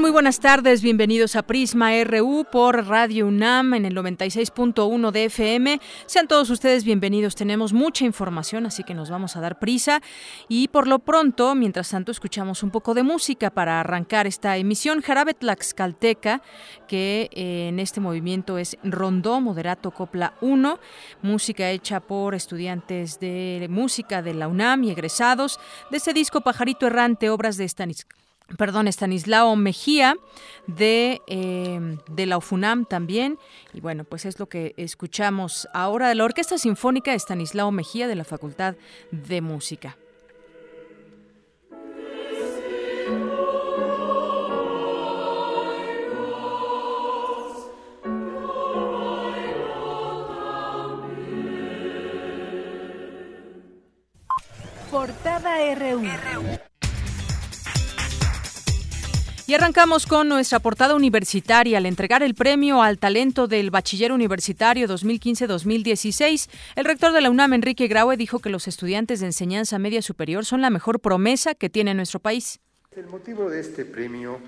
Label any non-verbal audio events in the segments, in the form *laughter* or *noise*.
Muy buenas tardes. Bienvenidos a Prisma RU por Radio UNAM en el 96.1 de FM. Sean todos ustedes bienvenidos. Tenemos mucha información, así que nos vamos a dar prisa. Y por lo pronto, mientras tanto, escuchamos un poco de música para arrancar esta emisión. Jarabe Tlaxcalteca, que eh, en este movimiento es Rondó Moderato Copla 1, música hecha por estudiantes de música de la UNAM y egresados de ese disco Pajarito Errante, obras de Stanislavski perdón, Estanislao Mejía de, eh, de la UFUNAM también. Y bueno, pues es lo que escuchamos ahora de la Orquesta Sinfónica Estanislao Mejía de la Facultad de Música. Portada RU. Y arrancamos con nuestra portada universitaria. Al entregar el premio al talento del bachiller universitario 2015-2016, el rector de la UNAM, Enrique Graue, dijo que los estudiantes de enseñanza media superior son la mejor promesa que tiene nuestro país. El motivo de este premio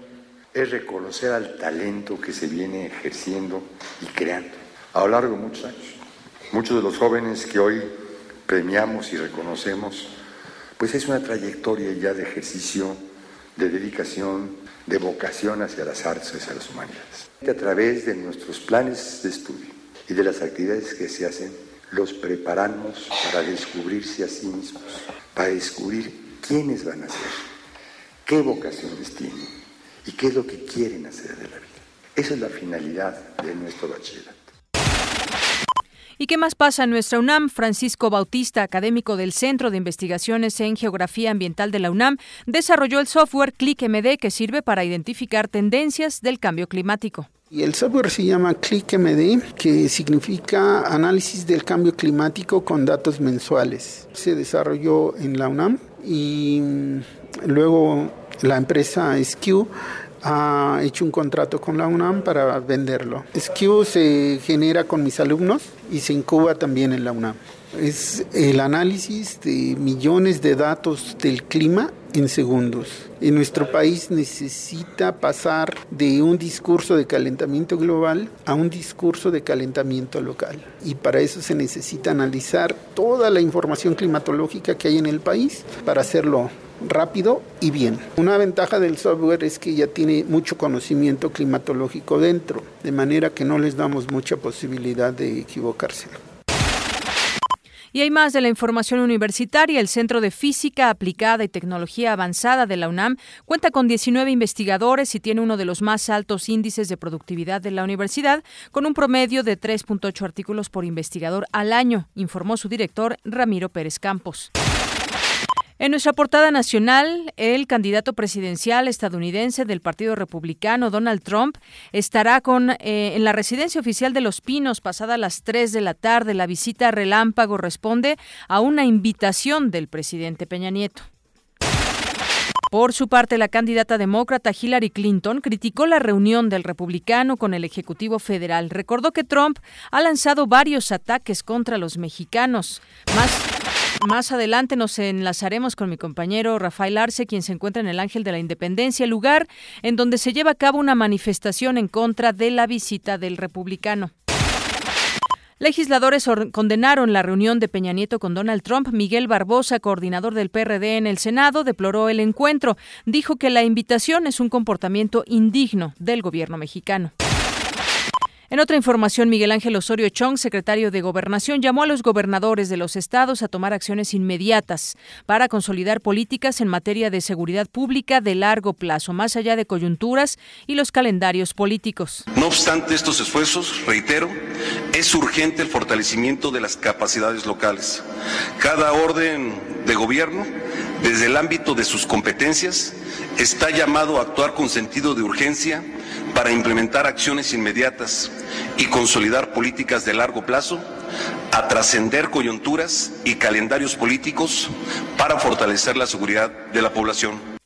es reconocer al talento que se viene ejerciendo y creando a lo largo de muchos años. Muchos de los jóvenes que hoy premiamos y reconocemos, pues es una trayectoria ya de ejercicio, de dedicación, de vocación hacia las artes, hacia las humanidades. A través de nuestros planes de estudio y de las actividades que se hacen, los preparamos para descubrirse a sí mismos, para descubrir quiénes van a ser, qué vocaciones tienen y qué es lo que quieren hacer de la vida. Esa es la finalidad de nuestro bachillerato. ¿Y qué más pasa en nuestra UNAM? Francisco Bautista, académico del Centro de Investigaciones en Geografía Ambiental de la UNAM, desarrolló el software ClickMD que sirve para identificar tendencias del cambio climático. Y el software se llama ClickMD, que significa análisis del cambio climático con datos mensuales. Se desarrolló en la UNAM y mm, luego la empresa SQ ha hecho un contrato con la UNAM para venderlo. SQ se genera con mis alumnos y se incuba también en la UNAM. Es el análisis de millones de datos del clima en segundos. En nuestro país necesita pasar de un discurso de calentamiento global a un discurso de calentamiento local. Y para eso se necesita analizar toda la información climatológica que hay en el país para hacerlo rápido y bien. Una ventaja del software es que ya tiene mucho conocimiento climatológico dentro, de manera que no les damos mucha posibilidad de equivocarse. Y hay más de la información universitaria. El Centro de Física Aplicada y Tecnología Avanzada de la UNAM cuenta con 19 investigadores y tiene uno de los más altos índices de productividad de la universidad, con un promedio de 3.8 artículos por investigador al año, informó su director Ramiro Pérez Campos. En nuestra portada nacional, el candidato presidencial estadounidense del Partido Republicano, Donald Trump, estará con, eh, en la residencia oficial de Los Pinos pasada las 3 de la tarde. La visita relámpago responde a una invitación del presidente Peña Nieto. Por su parte, la candidata demócrata Hillary Clinton criticó la reunión del republicano con el Ejecutivo Federal. Recordó que Trump ha lanzado varios ataques contra los mexicanos. Más más adelante nos enlazaremos con mi compañero Rafael Arce, quien se encuentra en el Ángel de la Independencia, lugar en donde se lleva a cabo una manifestación en contra de la visita del republicano. Legisladores condenaron la reunión de Peña Nieto con Donald Trump. Miguel Barbosa, coordinador del PRD en el Senado, deploró el encuentro. Dijo que la invitación es un comportamiento indigno del gobierno mexicano. En otra información, Miguel Ángel Osorio Chong, secretario de Gobernación, llamó a los gobernadores de los estados a tomar acciones inmediatas para consolidar políticas en materia de seguridad pública de largo plazo, más allá de coyunturas y los calendarios políticos. No obstante estos esfuerzos, reitero, es urgente el fortalecimiento de las capacidades locales. Cada orden de gobierno, desde el ámbito de sus competencias, está llamado a actuar con sentido de urgencia para implementar acciones inmediatas y consolidar políticas de largo plazo, a trascender coyunturas y calendarios políticos para fortalecer la seguridad de la población.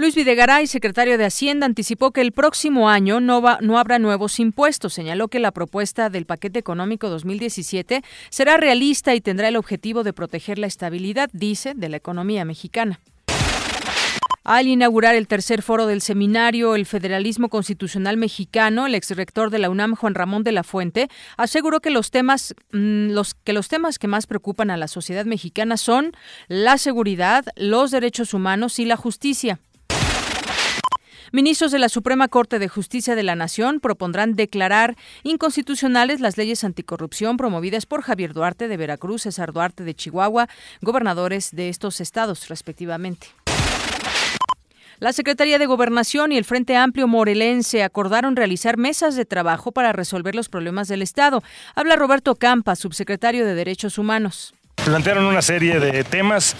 Luis Videgaray, secretario de Hacienda, anticipó que el próximo año no, va, no habrá nuevos impuestos. Señaló que la propuesta del paquete económico 2017 será realista y tendrá el objetivo de proteger la estabilidad, dice, de la economía mexicana. Al inaugurar el tercer foro del seminario El Federalismo Constitucional Mexicano, el exrector de la UNAM, Juan Ramón de la Fuente, aseguró que los temas, mm, que los temas que más preocupan a la sociedad mexicana son la seguridad, los derechos humanos y la justicia. Ministros de la Suprema Corte de Justicia de la Nación propondrán declarar inconstitucionales las leyes anticorrupción promovidas por Javier Duarte de Veracruz, César Duarte de Chihuahua, gobernadores de estos estados respectivamente. La Secretaría de Gobernación y el Frente Amplio Morelense acordaron realizar mesas de trabajo para resolver los problemas del Estado. Habla Roberto Campa, subsecretario de Derechos Humanos. Plantearon una serie de temas,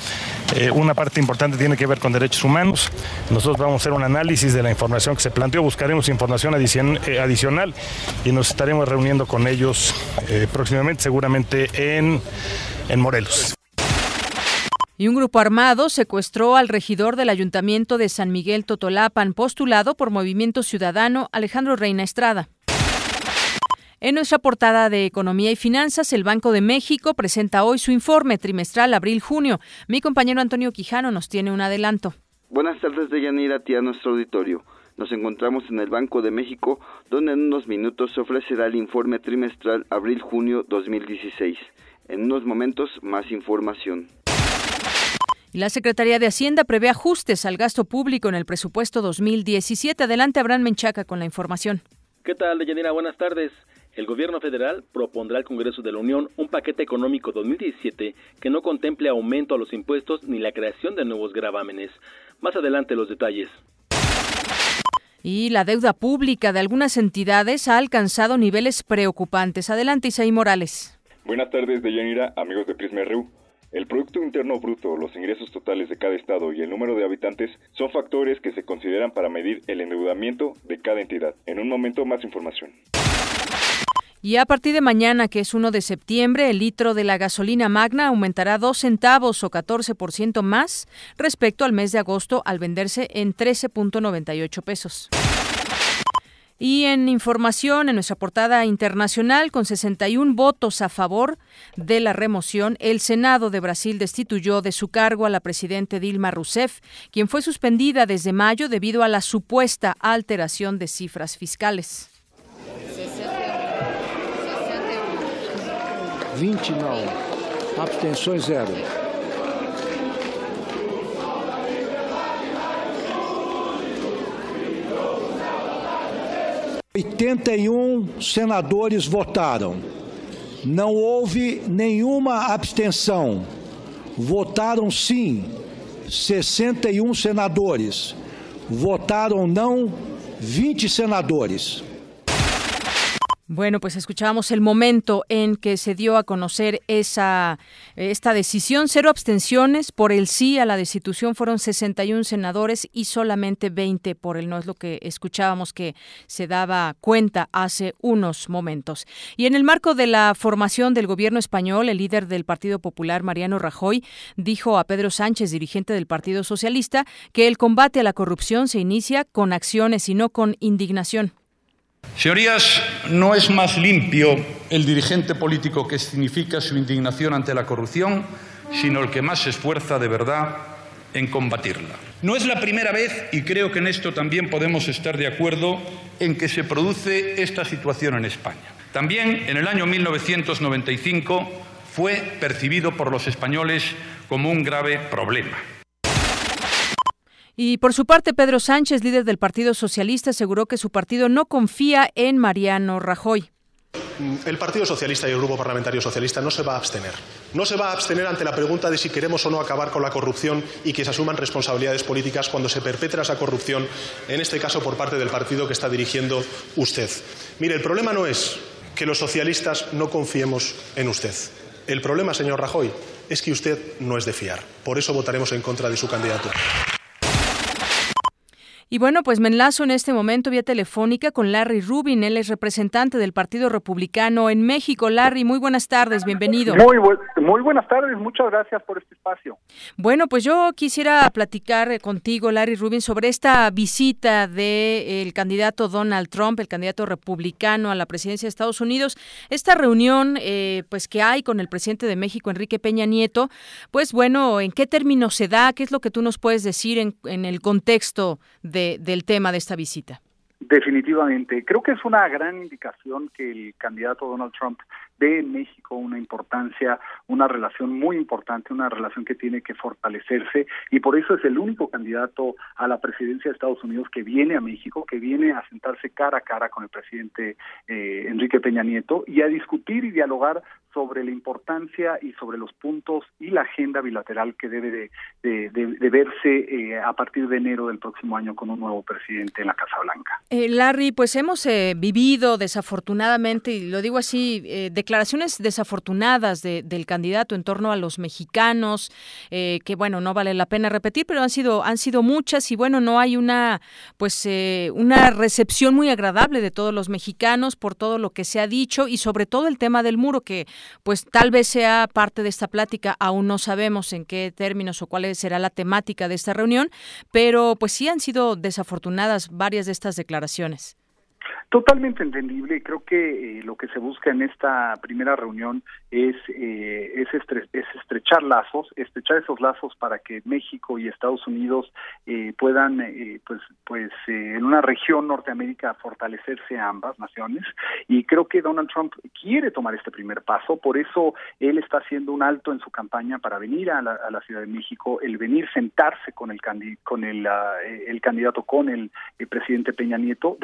eh, una parte importante tiene que ver con derechos humanos. Nosotros vamos a hacer un análisis de la información que se planteó, buscaremos información eh, adicional y nos estaremos reuniendo con ellos eh, próximamente, seguramente en, en Morelos. Y un grupo armado secuestró al regidor del Ayuntamiento de San Miguel Totolapan, postulado por Movimiento Ciudadano Alejandro Reina Estrada. En nuestra portada de Economía y Finanzas, el Banco de México presenta hoy su informe trimestral abril-junio. Mi compañero Antonio Quijano nos tiene un adelanto. Buenas tardes, Deyanira, a ti a nuestro auditorio. Nos encontramos en el Banco de México, donde en unos minutos se ofrecerá el informe trimestral abril-junio 2016. En unos momentos, más información. La Secretaría de Hacienda prevé ajustes al gasto público en el presupuesto 2017. Adelante, Abraham Menchaca, con la información. ¿Qué tal, Deyanira? Buenas tardes el gobierno federal propondrá al Congreso de la Unión un paquete económico 2017 que no contemple aumento a los impuestos ni la creación de nuevos gravámenes. Más adelante los detalles. Y la deuda pública de algunas entidades ha alcanzado niveles preocupantes. Adelante, Isaí Morales. Buenas tardes, Deyanira, amigos de Prisma RU. El Producto Interno Bruto, los ingresos totales de cada estado y el número de habitantes son factores que se consideran para medir el endeudamiento de cada entidad. En un momento más información. Y a partir de mañana, que es 1 de septiembre, el litro de la gasolina magna aumentará 2 centavos o 14% más respecto al mes de agosto al venderse en 13.98 pesos. Y en información, en nuestra portada internacional, con 61 votos a favor de la remoción, el Senado de Brasil destituyó de su cargo a la presidenta Dilma Rousseff, quien fue suspendida desde mayo debido a la supuesta alteración de cifras fiscales. 29. Abstención cero. 81 senadores votaram. Não houve nenhuma abstenção. Votaram sim 61 senadores. Votaram não 20 senadores. Bueno, pues escuchábamos el momento en que se dio a conocer esa esta decisión. Cero abstenciones por el sí a la destitución fueron 61 senadores y solamente 20 por el no. Es lo que escuchábamos que se daba cuenta hace unos momentos. Y en el marco de la formación del gobierno español, el líder del Partido Popular, Mariano Rajoy, dijo a Pedro Sánchez, dirigente del Partido Socialista, que el combate a la corrupción se inicia con acciones y no con indignación. Señorías, no es más limpio el dirigente político que significa su indignación ante la corrupción, sino el que más se esfuerza de verdad en combatirla. No es la primera vez, y creo que en esto también podemos estar de acuerdo, en que se produce esta situación en España. También en el año 1995 fue percibido por los españoles como un grave problema. Y por su parte, Pedro Sánchez, líder del Partido Socialista, aseguró que su partido no confía en Mariano Rajoy. El Partido Socialista y el Grupo Parlamentario Socialista no se va a abstener. No se va a abstener ante la pregunta de si queremos o no acabar con la corrupción y que se asuman responsabilidades políticas cuando se perpetra esa corrupción, en este caso por parte del partido que está dirigiendo usted. Mire, el problema no es que los socialistas no confiemos en usted. El problema, señor Rajoy, es que usted no es de fiar. Por eso votaremos en contra de su candidatura. Y bueno, pues me enlazo en este momento vía telefónica con Larry Rubin, él es representante del Partido Republicano en México. Larry, muy buenas tardes, bienvenido. Muy, muy buenas tardes, muchas gracias por este espacio. Bueno, pues yo quisiera platicar eh, contigo, Larry Rubin, sobre esta visita del candidato Donald Trump, el candidato republicano a la presidencia de Estados Unidos. Esta reunión, eh, pues que hay con el presidente de México, Enrique Peña Nieto, pues bueno, ¿en qué términos se da? ¿Qué es lo que tú nos puedes decir en, en el contexto de del tema de esta visita. Definitivamente. Creo que es una gran indicación que el candidato Donald Trump ve en México una importancia, una relación muy importante, una relación que tiene que fortalecerse y por eso es el único candidato a la presidencia de Estados Unidos que viene a México, que viene a sentarse cara a cara con el presidente eh, Enrique Peña Nieto y a discutir y dialogar sobre la importancia y sobre los puntos y la agenda bilateral que debe de, verse eh, a partir de enero del próximo año con un nuevo presidente en la Casa Blanca. Eh, Larry, pues hemos eh, vivido desafortunadamente, y lo digo así, declaraciones desafortunadas del candidato en torno a los mexicanos, que bueno, no vale la pena repetir, pero han sido, han sido muchas y bueno, no hay una, pues, una recepción muy agradable de todos los mexicanos por todo lo que se ha dicho y sobre todo el tema del muro que pues tal vez sea parte de esta plática, aún no sabemos en qué términos o cuál será la temática de esta reunión, pero pues sí han sido desafortunadas varias de estas declaraciones. Totalmente entendible creo que eh, lo que se busca en esta primera reunión es, eh, es, estrechar lazos, estrechar esos lazos para que México y Estados Unidos eh, puedan, pues, pues en una región Norteamérica fortalecerse ambas naciones. Y creo que Donald Trump quiere tomar este primer paso, por eso él está haciendo un alto en su campaña para venir a la, Ciudad de México, el venir sentarse con el, con el, el candidato, con el presidente Peña Nieto,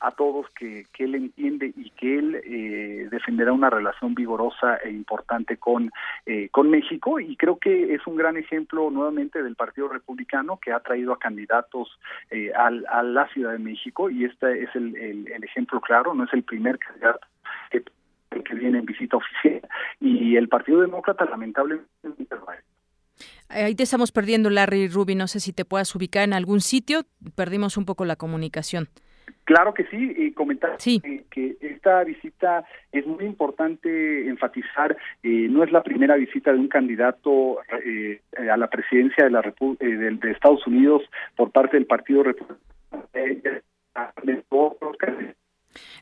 a todos que, que él entiende y que él eh, defenderá una relación vigorosa e importante con, eh, con México y creo que es un gran ejemplo nuevamente del Partido Republicano que ha traído a candidatos eh, a la Ciudad de México y este es el, ejemplo claro, no es el primer candidato que, que viene en visita oficial y el Partido Demócrata lamentablemente Ahí te estamos perdiendo, Larry Rubin. No sé si te puedas ubicar en algún sitio. Perdimos un poco la comunicación. Claro que sí, y comentar que, esta visita es muy importante enfatizar, eh, no es la primera visita de un candidato eh, a la presidencia de, la eh, de, Estados Unidos por parte del Partido Republicano.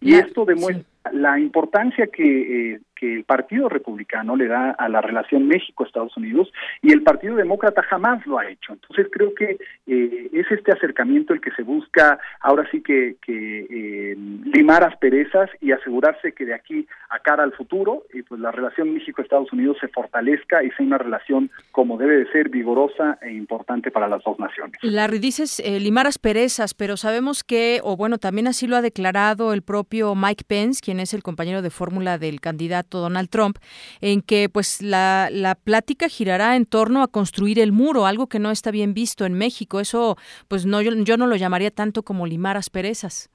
Y esto demuestra la importancia que, que, el Partido Republicano le da a la relación México-Estados Unidos y el Partido Demócrata jamás lo ha hecho. Entonces creo que eh, es este acercamiento el que se busca ahora sí que, que eh, limar asperezas y asegurarse que de aquí a cara al futuro eh, pues la relación México-Estados Unidos se fortalezca y sea una relación como debe de ser vigorosa e importante para las dos naciones. Larry, dices limar asperezas, pero sabemos que, o bueno, también así lo ha declarado el propio Mike Pence, quien es el compañero de fórmula del candidato Donald Trump, en que pues la, la plática girará en torno a construir el muro, algo que no está bien visto en México. Eso, pues no, yo, yo no lo llamaría tanto como limar asperezas.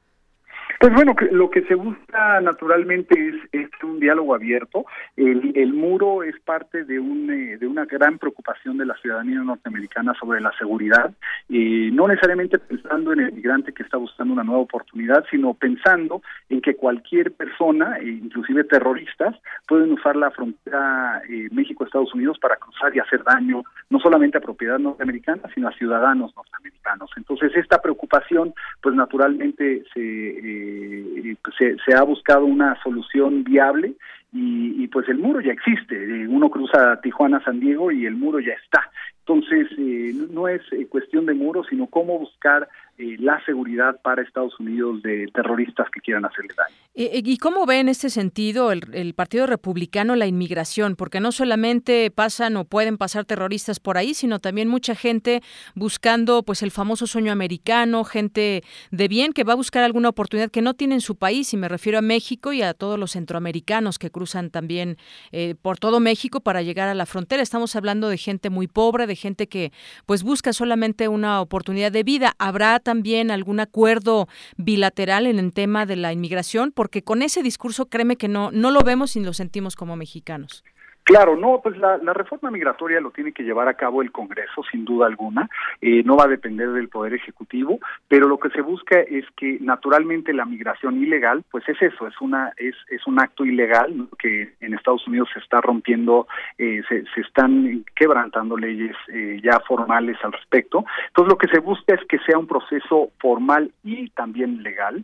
Pues bueno, lo que se busca naturalmente es, un diálogo abierto. El, muro es parte de, un, eh, de una gran preocupación de la ciudadanía norteamericana sobre la seguridad, y no necesariamente pensando en el migrante que está buscando una nueva oportunidad, sino pensando en que cualquier persona, e inclusive terroristas, pueden usar la frontera eh, México-Estados Unidos para cruzar y hacer daño no solamente a propiedad norteamericana, sino a ciudadanos norteamericanos. Entonces, esta preocupación, pues naturalmente se... Eh, eh, se, se, ha buscado una solución viable y, pues el muro ya existe. Eh, uno cruza Tijuana, San Diego y el muro ya está. Entonces, eh, no es cuestión de muro, sino cómo buscar eh, la seguridad para Estados Unidos de terroristas que quieran hacerle daño. ¿Y cómo ve en este sentido el, Partido Republicano la inmigración? Porque no solamente pasan o pueden pasar terroristas por ahí, sino también mucha gente buscando pues el famoso sueño americano, gente de bien que va a buscar alguna oportunidad que no tiene en su país, y me refiero a México y a todos los centroamericanos que cruzan también eh, por todo México para llegar a la frontera. Estamos hablando de gente muy pobre, de gente que pues busca solamente una oportunidad de vida. ¿Habrá también algún acuerdo bilateral en el tema de la inmigración? Porque con ese discurso, créeme que no, no lo vemos y lo sentimos como mexicanos. Claro, no, pues la, reforma migratoria lo tiene que llevar a cabo el Congreso, sin duda alguna, eh, no va a depender del Poder Ejecutivo, pero lo que se busca es que naturalmente la migración ilegal, pues es eso, es una es, es un acto ilegal que en Estados Unidos se está rompiendo, eh, se, están quebrantando leyes eh, ya formales al respecto. Entonces lo que se busca es que sea un proceso formal y también legal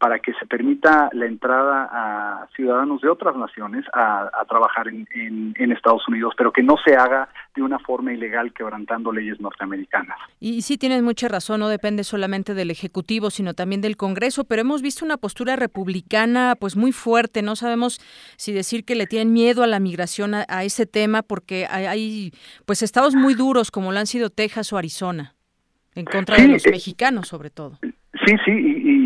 para que se permita la entrada a ciudadanos de otras naciones a, trabajar en en, Estados Unidos, pero que no se haga de una forma ilegal quebrantando leyes norteamericanas. Y, sí tienes mucha razón, no depende solamente del Ejecutivo, sino también del Congreso, pero hemos visto una postura republicana pues muy fuerte, no sabemos si decir que le tienen miedo a la migración a, ese tema, porque hay, pues estados muy duros como lo han sido Texas o Arizona, en contra de los eh, mexicanos sobre todo. Sí, sí, y,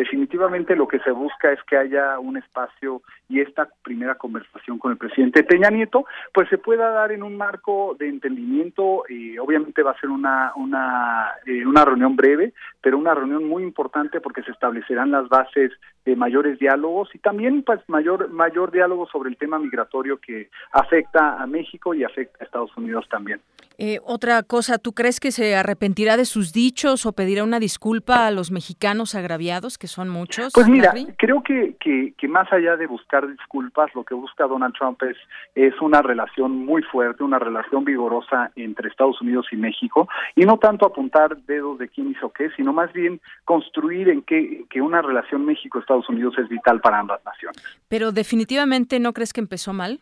definitivamente lo que se busca es que haya un espacio y esta primera conversación con el presidente Peña Nieto, pues se pueda dar en un marco de entendimiento. y obviamente va a ser una una eh, una reunión breve, pero una reunión muy importante porque se establecerán las bases de mayores diálogos y también pues mayor mayor diálogo sobre el tema migratorio que afecta a México y afecta a Estados Unidos también. Eh, otra cosa, ¿tú crees que se arrepentirá de sus dichos o pedirá una disculpa a los mexicanos agraviados, que son muchos? Pues mira, creo que, que, que, más allá de buscar disculpas, lo que busca Donald Trump es, es una relación muy fuerte, una relación vigorosa entre Estados Unidos y México, y no tanto apuntar dedos de quién hizo qué, sino más bien construir en que, que una relación México-Estados Unidos es vital para ambas naciones. Pero definitivamente no crees que empezó mal?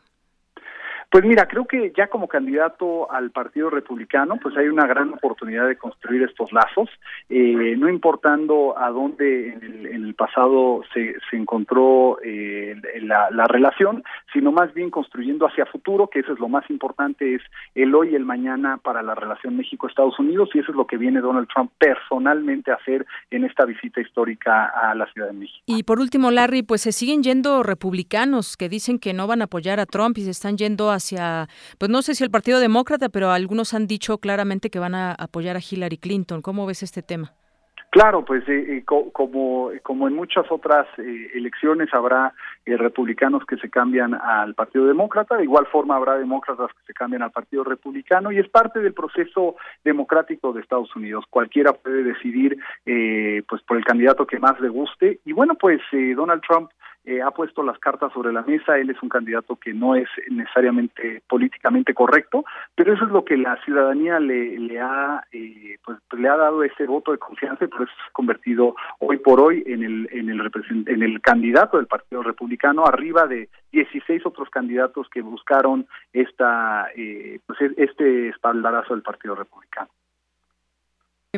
Pues mira, creo que ya como candidato al Partido Republicano, pues hay una gran oportunidad de construir estos lazos, eh, no importando a dónde en el, pasado se, se encontró eh, la, la, relación, sino más bien construyendo hacia futuro, que eso es lo más importante, es el hoy y el mañana para la relación México-Estados Unidos, y eso es lo que viene Donald Trump personalmente a hacer en esta visita histórica a la Ciudad de México. Y por último, Larry, pues se siguen yendo republicanos que dicen que no van a apoyar a Trump y se están yendo a hacia, pues no sé si el Partido Demócrata, pero algunos han dicho claramente que van a apoyar a Hillary Clinton. ¿Cómo ves este tema? Claro, pues eh, eh como, como en muchas otras eh, elecciones habrá eh, republicanos que se cambian al Partido Demócrata, de igual forma habrá demócratas que se cambian al Partido Republicano y es parte del proceso democrático de Estados Unidos. Cualquiera puede decidir pues por el candidato que más le guste y bueno, pues Donald Trump eh, ha puesto las cartas sobre la mesa, él es un candidato que no es necesariamente políticamente correcto, pero eso es lo que la ciudadanía le, le ha eh, pues, le ha dado ese voto de confianza y por eso se ha convertido hoy por hoy en el en el en el candidato del Partido Republicano arriba de 16 otros candidatos que buscaron esta eh, pues, este espaldarazo del Partido Republicano.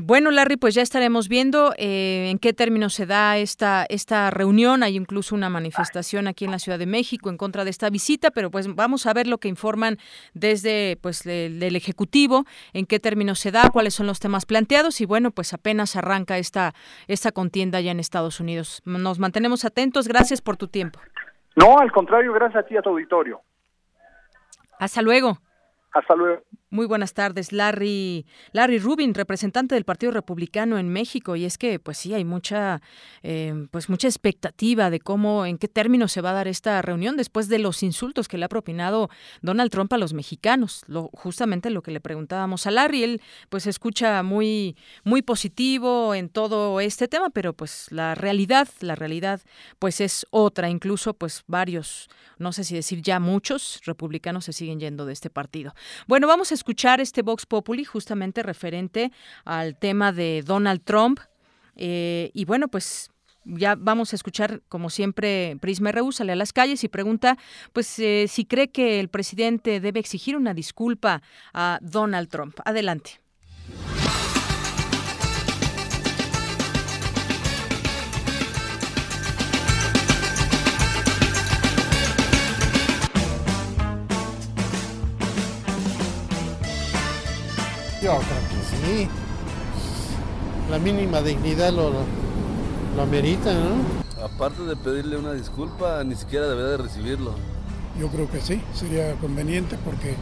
Bueno, Larry, pues ya estaremos viendo eh, en qué términos se da esta, esta reunión. Hay incluso una manifestación aquí en la Ciudad de México en contra de esta visita, pero pues vamos a ver lo que informan desde pues el, Ejecutivo, en qué términos se da, cuáles son los temas planteados y bueno, pues apenas arranca esta, esta contienda ya en Estados Unidos. Nos mantenemos atentos. Gracias por tu tiempo. No, al contrario, gracias a ti, a tu auditorio. Hasta luego. Hasta luego. Muy buenas tardes, Larry. Larry Rubin, representante del Partido Republicano en México, y es que, pues sí, hay mucha, eh, pues mucha expectativa de cómo, en qué términos se va a dar esta reunión después de los insultos que le ha propinado Donald Trump a los mexicanos. Lo, justamente lo que le preguntábamos a Larry, él, pues escucha muy, muy positivo en todo este tema, pero pues la realidad, la realidad, pues es otra. Incluso, pues varios, no sé si decir ya muchos republicanos se siguen yendo de este partido. Bueno, vamos a escuchar este Vox Populi justamente referente al tema de Donald Trump. Eh, y bueno, pues ya vamos a escuchar, como siempre, Prisma RU sale a las calles y pregunta, pues, eh, si cree que el presidente debe exigir una disculpa a Donald Trump. Adelante. Yo creo que sí. La mínima dignidad lo, lo, amerita, ¿no? Aparte de pedirle una disculpa, ni siquiera debería de recibirlo. Yo creo que sí, sería conveniente porque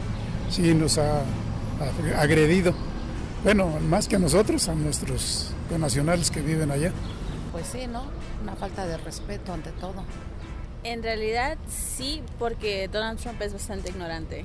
sí nos ha agredido. Bueno, más que a nosotros, a nuestros connacionales que viven allá. Pues sí, ¿no? Una falta de respeto ante todo. En realidad sí, porque Donald Trump es bastante ignorante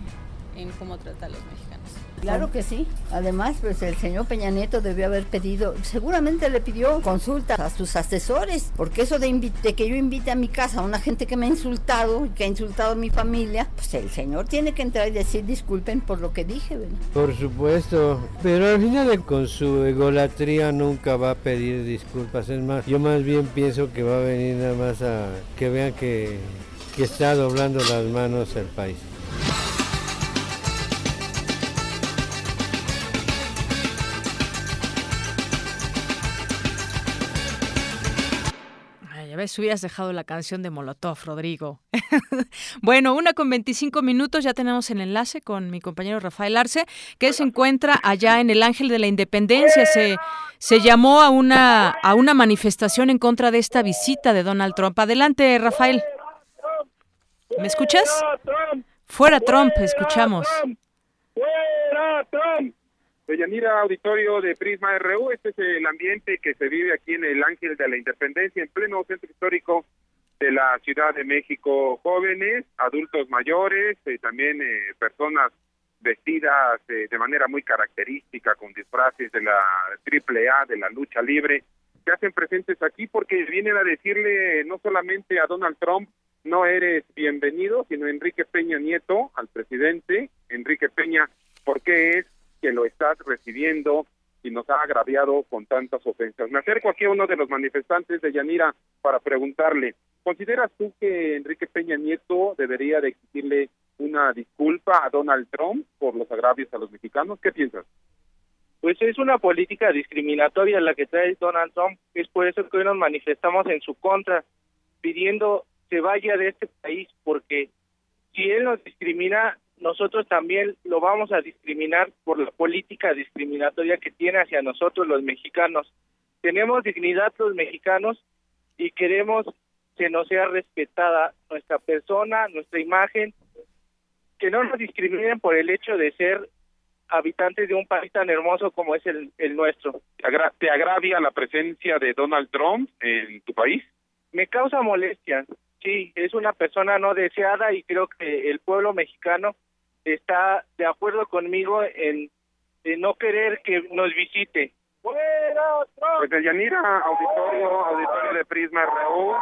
en cómo trata a los mexicanos. Claro que sí. Además, pues el señor Peña Nieto debió haber pedido, seguramente le pidió consulta a sus asesores, porque eso de, que yo invite a mi casa a una gente que me ha insultado, que ha insultado a mi familia, pues el señor tiene que entrar y decir disculpen por lo que dije, ¿verdad? Por supuesto, pero al final con su egolatría nunca va a pedir disculpas. Es más, yo más bien pienso que va a venir nada más a que vean que, que está doblando las manos el país. Ves, hubieras dejado la canción de Molotov, Rodrigo. *laughs* bueno, una con 25 minutos, ya tenemos el enlace con mi compañero Rafael Arce, que se encuentra allá en el Ángel de la Independencia. Se, se llamó a una, a una manifestación en contra de esta visita de Donald Trump. Adelante, Rafael. ¿Me escuchas? Fuera Trump, escuchamos. ¡Fuera Trump! Deyanira Auditorio de Prisma RU, este es el ambiente que se vive aquí en el Ángel de la Independencia, en pleno centro histórico de la Ciudad de México. Jóvenes, adultos mayores, eh, también eh, personas vestidas eh, de manera muy característica con disfraces de la triple A, de la lucha libre, se hacen presentes aquí porque vienen a decirle no solamente a Donald Trump, no eres bienvenido, sino Enrique Peña Nieto, al presidente, Enrique Peña, porque es que lo estás recibiendo y nos ha agraviado con tantas ofensas. Me acerco aquí a uno de los manifestantes de Yanira para preguntarle, ¿consideras tú que Enrique Peña Nieto debería de exigirle una disculpa a Donald Trump por los agravios a los mexicanos? ¿Qué piensas? Pues es una política discriminatoria la que trae Donald Trump. Es por eso que hoy nos manifestamos en su contra, pidiendo que vaya de este país, porque si él nos discrimina, nosotros también lo vamos a discriminar por la política discriminatoria que tiene hacia nosotros los mexicanos. Tenemos dignidad los mexicanos y queremos que nos sea respetada nuestra persona, nuestra imagen, que no nos discriminen por el hecho de ser habitantes de un país tan hermoso como es el, el nuestro. ¿Te agravia la presencia de Donald Trump en tu país? Me causa molestia, sí, es una persona no deseada y creo que el pueblo mexicano está de acuerdo conmigo en, no querer que nos visite. Pues de Yanira, auditorio, auditorio de Prisma RU,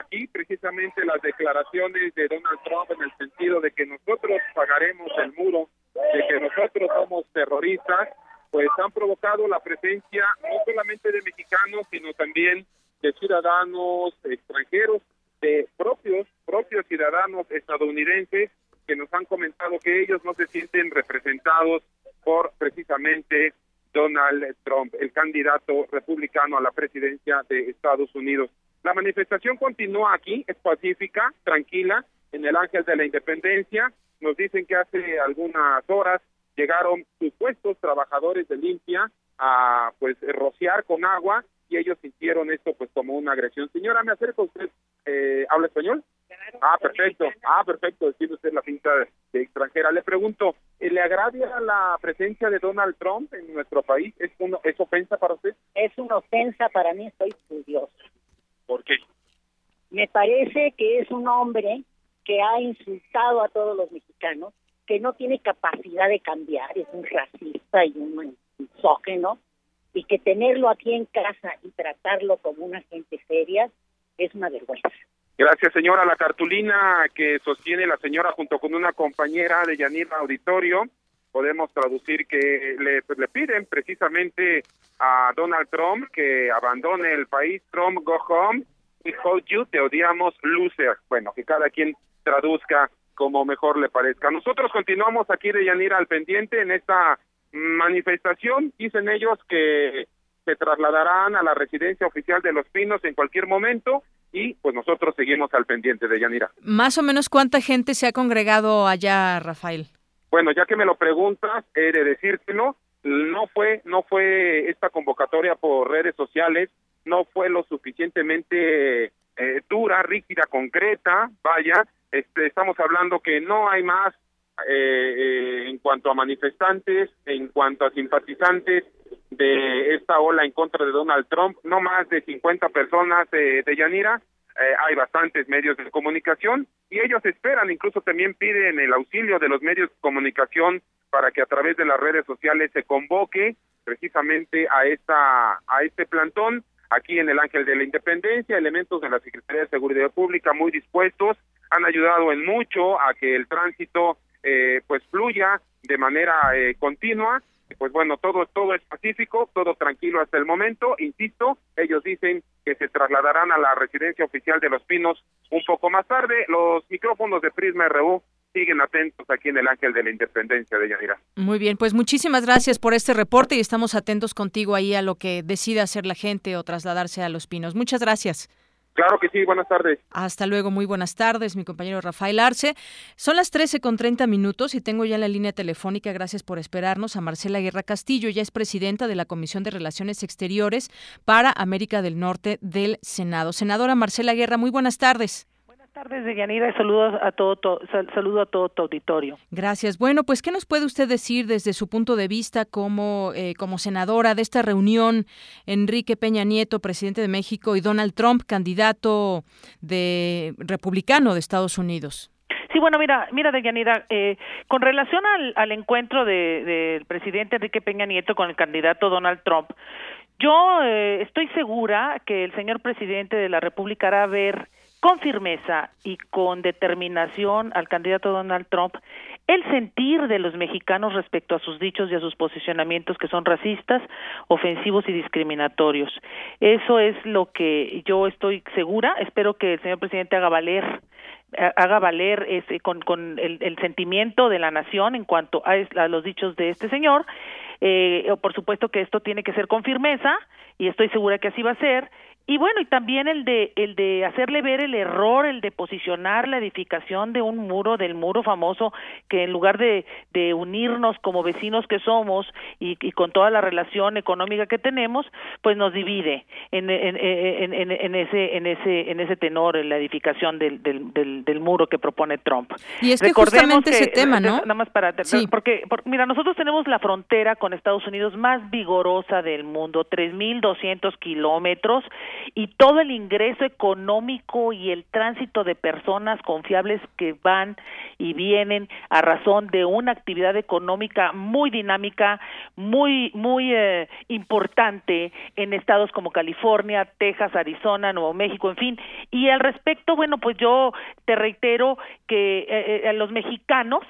aquí precisamente las declaraciones de Donald Trump en el sentido de que nosotros pagaremos el muro, de que nosotros somos terroristas, pues han provocado la presencia no solamente de mexicanos, sino también de ciudadanos extranjeros, de propios, propios ciudadanos estadounidenses que nos han comentado que ellos no se sienten representados por precisamente Donald Trump, el candidato republicano a la presidencia de Estados Unidos. La manifestación continúa aquí, es pacífica, tranquila, en el Ángel de la Independencia. Nos dicen que hace algunas horas llegaron supuestos trabajadores de limpia a pues rociar con agua y ellos sintieron esto pues como una agresión. Señora, me acerco usted, eh, ¿habla español? Ah, perfecto. Ah, perfecto. Tiene usted la cinta de extranjera. Le pregunto, ¿le agravia la presencia de Donald Trump en nuestro país? ¿Es, uno, ¿Es ofensa para usted? Es una ofensa para mí, estoy furioso. ¿Por qué? Me parece que es un hombre que ha insultado a todos los mexicanos, que no tiene capacidad de cambiar, es un racista y un misógeno, y que tenerlo aquí en casa y tratarlo como una gente seria es una vergüenza. Gracias, señora. La cartulina que sostiene la señora junto con una compañera de Yanira Auditorio, podemos traducir que le, pues, le piden precisamente a Donald Trump que abandone el país. Trump, go home. We hold you, te odiamos, loser. Bueno, que cada quien traduzca como mejor le parezca. Nosotros continuamos aquí de Yanira al pendiente en esta manifestación. Dicen ellos que se trasladarán a la residencia oficial de Los Pinos en cualquier momento y pues nosotros seguimos al pendiente de Yanira. Más o menos cuánta gente se ha congregado allá, Rafael. Bueno, ya que me lo preguntas, he de decírtelo, no fue no fue esta convocatoria por redes sociales, no fue lo suficientemente eh, dura, rígida, concreta, vaya, este, estamos hablando que no hay más eh, eh, en cuanto a manifestantes, en cuanto a simpatizantes de esta ola en contra de Donald Trump, no más de 50 personas de, Yanira, eh, hay bastantes medios de comunicación y ellos esperan, incluso también piden el auxilio de los medios de comunicación para que a través de las redes sociales se convoque precisamente a esta a este plantón aquí en el Ángel de la Independencia, elementos de la Secretaría de Seguridad Pública muy dispuestos, han ayudado en mucho a que el tránsito eh, pues fluya de manera eh, continua pues bueno, todo, todo es pacífico, todo tranquilo hasta el momento. Insisto, ellos dicen que se trasladarán a la residencia oficial de Los Pinos un poco más tarde. Los micrófonos de Prisma RU siguen atentos aquí en el Ángel de la Independencia de Yanira. Muy bien, pues muchísimas gracias por este reporte y estamos atentos contigo ahí a lo que decida hacer la gente o trasladarse a Los Pinos. Muchas gracias. Claro que sí, buenas tardes. Hasta luego, muy buenas tardes, mi compañero Rafael Arce. Son las 13 con 30 minutos y tengo ya en la línea telefónica, gracias por esperarnos, a Marcela Guerra Castillo, ya es presidenta de la Comisión de Relaciones Exteriores para América del Norte del Senado. Senadora Marcela Guerra, muy buenas tardes tardes, Deyanira, y saludos a todo, saludo a todo tu auditorio. Gracias. Bueno, pues, ¿qué nos puede usted decir desde su punto de vista como, eh, como senadora de esta reunión? Enrique Peña Nieto, presidente de México, y Donald Trump, candidato de republicano de Estados Unidos. Sí, bueno, mira, mira, Deyanira, eh, con relación al, encuentro del presidente Enrique Peña Nieto con el candidato Donald Trump, yo eh, estoy segura que el señor presidente de la República hará ver con firmeza y con determinación al candidato Donald Trump el sentir de los mexicanos respecto a sus dichos y a sus posicionamientos que son racistas, ofensivos y discriminatorios. Eso es lo que yo estoy segura. Espero que el señor presidente haga valer haga valer ese, con, con el, sentimiento de la nación en cuanto a, a los dichos de este señor. Eh, por supuesto que esto tiene que ser con firmeza y estoy segura que así va a ser y bueno, y también el de el de hacerle ver el error, el de posicionar la edificación de un muro, del muro famoso, que en lugar de, de unirnos como vecinos que somos y, y con toda la relación económica que tenemos, pues nos divide en, en, en, en, ese en ese en ese tenor, en la edificación del, del, del, muro que propone Trump. Y es que justamente ese tema, ¿no? Nada más para sí. porque, porque mira, nosotros tenemos la frontera con Estados Unidos más vigorosa del mundo, 3.200 kilómetros y todo el ingreso económico y el tránsito de personas confiables que van y vienen a razón de una actividad económica muy dinámica, muy muy eh, importante en estados como California, Texas, Arizona, Nuevo México, en fin. Y al respecto, bueno, pues yo te reitero que eh, eh, los mexicanos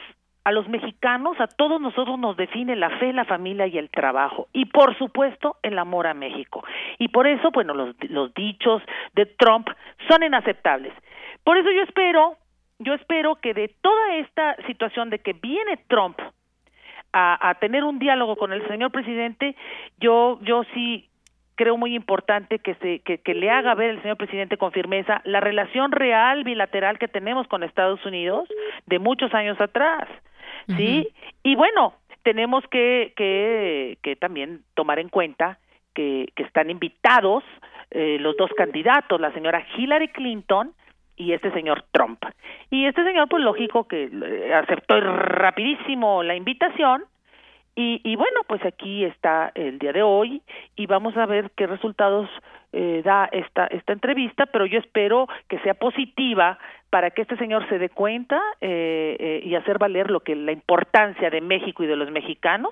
a los mexicanos, a todos nosotros nos define la fe, la familia y el trabajo. Y por supuesto, el amor a México. Y por eso, bueno, los, los dichos de Trump son inaceptables. Por eso yo espero, yo espero que de toda esta situación de que viene Trump a, a tener un diálogo con el señor presidente, yo, yo sí creo muy importante que se que, que, le haga ver el señor presidente con firmeza la relación real bilateral que tenemos con Estados Unidos de muchos años atrás ¿sí? Y bueno, tenemos que, que, que también tomar en cuenta que, que están invitados eh, los dos candidatos, la señora Hillary Clinton y este señor Trump. Y este señor, pues lógico que eh, aceptó rapidísimo la invitación y, y bueno, pues aquí está el día de hoy y vamos a ver qué resultados eh, da esta, esta entrevista, pero yo espero que sea positiva para que este señor se dé cuenta eh, eh, y hacer valer lo que la importancia de México y de los mexicanos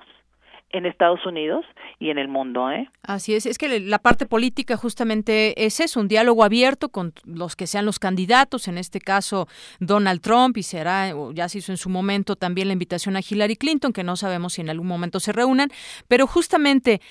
en Estados Unidos y en el mundo. ¿eh? Así es, es que la parte política justamente es eso, un diálogo abierto con los que sean los candidatos, en este caso Donald Trump, y será, ya se hizo en su momento también la invitación a Hillary Clinton, que no sabemos si en algún momento se reúnan, pero justamente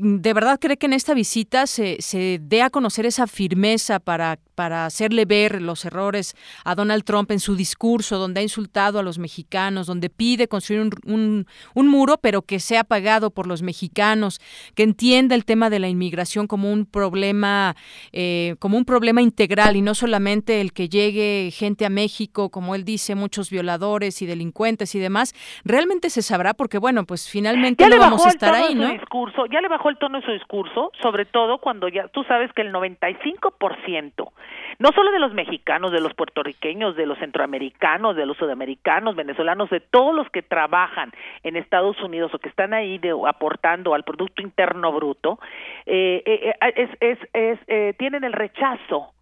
¿De verdad cree que en esta visita se, se dé a conocer esa firmeza para para hacerle ver los errores a Donald Trump en su discurso, donde ha insultado a los mexicanos, donde pide construir un, un, muro, pero que sea pagado por los mexicanos, que entienda el tema de la inmigración como un problema, eh, como un problema integral y no solamente el que llegue gente a México, como él dice, muchos violadores y delincuentes y demás. Realmente se sabrá porque, bueno, pues finalmente no vamos a estar ahí, ¿no? Discurso, ya le bajó el tono de su discurso, sobre todo cuando ya tú sabes que el 95% no solo de los mexicanos, de los puertorriqueños, de los centroamericanos, de los sudamericanos, venezolanos, de todos los que trabajan en Estados Unidos o que están ahí de, aportando al Producto Interno Bruto, eh, eh, eh es, tienen el rechazo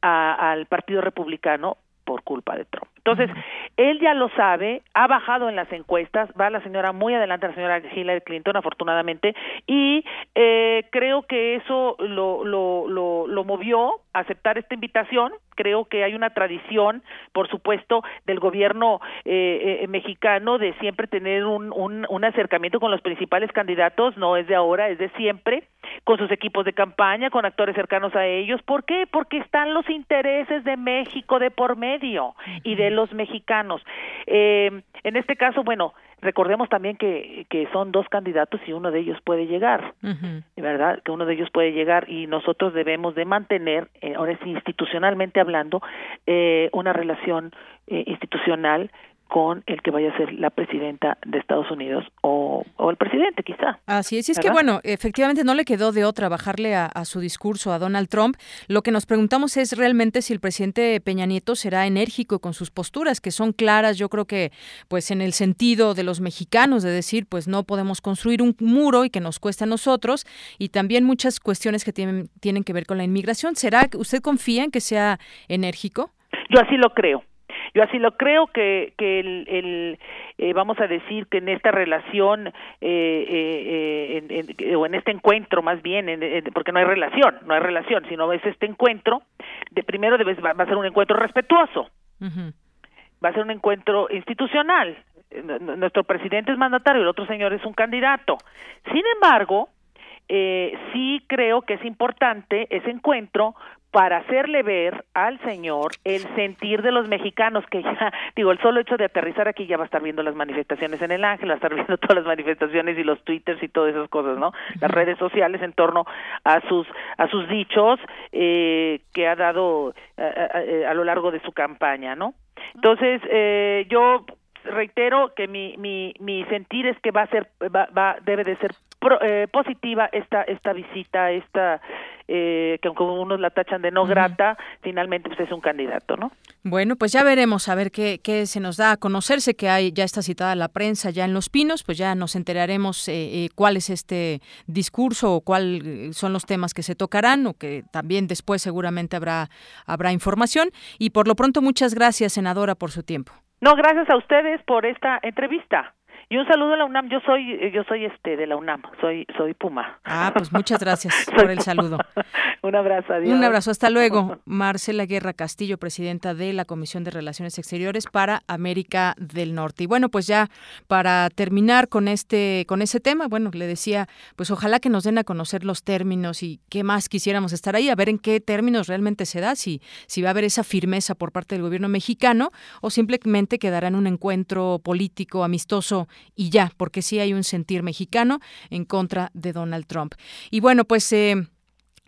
al Partido Republicano por culpa de Trump. Entonces, él ya lo sabe, ha bajado en las encuestas, va la señora muy adelante, la señora Hillary Clinton, afortunadamente, y eh, creo que eso lo, lo, lo, lo movió a aceptar esta invitación. Creo que hay una tradición, por supuesto, del gobierno eh, eh, mexicano de siempre tener un, un, un acercamiento con los principales candidatos, no es de ahora, es de siempre, con sus equipos de campaña, con actores cercanos a ellos. ¿Por qué? Porque están los intereses de México de por medio y de los mexicanos. Eh, en este caso, bueno, recordemos también que, que son dos candidatos y uno de ellos puede llegar, ¿verdad? Que uno de ellos puede llegar y nosotros debemos de mantener, eh, ahora sí, institucionalmente hablando, eh, una relación eh, institucional con el que vaya a ser la presidenta de Estados Unidos o, o el presidente quizá. Así es, y es que bueno, efectivamente no le quedó de otra bajarle a, a, su discurso a Donald Trump. Lo que nos preguntamos es realmente si el presidente Peña Nieto será enérgico con sus posturas, que son claras, yo creo que pues en el sentido de los mexicanos, de decir pues no podemos construir un muro y que nos cueste a nosotros, y también muchas cuestiones que tienen, tienen que ver con la inmigración. ¿Será que usted confía en que sea enérgico? Yo así lo creo. Yo así lo creo que, que el, el eh, vamos a decir que en esta relación eh, eh, en, en, o en este encuentro más bien, en, porque no hay relación, no hay relación, sino es este encuentro, de primero debes, va, va a ser un encuentro respetuoso, uh -huh. va a ser un encuentro institucional. Nuestro presidente es mandatario, el otro señor es un candidato. Sin embargo, eh, sí creo que es importante ese encuentro para hacerle ver al señor el sentir de los mexicanos que ya *laughs* digo el solo hecho de aterrizar aquí ya va a estar viendo las manifestaciones en el Ángel va a estar viendo *laughs* todas las manifestaciones y los twitters y todas esas cosas no las redes sociales en torno a sus a sus dichos eh, que ha dado a, a, a, lo largo de su campaña no entonces eh, yo reitero que mi, mi, mi sentir es que va a ser va, va debe de ser pro, eh, positiva esta esta visita esta eh, que aunque unos la tachan de no grata, uh -huh. finalmente pues es un candidato, ¿no? Bueno, pues ya veremos a ver qué, qué se nos da a conocerse, que hay ya está citada la prensa ya en Los Pinos, pues ya nos enteraremos eh, eh, cuál es este discurso o cuáles son los temas que se tocarán o que también después seguramente habrá habrá información y por lo pronto muchas gracias senadora por su tiempo. No, gracias a ustedes por esta entrevista. Y un saludo a la UNAM. Yo soy, yo soy este de la UNAM. Soy, soy Puma. Ah, pues muchas gracias *laughs* por el saludo. *laughs* un abrazo. Adiós. Un abrazo. Hasta luego. *laughs* Marcela Guerra Castillo, presidenta de la Comisión de Relaciones Exteriores para América del Norte. Y bueno, pues ya para terminar con este, con ese tema, bueno, le decía, pues ojalá que nos den a conocer los términos y qué más quisiéramos estar ahí, a ver en qué términos realmente se da, si, si va a haber esa firmeza por parte del gobierno mexicano o simplemente quedará en un encuentro político amistoso y ya, porque sí hay un sentir mexicano en contra de Donald Trump. Y bueno, pues eh,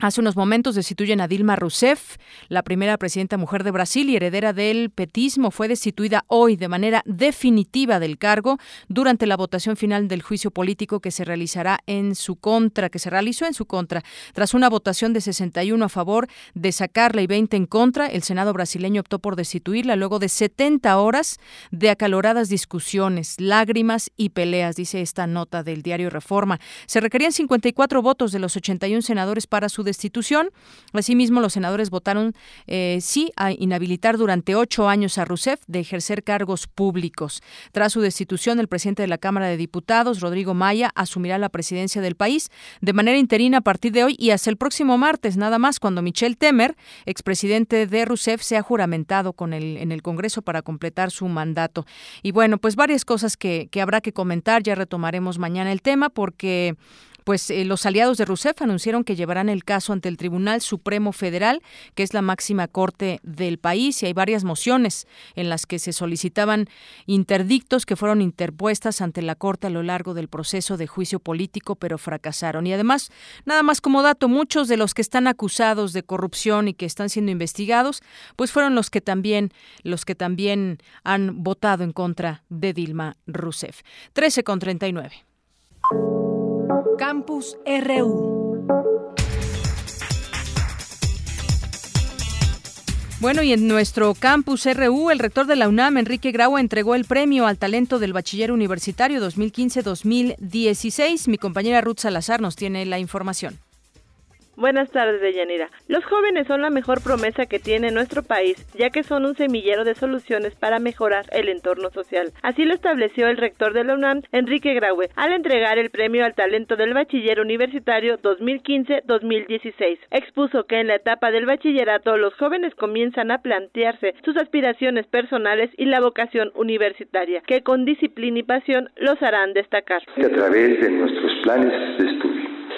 Hace unos momentos destituyen a Dilma Rousseff, la primera presidenta mujer de Brasil y heredera del petismo, fue destituida hoy de manera definitiva del cargo durante la votación final del juicio político que se realizará en su contra, que se realizó en su contra. Tras una votación de 61 a favor de sacarla y 20 en contra, el Senado brasileño optó por destituirla luego de 70 horas de acaloradas discusiones, lágrimas y peleas, dice esta nota del diario Reforma. Se requerían 54 votos de los 81 senadores para su destitución. Asimismo, los senadores votaron eh, sí a inhabilitar durante ocho años a Rousseff de ejercer cargos públicos. Tras su destitución, el presidente de la Cámara de Diputados, Rodrigo Maya, asumirá la presidencia del país de manera interina a partir de hoy y hasta el próximo martes, nada más, cuando Michel Temer, expresidente de Rousseff, sea juramentado con en el Congreso para completar su mandato. Y bueno, pues varias cosas que, que habrá que comentar. Ya retomaremos mañana el tema porque pues eh, los aliados de Rousseff anunciaron que llevarán el caso ante el Tribunal Supremo Federal, que es la máxima corte del país, y hay varias mociones en las que se solicitaban interdictos que fueron interpuestas ante la corte a lo largo del proceso de juicio político, pero fracasaron. Y además, nada más como dato, muchos de los que están acusados de corrupción y que están siendo investigados, pues fueron los que también los que también han votado en contra de Dilma Rousseff. 13 con 39. Campus RU. Bueno, y en nuestro campus RU, el rector de la UNAM, Enrique Grau, entregó el premio al talento del bachiller universitario 2015-2016. Mi compañera Ruth Salazar nos tiene la información. Buenas tardes, Deyanira. Los jóvenes son la mejor promesa que tiene nuestro país, ya que son un semillero de soluciones para mejorar el entorno social. Así lo estableció el rector de la UNAM, Enrique Graue, al entregar el premio al talento del bachiller universitario 2015-2016. Expuso que en la etapa del bachillerato los jóvenes comienzan a plantearse sus aspiraciones personales y la vocación universitaria, que con disciplina y pasión los harán destacar. A través de nuestros planes de estudio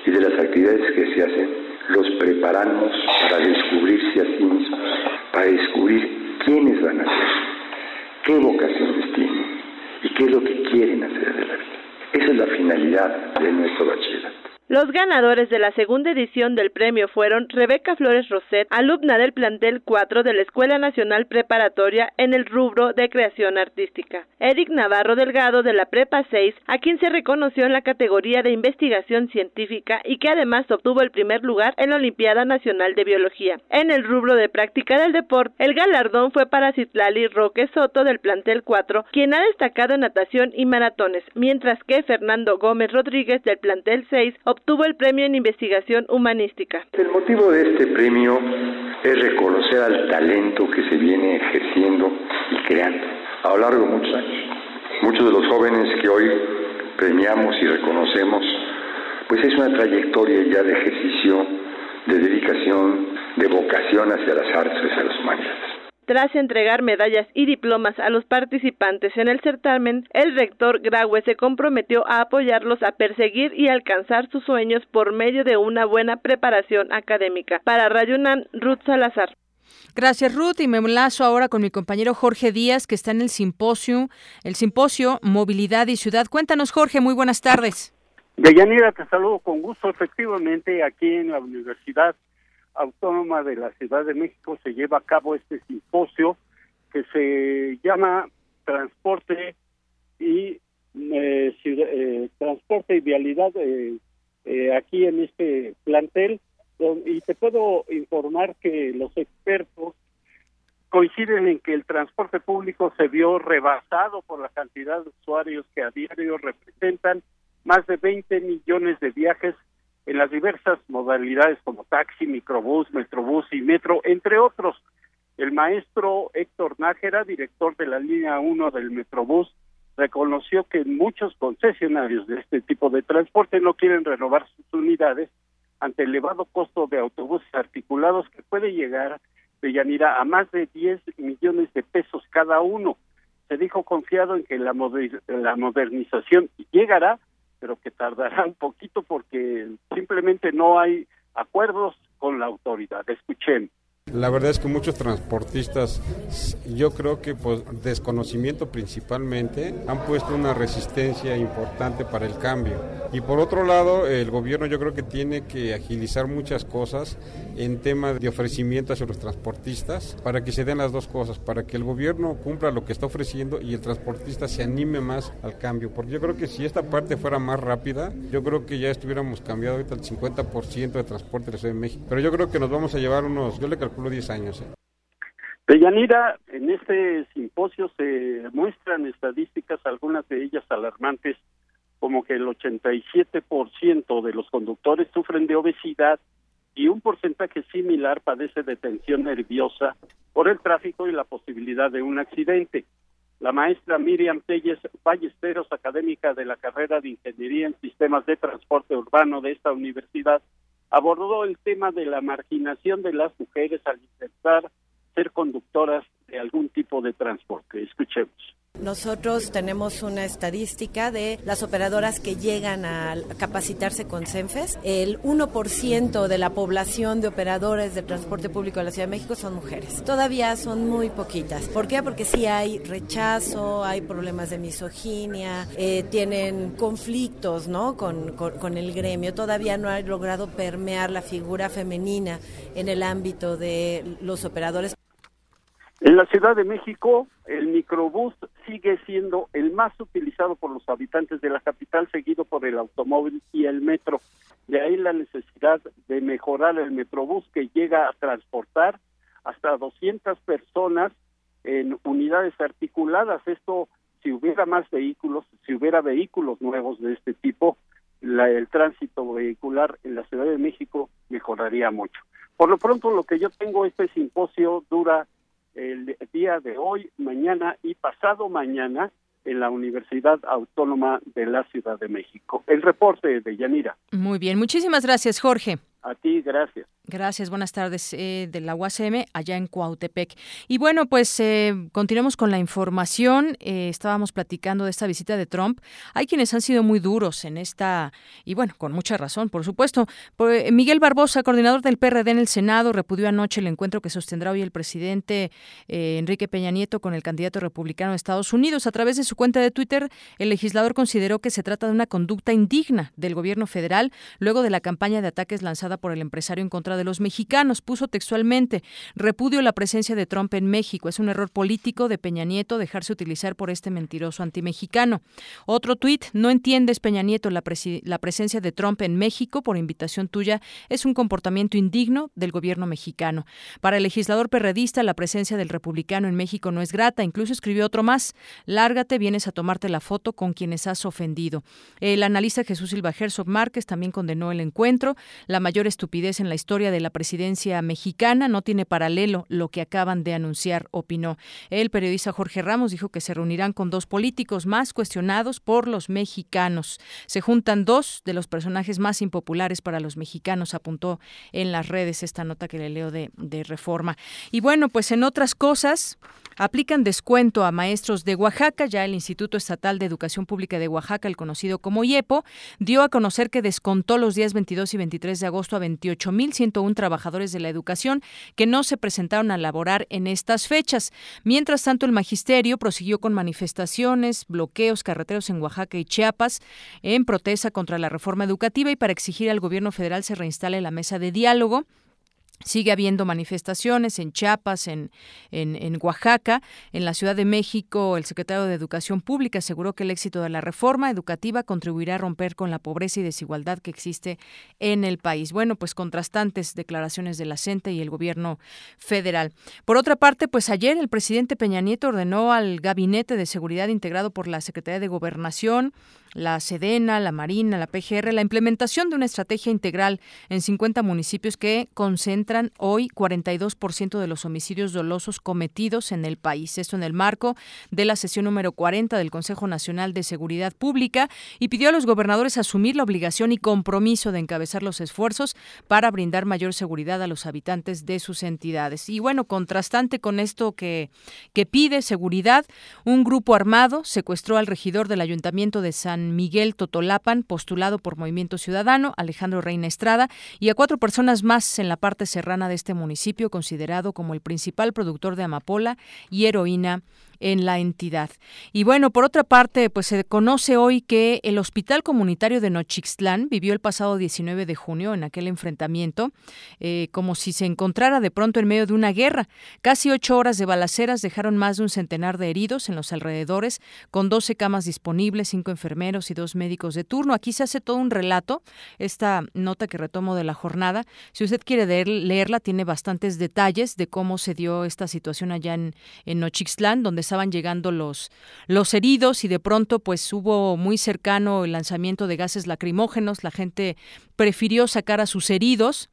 y de las actividades que se hacen, los preparamos para descubrirse a sí mismos, para descubrir quiénes van a ser, qué vocaciones tienen y qué es lo que quieren hacer de la vida. Esa es la finalidad de nuestro bachillerato. Los ganadores de la segunda edición del premio fueron Rebeca Flores Roset, alumna del plantel 4 de la Escuela Nacional Preparatoria en el rubro de creación artística, Eric Navarro Delgado de la Prepa 6, a quien se reconoció en la categoría de investigación científica y que además obtuvo el primer lugar en la Olimpiada Nacional de Biología. En el rubro de práctica del deporte, el galardón fue para Citlali Roque Soto del plantel 4, quien ha destacado en natación y maratones, mientras que Fernando Gómez Rodríguez del plantel 6 obtuvo el premio en investigación humanística. El motivo de este premio es reconocer al talento que se viene ejerciendo y creando a lo largo de muchos años. Muchos de los jóvenes que hoy premiamos y reconocemos, pues es una trayectoria ya de ejercicio, de dedicación, de vocación hacia las artes hacia las humanidades. Tras entregar medallas y diplomas a los participantes en el certamen, el rector Graue se comprometió a apoyarlos a perseguir y alcanzar sus sueños por medio de una buena preparación académica. Para Rayunan, Ruth Salazar. Gracias, Ruth. Y me enlazo ahora con mi compañero Jorge Díaz, que está en el simposio, el simposio Movilidad y Ciudad. Cuéntanos, Jorge, muy buenas tardes. Deyanira, te saludo con gusto. Efectivamente, aquí en la Universidad Autónoma de la Ciudad de México se lleva a cabo este simposio que se llama Transporte y eh, eh, Transporte y Vialidad eh, aquí en este plantel. Y te puedo informar que los expertos coinciden en que el transporte público se vio rebasado por la cantidad de usuarios que a diario representan más de 20 millones de viajes en las diversas modalidades como taxi, microbús, metrobús y metro, entre otros. El maestro Héctor Nájera, director de la línea 1 del metrobús, reconoció que muchos concesionarios de este tipo de transporte no quieren renovar sus unidades ante el elevado costo de autobuses articulados que puede llegar de Yanira a más de 10 millones de pesos cada uno. Se dijo confiado en que la, la modernización llegará, pero que tardará un poquito porque simplemente no hay acuerdos con la autoridad. Escuchen. La verdad es que muchos transportistas, yo creo que por desconocimiento principalmente, han puesto una resistencia importante para el cambio. Y por otro lado, el gobierno yo creo que tiene que agilizar muchas cosas en tema de ofrecimiento hacia los transportistas para que se den las dos cosas, para que el gobierno cumpla lo que está ofreciendo y el transportista se anime más al cambio. Porque yo creo que si esta parte fuera más rápida, yo creo que ya estuviéramos cambiado ahorita el 50% de transporte de la Ciudad de México. Pero yo creo que nos vamos a llevar unos, yo le calculo 10 años. ¿eh? Deyanira, en este simposio se muestran estadísticas, algunas de ellas alarmantes, como que el 87% de los conductores sufren de obesidad y un porcentaje similar padece de tensión nerviosa por el tráfico y la posibilidad de un accidente. La maestra Miriam Telles Ballesteros, académica de la carrera de Ingeniería en Sistemas de Transporte Urbano de esta universidad, abordó el tema de la marginación de las mujeres al intentar ser conductoras de algún tipo de transporte. Escuchemos. Nosotros tenemos una estadística de las operadoras que llegan a capacitarse con CENFES. El 1% de la población de operadores de transporte público de la Ciudad de México son mujeres. Todavía son muy poquitas. ¿Por qué? Porque sí hay rechazo, hay problemas de misoginia, eh, tienen conflictos ¿no? Con, con el gremio. Todavía no ha logrado permear la figura femenina en el ámbito de los operadores. En la Ciudad de México, el microbús sigue siendo el más utilizado por los habitantes de la capital, seguido por el automóvil y el metro. De ahí la necesidad de mejorar el metrobús que llega a transportar hasta 200 personas en unidades articuladas. Esto, si hubiera más vehículos, si hubiera vehículos nuevos de este tipo, el tránsito vehicular en la Ciudad de México mejoraría mucho. Por lo pronto, lo que yo tengo, este simposio dura el día de hoy, mañana y pasado mañana en la Universidad Autónoma de la Ciudad de México. El reporte de Yanira. Muy bien, muchísimas gracias, Jorge. A ti, gracias. Gracias, buenas tardes eh, de la UACM allá en Cuautepec. Y bueno, pues eh, continuamos con la información. Eh, estábamos platicando de esta visita de Trump. Hay quienes han sido muy duros en esta, y bueno, con mucha razón, por supuesto. Eh, Miguel Barbosa, coordinador del PRD en el Senado, repudió anoche el encuentro que sostendrá hoy el presidente Enrique Peña Nieto con el candidato republicano de Estados Unidos. A través de su cuenta de Twitter, el legislador consideró que se trata de una conducta indigna del gobierno federal luego de la campaña de ataques lanzada por el empresario en contra de los mexicanos. Puso textualmente, repudio la presencia de Trump en México. Es un error político de Peña Nieto dejarse utilizar por este mentiroso antimexicano. Otro tuit, no entiendes, Peña Nieto, la, la presencia de Trump en México por invitación tuya es un comportamiento indigno del gobierno mexicano. Para el legislador perredista, la presencia del republicano en México no es grata. Incluso escribió otro más, lárgate, vienes a tomarte la foto con quienes has ofendido. El analista Jesús Silva Herzog Márquez también condenó el encuentro. La mayor estupidez en la historia de la presidencia mexicana. No tiene paralelo lo que acaban de anunciar, opinó. El periodista Jorge Ramos dijo que se reunirán con dos políticos más cuestionados por los mexicanos. Se juntan dos de los personajes más impopulares para los mexicanos, apuntó en las redes esta nota que le leo de, de Reforma. Y bueno, pues en otras cosas, aplican descuento a maestros de Oaxaca. Ya el Instituto Estatal de Educación Pública de Oaxaca, el conocido como IEPO, dio a conocer que descontó los días 22 y 23 de agosto a 28.101 trabajadores de la educación que no se presentaron a laborar en estas fechas. Mientras tanto, el magisterio prosiguió con manifestaciones, bloqueos carreteros en Oaxaca y Chiapas en protesta contra la reforma educativa y para exigir al gobierno federal se reinstale la mesa de diálogo Sigue habiendo manifestaciones en Chiapas, en, en, Oaxaca, en la Ciudad de México. El secretario de Educación Pública aseguró que el éxito de la reforma educativa contribuirá a romper con la pobreza y desigualdad que existe en el país. Bueno, pues contrastantes declaraciones de la CENTE y el gobierno federal. Por otra parte, pues ayer el presidente Peña Nieto ordenó al Gabinete de Seguridad integrado por la Secretaría de Gobernación, la Sedena, la Marina, la PGR, la implementación de una estrategia integral en 50 municipios que concentran hoy 42% de los homicidios dolosos cometidos en el país. Esto en el marco de la sesión número 40 del Consejo Nacional de Seguridad Pública y pidió a los gobernadores asumir la obligación y compromiso de encabezar los esfuerzos para brindar mayor seguridad a los habitantes de sus entidades. Y bueno, contrastante con esto que, que pide seguridad, un grupo armado secuestró al regidor del Ayuntamiento de San Miguel Totolapan, postulado por Movimiento Ciudadano, Alejandro Reina Estrada, y a cuatro personas más en la parte serrana de este municipio, considerado como el principal productor de amapola y heroína en la entidad. Y bueno, por otra parte, pues se conoce hoy que el Hospital Comunitario de Nochixtlán vivió el pasado 19 de junio en aquel enfrentamiento, eh, como si se encontrara de pronto en medio de una guerra. Casi ocho horas de balaceras dejaron más de un centenar de heridos en los alrededores, con 12 camas disponibles, cinco enfermeros y dos médicos de turno. Aquí se hace todo un relato, esta nota que retomo de la jornada. Si usted quiere leerla, tiene bastantes detalles de cómo se dio esta situación allá en, en Nochixtlán, donde estaban llegando los, los heridos y de pronto pues hubo muy cercano el lanzamiento de gases lacrimógenos, la gente prefirió sacar a sus heridos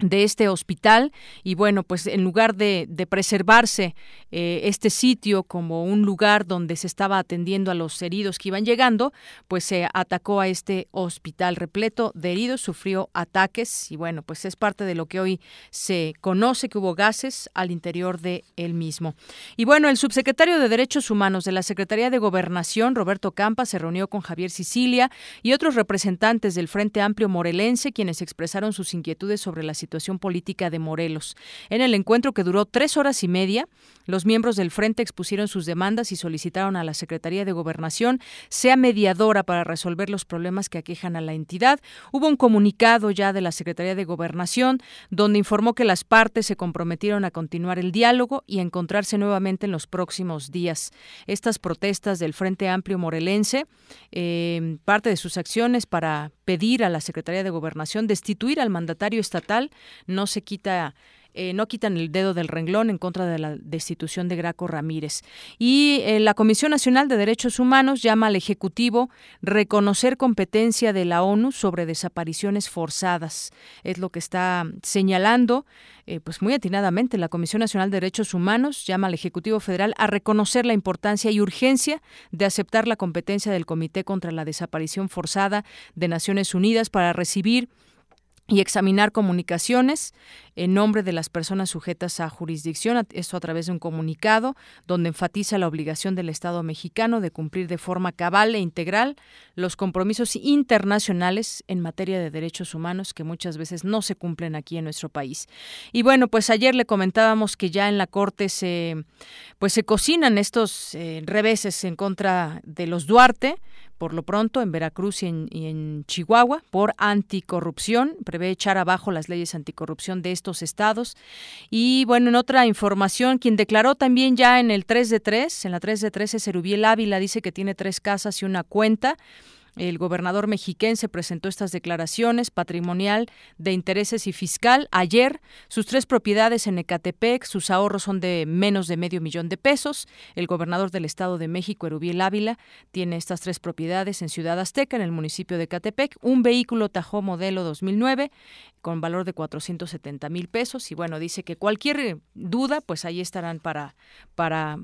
de este hospital y bueno pues en lugar de, preservarse eh, este sitio como un lugar donde se estaba atendiendo a los heridos que iban llegando pues se atacó a este hospital repleto de heridos sufrió ataques y bueno pues es parte de lo que hoy se conoce que hubo gases al interior de él mismo. Y bueno el subsecretario de Derechos Humanos de la Secretaría de Gobernación Roberto Campa se reunió con Javier Sicilia y otros representantes del Frente Amplio Morelense quienes expresaron sus inquietudes sobre la situación política de Morelos. En el encuentro que duró tres horas y media, los miembros del Frente expusieron sus demandas y solicitaron a la Secretaría de Gobernación sea mediadora para resolver los problemas que aquejan a la entidad. Hubo un comunicado ya de la Secretaría de Gobernación donde informó que las partes se comprometieron a continuar el diálogo y a encontrarse nuevamente en los próximos días. Estas protestas del Frente Amplio Morelense, eh, parte de sus acciones para pedir a la Secretaría de Gobernación destituir al mandatario estatal no se quita eh, no quitan el dedo del renglón en contra de la destitución de Graco Ramírez. Y eh, la Comisión Nacional de Derechos Humanos llama al Ejecutivo reconocer competencia de la ONU sobre desapariciones forzadas. Es lo que está señalando, eh, pues muy atinadamente, la Comisión Nacional de Derechos Humanos llama al Ejecutivo Federal a reconocer la importancia y urgencia de aceptar la competencia del Comité contra la Desaparición Forzada de Naciones Unidas para recibir y examinar comunicaciones en nombre de las personas sujetas a jurisdicción, esto a través de un comunicado donde enfatiza la obligación del Estado mexicano de cumplir de forma cabal e integral los compromisos internacionales en materia de derechos humanos que muchas veces no se cumplen aquí en nuestro país. Y bueno, pues ayer le comentábamos que ya en la Corte se pues se cocinan estos eh, reveses en contra de los Duarte, por lo pronto en Veracruz y en, Chihuahua por anticorrupción. Prevé echar abajo las leyes anticorrupción de estos estados. Y bueno, en otra información, quien declaró también ya en el 3 de 3, en la 3 de 3 es Erubiel Ávila, dice que tiene tres casas y una cuenta. El gobernador mexiquense presentó estas declaraciones patrimonial de intereses y fiscal ayer. Sus tres propiedades en Ecatepec, sus ahorros son de menos de medio millón de pesos. El gobernador del Estado de México, Erubiel Ávila, tiene estas tres propiedades en Ciudad Azteca, en el municipio de Ecatepec. Un vehículo Tajo modelo 2009 con valor de 470 mil pesos. Y bueno, dice que cualquier duda, pues ahí estarán para, para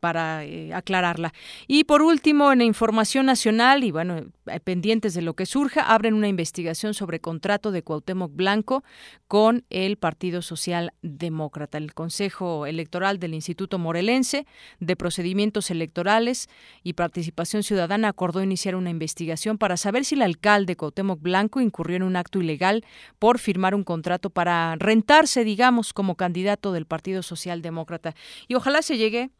para eh, aclararla. Y por último, en información nacional y bueno, eh, pendientes de lo que surja, abren una investigación sobre contrato de Cuauhtémoc Blanco con el Partido Social Demócrata. El Consejo Electoral del Instituto Morelense de Procedimientos Electorales y Participación Ciudadana acordó iniciar una investigación para saber si el alcalde Cuauhtémoc Blanco incurrió en un acto ilegal por firmar un contrato para rentarse, digamos, como candidato del Partido Social Demócrata. Y ojalá se llegue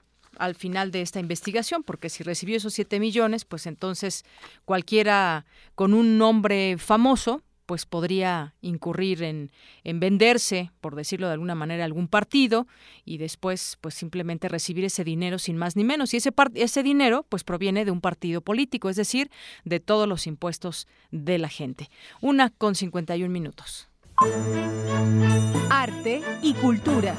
al final de esta investigación, porque si recibió esos 7 millones, pues entonces cualquiera con un nombre famoso, pues podría incurrir en, en venderse, por decirlo de alguna manera, algún partido y después pues simplemente recibir ese dinero sin más ni menos. Y ese, ese dinero pues proviene de un partido político, es decir, de todos los impuestos de la gente. Una con 51 minutos. Arte y cultura.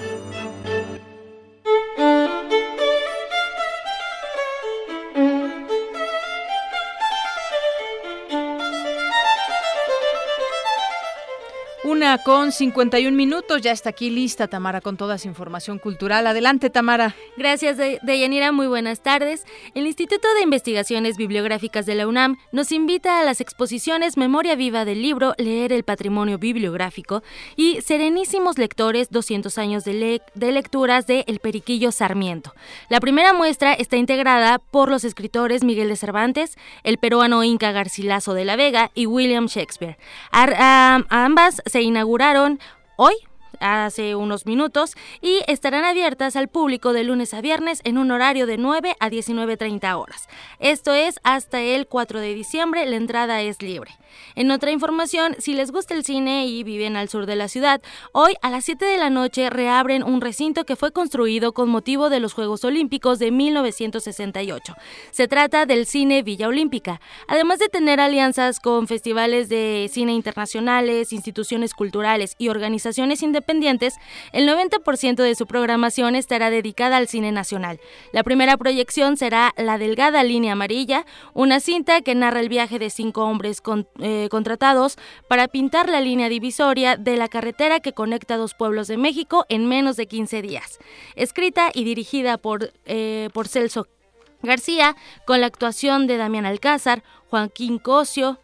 Una con 51 minutos, ya está aquí lista Tamara con toda su información cultural. Adelante, Tamara. Gracias, Deyanira. Muy buenas tardes. El Instituto de Investigaciones Bibliográficas de la UNAM nos invita a las exposiciones Memoria Viva del libro Leer el Patrimonio Bibliográfico y Serenísimos Lectores 200 años de, de lecturas de El Periquillo Sarmiento. La primera muestra está integrada por los escritores Miguel de Cervantes, el peruano Inca Garcilaso de la Vega y William Shakespeare. Ambas se inauguraron hoy hace unos minutos y estarán abiertas al público de lunes a viernes en un horario de 9 a 19.30 horas. Esto es hasta el 4 de diciembre, la entrada es libre. En otra información, si les gusta el cine y viven al sur de la ciudad, hoy a las 7 de la noche reabren un recinto que fue construido con motivo de los Juegos Olímpicos de 1968. Se trata del Cine Villa Olímpica. Además de tener alianzas con festivales de cine internacionales, instituciones culturales y organizaciones independientes, el 90% de su programación estará dedicada al cine nacional. La primera proyección será La Delgada Línea Amarilla, una cinta que narra el viaje de cinco hombres eh, contratados para pintar la línea divisoria de la carretera que conecta dos pueblos de México en menos de 15 días. Escrita y dirigida por, eh, por Celso García, con la actuación de Damián Alcázar, Joaquín Cosio,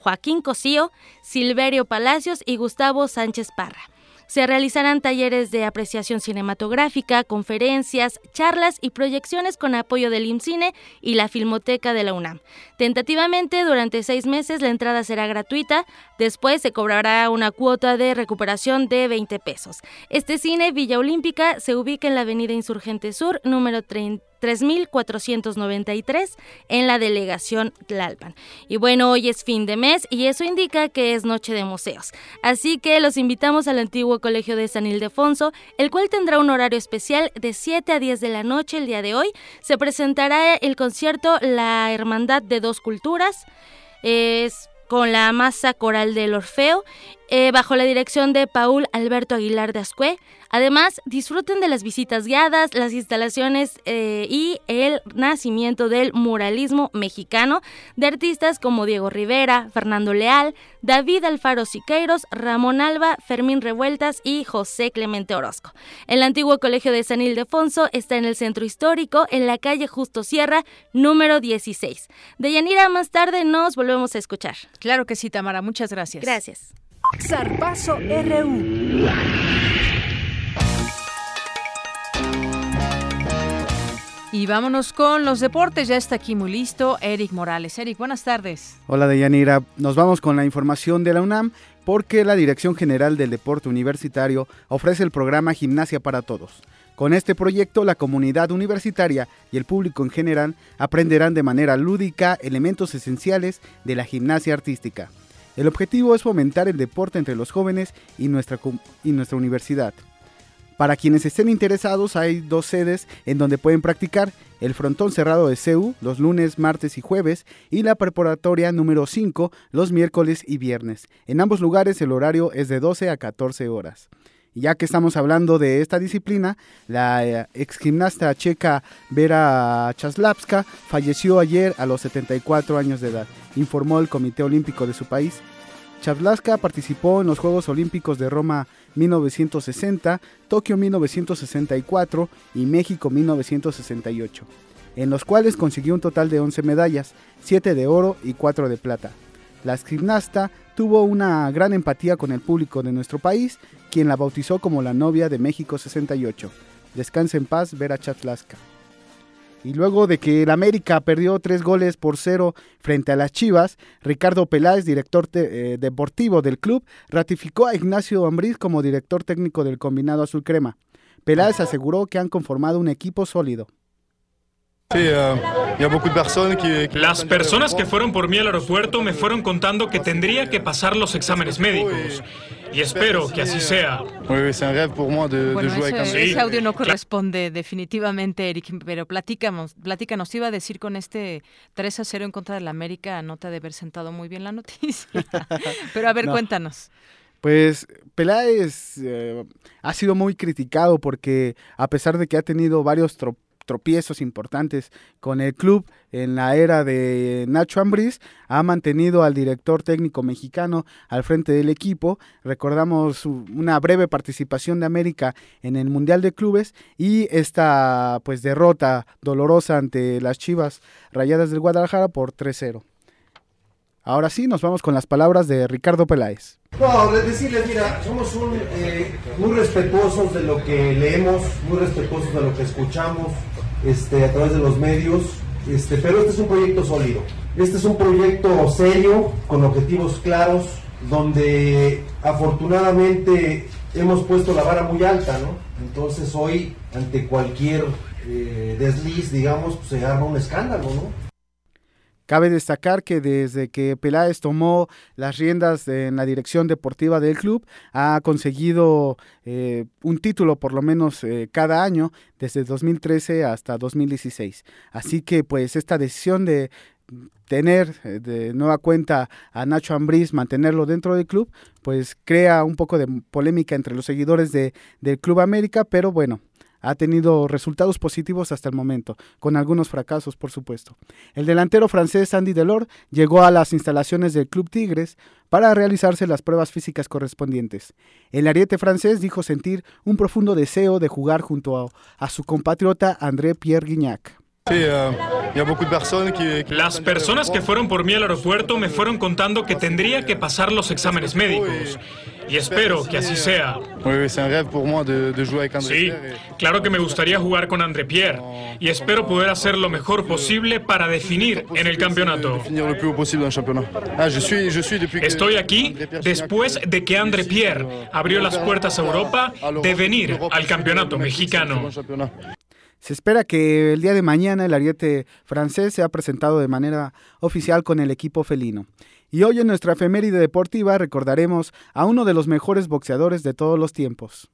Joaquín Cosío, Silverio Palacios y Gustavo Sánchez Parra. Se realizarán talleres de apreciación cinematográfica, conferencias, charlas y proyecciones con apoyo del IMCINE y la Filmoteca de la UNAM. Tentativamente, durante seis meses la entrada será gratuita, después se cobrará una cuota de recuperación de 20 pesos. Este cine Villa Olímpica se ubica en la Avenida Insurgente Sur, número 30 3.493 en la delegación Tlalpan. Y bueno, hoy es fin de mes y eso indica que es noche de museos. Así que los invitamos al antiguo colegio de San Ildefonso, el cual tendrá un horario especial de 7 a 10 de la noche el día de hoy. Se presentará el concierto La Hermandad de Dos Culturas. Es con la masa coral del Orfeo eh, bajo la dirección de Paul Alberto Aguilar de Ascue. Además, disfruten de las visitas guiadas, las instalaciones eh, y el nacimiento del muralismo mexicano de artistas como Diego Rivera, Fernando Leal, David Alfaro Siqueiros, Ramón Alba, Fermín Revueltas y José Clemente Orozco. El antiguo colegio de San Ildefonso está en el centro histórico, en la calle Justo Sierra, número 16. De Yanira, más tarde nos volvemos a escuchar. Claro que sí, Tamara. Muchas gracias. Gracias. Zarpazo RU. Y vámonos con los deportes. Ya está aquí muy listo Eric Morales. Eric, buenas tardes. Hola Deyanira. Nos vamos con la información de la UNAM porque la Dirección General del Deporte Universitario ofrece el programa Gimnasia para Todos. Con este proyecto, la comunidad universitaria y el público en general aprenderán de manera lúdica elementos esenciales de la gimnasia artística. El objetivo es fomentar el deporte entre los jóvenes y nuestra, y nuestra universidad. Para quienes estén interesados, hay dos sedes en donde pueden practicar, el frontón cerrado de CEU los lunes, martes y jueves y la preparatoria número 5 los miércoles y viernes. En ambos lugares el horario es de 12 a 14 horas. Ya que estamos hablando de esta disciplina, la eh, ex gimnasta checa Vera Chaslavska falleció ayer a los 74 años de edad, informó el Comité Olímpico de su país. Chaslavska participó en los Juegos Olímpicos de Roma 1960, Tokio 1964 y México 1968, en los cuales consiguió un total de 11 medallas, 7 de oro y 4 de plata. La gimnasta tuvo una gran empatía con el público de nuestro país, quien la bautizó como la novia de México 68. Descansa en paz, Vera Chatlaska. Y luego de que el América perdió tres goles por cero frente a las Chivas, Ricardo Peláez, director eh, deportivo del club, ratificó a Ignacio Ambriz como director técnico del combinado azul crema. Peláez aseguró que han conformado un equipo sólido. Las personas que fueron por mí al aeropuerto me fueron contando que tendría que pasar los exámenes médicos. Y espero que así sea. Bueno, ese audio no corresponde definitivamente, Eric, pero platícanos, platícanos. Iba a decir con este 3 a 0 en contra de la América, no te de haber sentado muy bien la noticia. *laughs* pero a ver, cuéntanos. Pues Peláez eh, ha sido muy criticado porque a pesar de que ha tenido varios tropezones, tropiezos importantes con el club en la era de Nacho Ambriz, ha mantenido al director técnico mexicano al frente del equipo. Recordamos una breve participación de América en el Mundial de Clubes y esta pues derrota dolorosa ante las Chivas Rayadas del Guadalajara por 3-0. Ahora sí, nos vamos con las palabras de Ricardo Peláez. No, decirles, mira, somos eh, muy respetuosos de lo que leemos, muy respetuosos de lo que escuchamos, este, a través de los medios, este, pero este es un proyecto sólido. Este es un proyecto serio, con objetivos claros, donde afortunadamente hemos puesto la vara muy alta, ¿no? Entonces hoy, ante cualquier eh, desliz, digamos, pues, se arma un escándalo, ¿no? Cabe destacar que desde que Peláez tomó las riendas en la dirección deportiva del club, ha conseguido eh, un título por lo menos eh, cada año, desde 2013 hasta 2016. Así que pues esta decisión de tener eh, de nueva cuenta a Nacho Ambriz, mantenerlo dentro del club, pues crea un poco de polémica entre los seguidores de, del Club América, pero bueno, ha tenido resultados positivos hasta el momento, con algunos fracasos, por supuesto. El delantero francés Andy Delors llegó a las instalaciones del Club Tigres para realizarse las pruebas físicas correspondientes. El ariete francés dijo sentir un profundo deseo de jugar junto a, su compatriota André Pierre Guignac. Las personas que fueron por mí al aeropuerto me fueron contando que tendría que pasar los exámenes médicos. Y espero que así sea. Sí, claro que me gustaría jugar con André Pierre. Y espero poder hacer lo mejor posible para definir en el campeonato. Estoy aquí después de que André Pierre abrió las puertas a Europa de venir al campeonato mexicano. Se espera que el día de mañana el ariete francés sea presentado de manera oficial con el equipo felino. Y hoy en nuestra efeméride deportiva recordaremos a uno de los mejores boxeadores de todos los tiempos.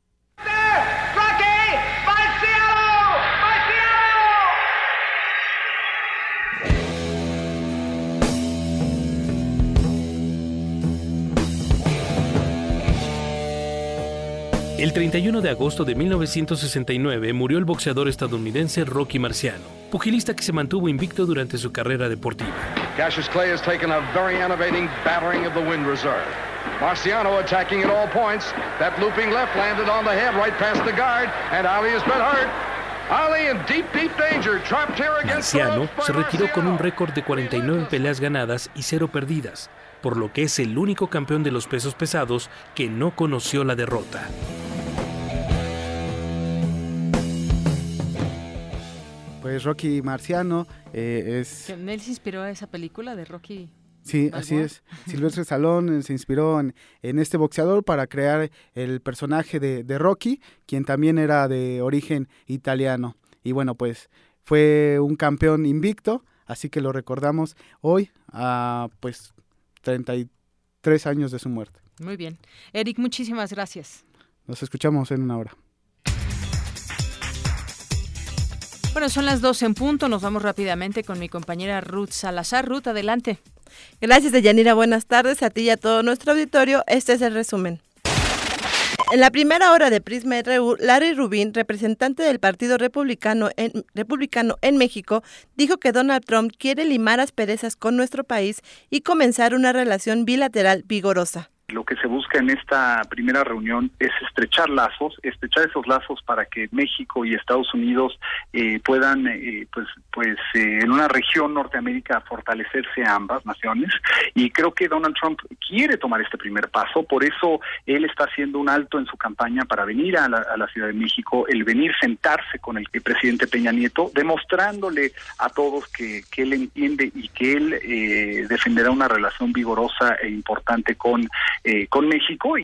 El 31 de agosto de 1969 murió el boxeador estadounidense Rocky Marciano, pugilista que se mantuvo invicto durante su carrera deportiva. Cassius Clay has taken a very enervating battering of the wind reserve. Marciano attacking at all points. That looping left landed on the head right past the guard, and Ali has been hurt. Ali in deep, deep danger, trapped here against Marciano se retiró con un récord de 49 peleas ganadas y 0 perdidas, por lo que es el único campeón de los pesos pesados que no conoció la derrota. Pues Rocky Marciano eh, es... Él se inspiró a esa película de Rocky. Sí, así es. *laughs* Silvestre Salón se inspiró en, este boxeador para crear el personaje de, Rocky, quien también era de origen italiano. Y bueno, pues fue un campeón invicto, así que lo recordamos hoy pues 33 años de su muerte. Muy bien. Eric, muchísimas gracias. Nos escuchamos en una hora. Bueno, son las dos en punto. Nos vamos rápidamente con mi compañera Ruth Salazar. Ruth, adelante. Gracias, Deyanira. Buenas tardes a ti y a todo nuestro auditorio. Este es el resumen. En la primera hora de Prisma RU, Larry Rubin, representante del Partido Republicano en, Republicano en México, dijo que Donald Trump quiere limar asperezas con nuestro país y comenzar una relación bilateral vigorosa. Lo que se busca en esta primera reunión es estrechar lazos, estrechar esos lazos para que México y Estados Unidos eh, puedan, eh, pues, pues eh, en una región Norteamérica fortalecerse ambas naciones. Y creo que Donald Trump quiere tomar este primer paso, por eso él está haciendo un alto en su campaña para venir a la, Ciudad de México, el venir sentarse con el, presidente Peña Nieto, demostrándole a todos que, que él entiende y que él defenderá una relación vigorosa e importante con eh, con México.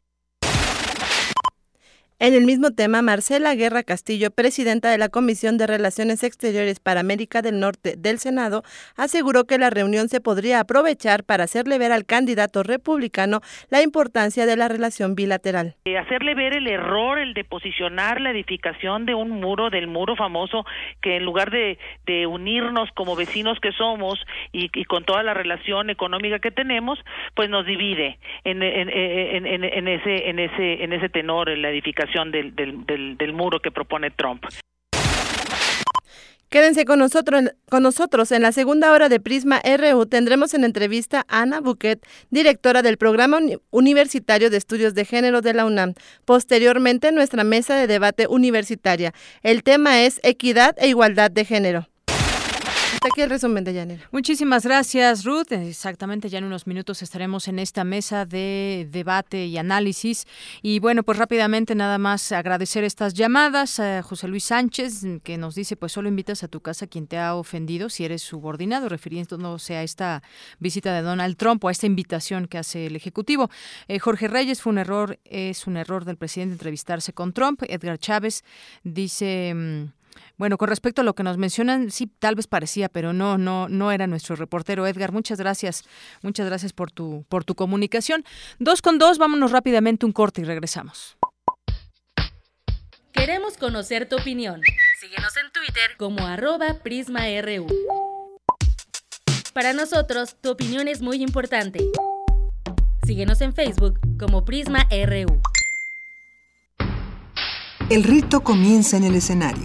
En el mismo tema, Marcela Guerra Castillo, presidenta de la Comisión de Relaciones Exteriores para América del Norte del Senado, aseguró que la reunión se podría aprovechar para hacerle ver al candidato republicano la importancia de la relación bilateral. Eh, hacerle ver el error, el de posicionar la edificación de un muro, del muro famoso, que en lugar de, unirnos como vecinos que somos y, con toda la relación económica que tenemos, pues nos divide en, ese, en, ese, en ese tenor, en la edificación del, muro que propone Trump. Quédense con nosotros, con nosotros. En la segunda hora de Prisma RU tendremos en entrevista a Ana Buquet, directora del Programa Universitario de Estudios de Género de la UNAM. Posteriormente, nuestra mesa de debate universitaria. El tema es equidad e igualdad de género aquí el resumen de Yanira. Muchísimas gracias, Ruth. Exactamente, ya en unos minutos estaremos en esta mesa de debate y análisis. Y bueno, pues rápidamente nada más agradecer estas llamadas José Luis Sánchez, que nos dice, pues solo invitas a tu casa a quien te ha ofendido si eres subordinado, refiriéndose a esta visita de Donald Trump o a esta invitación que hace el Ejecutivo. Eh, Jorge Reyes, fue un error, es un error del presidente entrevistarse con Trump. Edgar Chávez dice... Bueno, con respecto a lo que nos mencionan, sí, tal vez parecía, pero no, no, no era nuestro reportero Edgar. Muchas gracias, muchas gracias por tu, por tu comunicación. Dos con dos, vámonos rápidamente un corte y regresamos. Queremos conocer tu opinión. Síguenos en Twitter como arroba PrismaRU. Para nosotros, tu opinión es muy importante. Síguenos en Facebook como PrismaRU. El rito comienza en el escenario.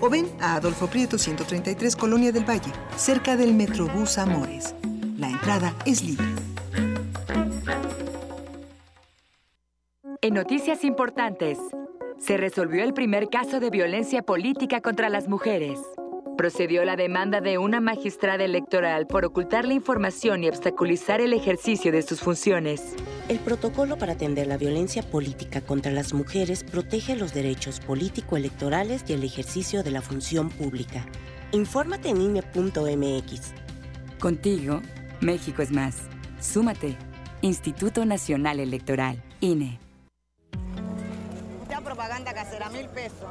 o ven a Adolfo Prieto 133 Colonia del Valle, cerca del Metrobús Amores. La entrada es libre. En noticias importantes, se resolvió el primer caso de violencia política contra las mujeres. Procedió la demanda de una magistrada electoral por ocultar la información y obstaculizar el ejercicio de sus funciones. El protocolo para atender la violencia política contra las mujeres protege los derechos político-electorales y el ejercicio de la función pública. Infórmate en INE.mx. Contigo, México es más. Súmate. Instituto Nacional Electoral, INE. propaganda casera, mil pesos.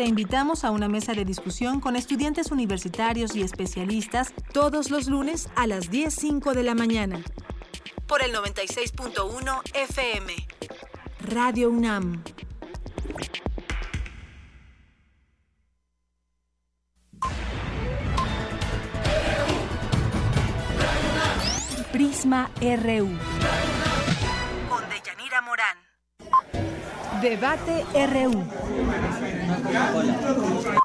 Te invitamos a una mesa de discusión con estudiantes universitarios y especialistas todos los lunes a las 10.05 de la mañana. Por el 96.1 FM. Radio UNAM. Prisma RU. Con Deyanira Morán. Debate RU. 赶紧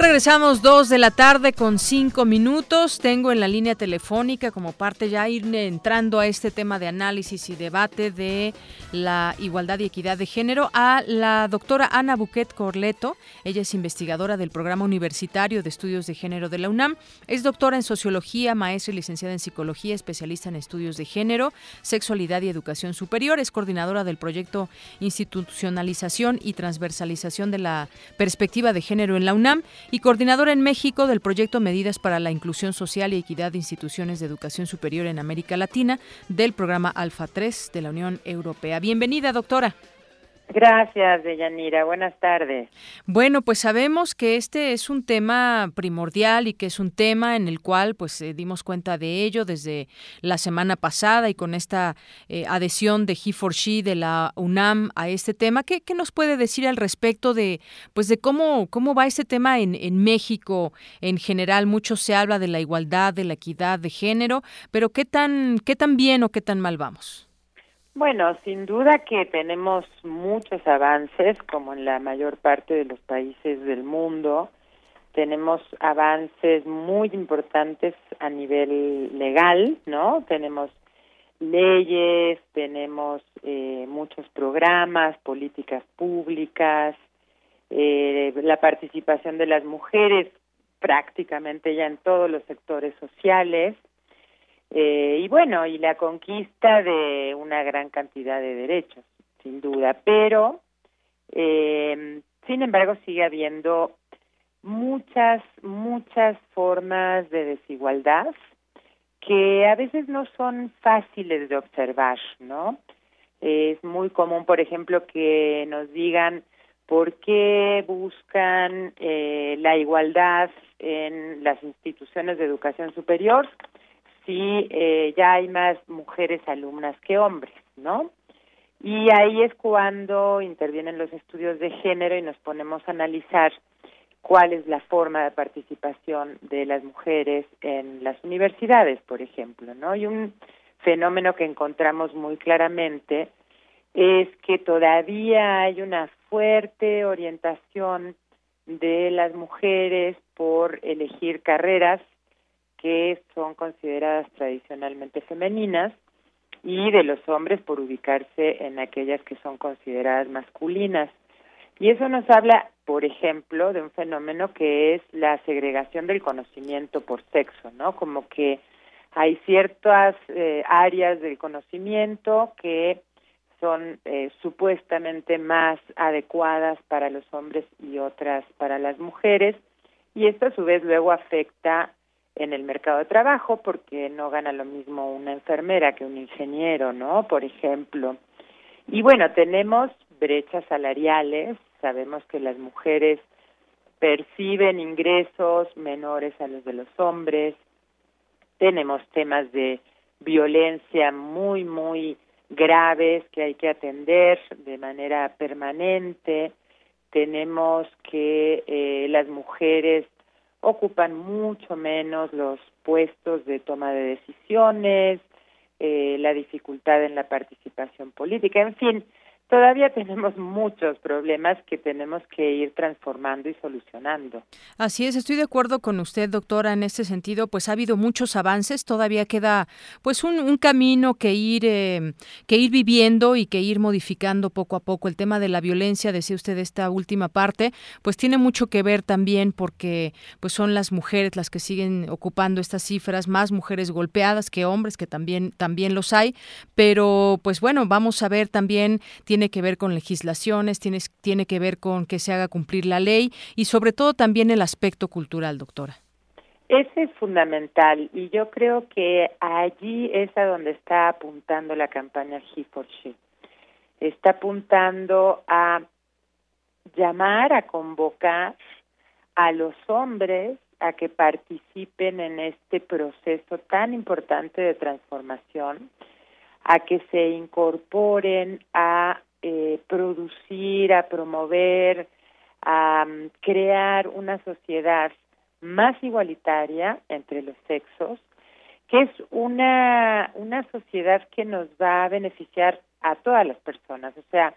Regresamos dos de la tarde con cinco minutos. Tengo en la línea telefónica como parte ya ir entrando a este tema de análisis y debate de la igualdad y equidad de género a la doctora Ana Buquet Corleto. Ella es investigadora del Programa Universitario de Estudios de Género de la UNAM. Es doctora en sociología, maestra y licenciada en psicología, especialista en estudios de género, sexualidad y educación superior. Es coordinadora del proyecto Institucionalización y Transversalización de la Perspectiva de Género en la UNAM y coordinadora en México del proyecto Medidas para la Inclusión Social y Equidad de Instituciones de Educación Superior en América Latina del programa Alfa 3 de la Unión Europea. Bienvenida, doctora. Gracias, Deyanira. Buenas tardes. Bueno, pues sabemos que este es un tema primordial y que es un tema en el cual pues eh, dimos cuenta de ello desde la semana pasada y con esta eh, adhesión de He for She de la UNAM a este tema. ¿Qué, ¿Qué, nos puede decir al respecto de pues de cómo, cómo va este tema en, en México en general? Mucho se habla de la igualdad, de la equidad de género, pero ¿qué tan, qué tan bien o qué tan mal vamos? Bueno, sin duda que tenemos muchos avances, como en la mayor parte de los países del mundo. Tenemos avances muy importantes a nivel legal, ¿no? Tenemos leyes, tenemos eh, muchos programas, políticas públicas, eh, la participación de las mujeres prácticamente ya en todos los sectores sociales eh, y bueno, y la conquista de una gran cantidad de derechos, sin duda, pero eh, sin embargo sigue habiendo muchas, muchas formas de desigualdad que a veces no son fáciles de observar, ¿no? Es muy común, por ejemplo, que nos digan por qué buscan eh, la igualdad en las instituciones de educación superior si eh, ya hay más mujeres alumnas que hombres, ¿no? Y ahí es cuando intervienen los estudios de género y nos ponemos a analizar cuál es la forma de participación de las mujeres en las universidades, por ejemplo, ¿no? Y un fenómeno que encontramos muy claramente es que todavía hay una fuerte orientación de las mujeres por elegir carreras que son consideradas tradicionalmente femeninas y de los hombres por ubicarse en aquellas que son consideradas masculinas. Y eso nos habla, por ejemplo, de un fenómeno que es la segregación del conocimiento por sexo, ¿no? Como que hay ciertas eh, áreas del conocimiento que son eh, supuestamente más adecuadas para los hombres y otras para las mujeres, y esto a su vez luego afecta en el mercado de trabajo porque no gana lo mismo una enfermera que un ingeniero, ¿no? Por ejemplo. Y bueno, tenemos brechas salariales, sabemos que las mujeres perciben ingresos menores a los de los hombres, tenemos temas de violencia muy, muy graves que hay que atender de manera permanente, tenemos que eh, las mujeres ocupan mucho menos los puestos de toma de decisiones, eh, la dificultad en la participación política, en fin, todavía *laughs* tenemos muchos problemas que tenemos que ir transformando y solucionando. Así es, estoy de acuerdo con usted, doctora, en este sentido, pues ha habido muchos avances, todavía queda pues un, camino que ir eh, que ir viviendo y que ir modificando poco a poco. El tema de la violencia, decía usted esta última parte, pues tiene mucho que ver también porque pues son las mujeres las que siguen ocupando estas cifras, más mujeres golpeadas que hombres, que también también los hay, pero pues bueno, vamos a ver también tiene que ver con legislaciones, tiene, tiene que ver con que se haga cumplir la ley y sobre todo también el aspecto cultural, doctora. Ese es fundamental y yo creo que allí es a donde está apuntando la campaña He for She. Está apuntando a llamar, a convocar a los hombres a que participen en este proceso tan importante de transformación, a que se incorporen a eh, producir, a promover, a mm, crear una sociedad más igualitaria entre los sexos, que es una, una sociedad que nos va a beneficiar a todas las personas, o sea,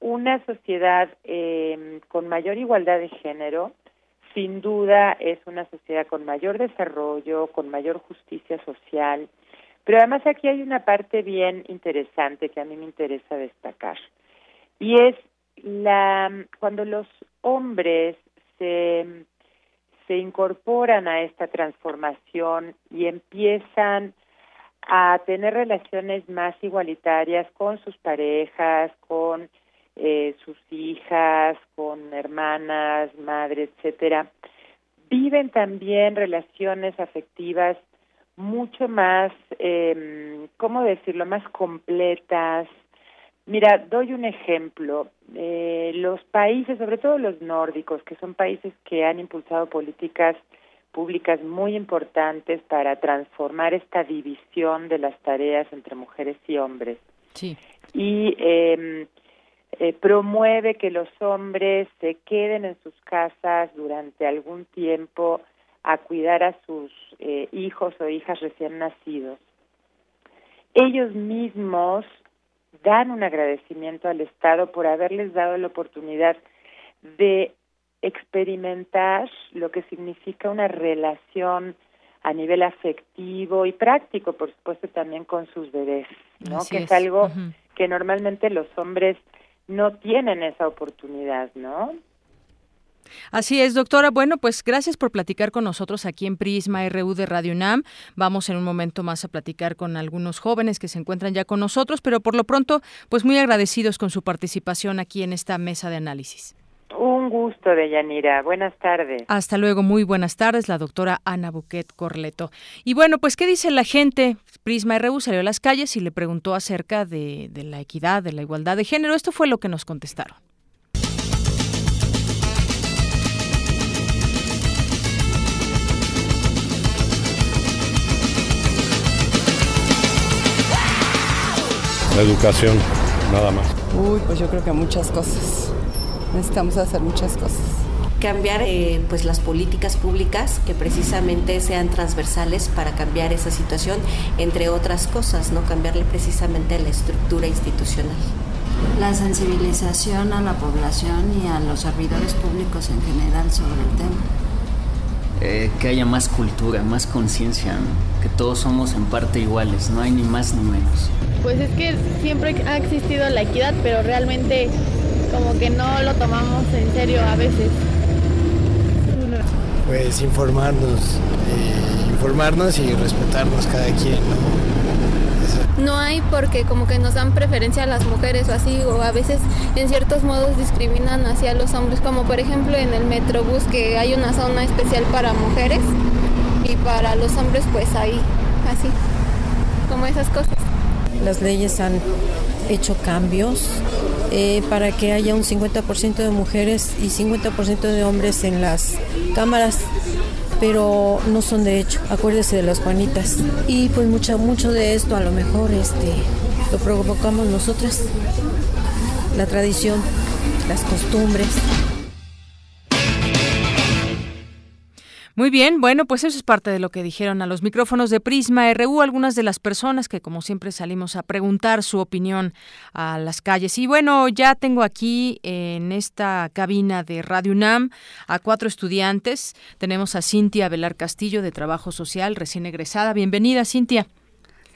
una sociedad eh, con mayor igualdad de género, sin duda es una sociedad con mayor desarrollo, con mayor justicia social, pero además aquí hay una parte bien interesante que a mí me interesa destacar. Y es la cuando los hombres se, se incorporan a esta transformación y empiezan a tener relaciones más igualitarias con sus parejas, con eh, sus hijas, con hermanas, madres, etcétera, viven también relaciones afectivas mucho más, eh, ¿cómo decirlo?, más completas. Mira, doy un ejemplo. Eh, los países, sobre todo los nórdicos, que son países que han impulsado políticas públicas muy importantes para transformar esta división de las tareas entre mujeres y hombres. Sí. Y eh, eh, promueve que los hombres se queden en sus casas durante algún tiempo a cuidar a sus eh, hijos o hijas recién nacidos, ellos mismos dan un agradecimiento al Estado por haberles dado la oportunidad de experimentar lo que significa una relación a nivel afectivo y práctico, por supuesto también con sus bebés, ¿no? que es, algo que normalmente los hombres no tienen esa oportunidad, ¿no? Así es, doctora. Bueno, pues gracias por platicar con nosotros aquí en Prisma RU de Radio UNAM. Vamos en un momento más a platicar con algunos jóvenes que se encuentran ya con nosotros, pero por lo pronto, pues muy agradecidos con su participación aquí en esta mesa de análisis. Un gusto, Deyanira. Buenas tardes. Hasta luego, muy buenas tardes, la doctora Ana Buquet Corleto. Y bueno, pues, ¿qué dice la gente? Prisma RU salió a las calles y le preguntó acerca de, de la equidad, de la igualdad de género. Esto fue lo que nos contestaron. La educación, nada más. Uy, pues yo creo que muchas cosas. Necesitamos hacer muchas cosas. Cambiar eh, pues las políticas públicas que precisamente sean transversales para cambiar esa situación, entre otras cosas, no cambiarle precisamente la estructura institucional. La sensibilización a la población y a los servidores públicos en general sobre el tema. Eh, que haya más cultura, más conciencia, que todos somos en parte iguales, no hay ni más ni menos. Pues es que siempre ha existido la equidad, pero realmente como que no lo tomamos en serio a veces. Pues informarnos, eh, informarnos y respetarnos cada quien, ¿no? No hay porque como que nos dan preferencia a las mujeres o así, o a veces en ciertos modos discriminan hacia los hombres, como por ejemplo en el Metrobús que hay una zona especial para mujeres y para los hombres pues ahí, así, como esas cosas. Las leyes han hecho cambios eh, para que haya un 50% de mujeres y 50% de hombres en las cámaras pero no son de hecho. Acuérdese de las Juanitas. Y pues mucho, mucho de esto a lo mejor este, lo provocamos nosotras. La tradición, las costumbres. Muy bien, bueno, pues eso es parte de lo que dijeron a los micrófonos de Prisma RU algunas de las personas que como siempre salimos a preguntar su opinión a las calles. Y bueno, ya tengo aquí en esta cabina de Radio UNAM a cuatro estudiantes. Tenemos a Cintia Velar Castillo de Trabajo Social, recién egresada. Bienvenida, Cintia.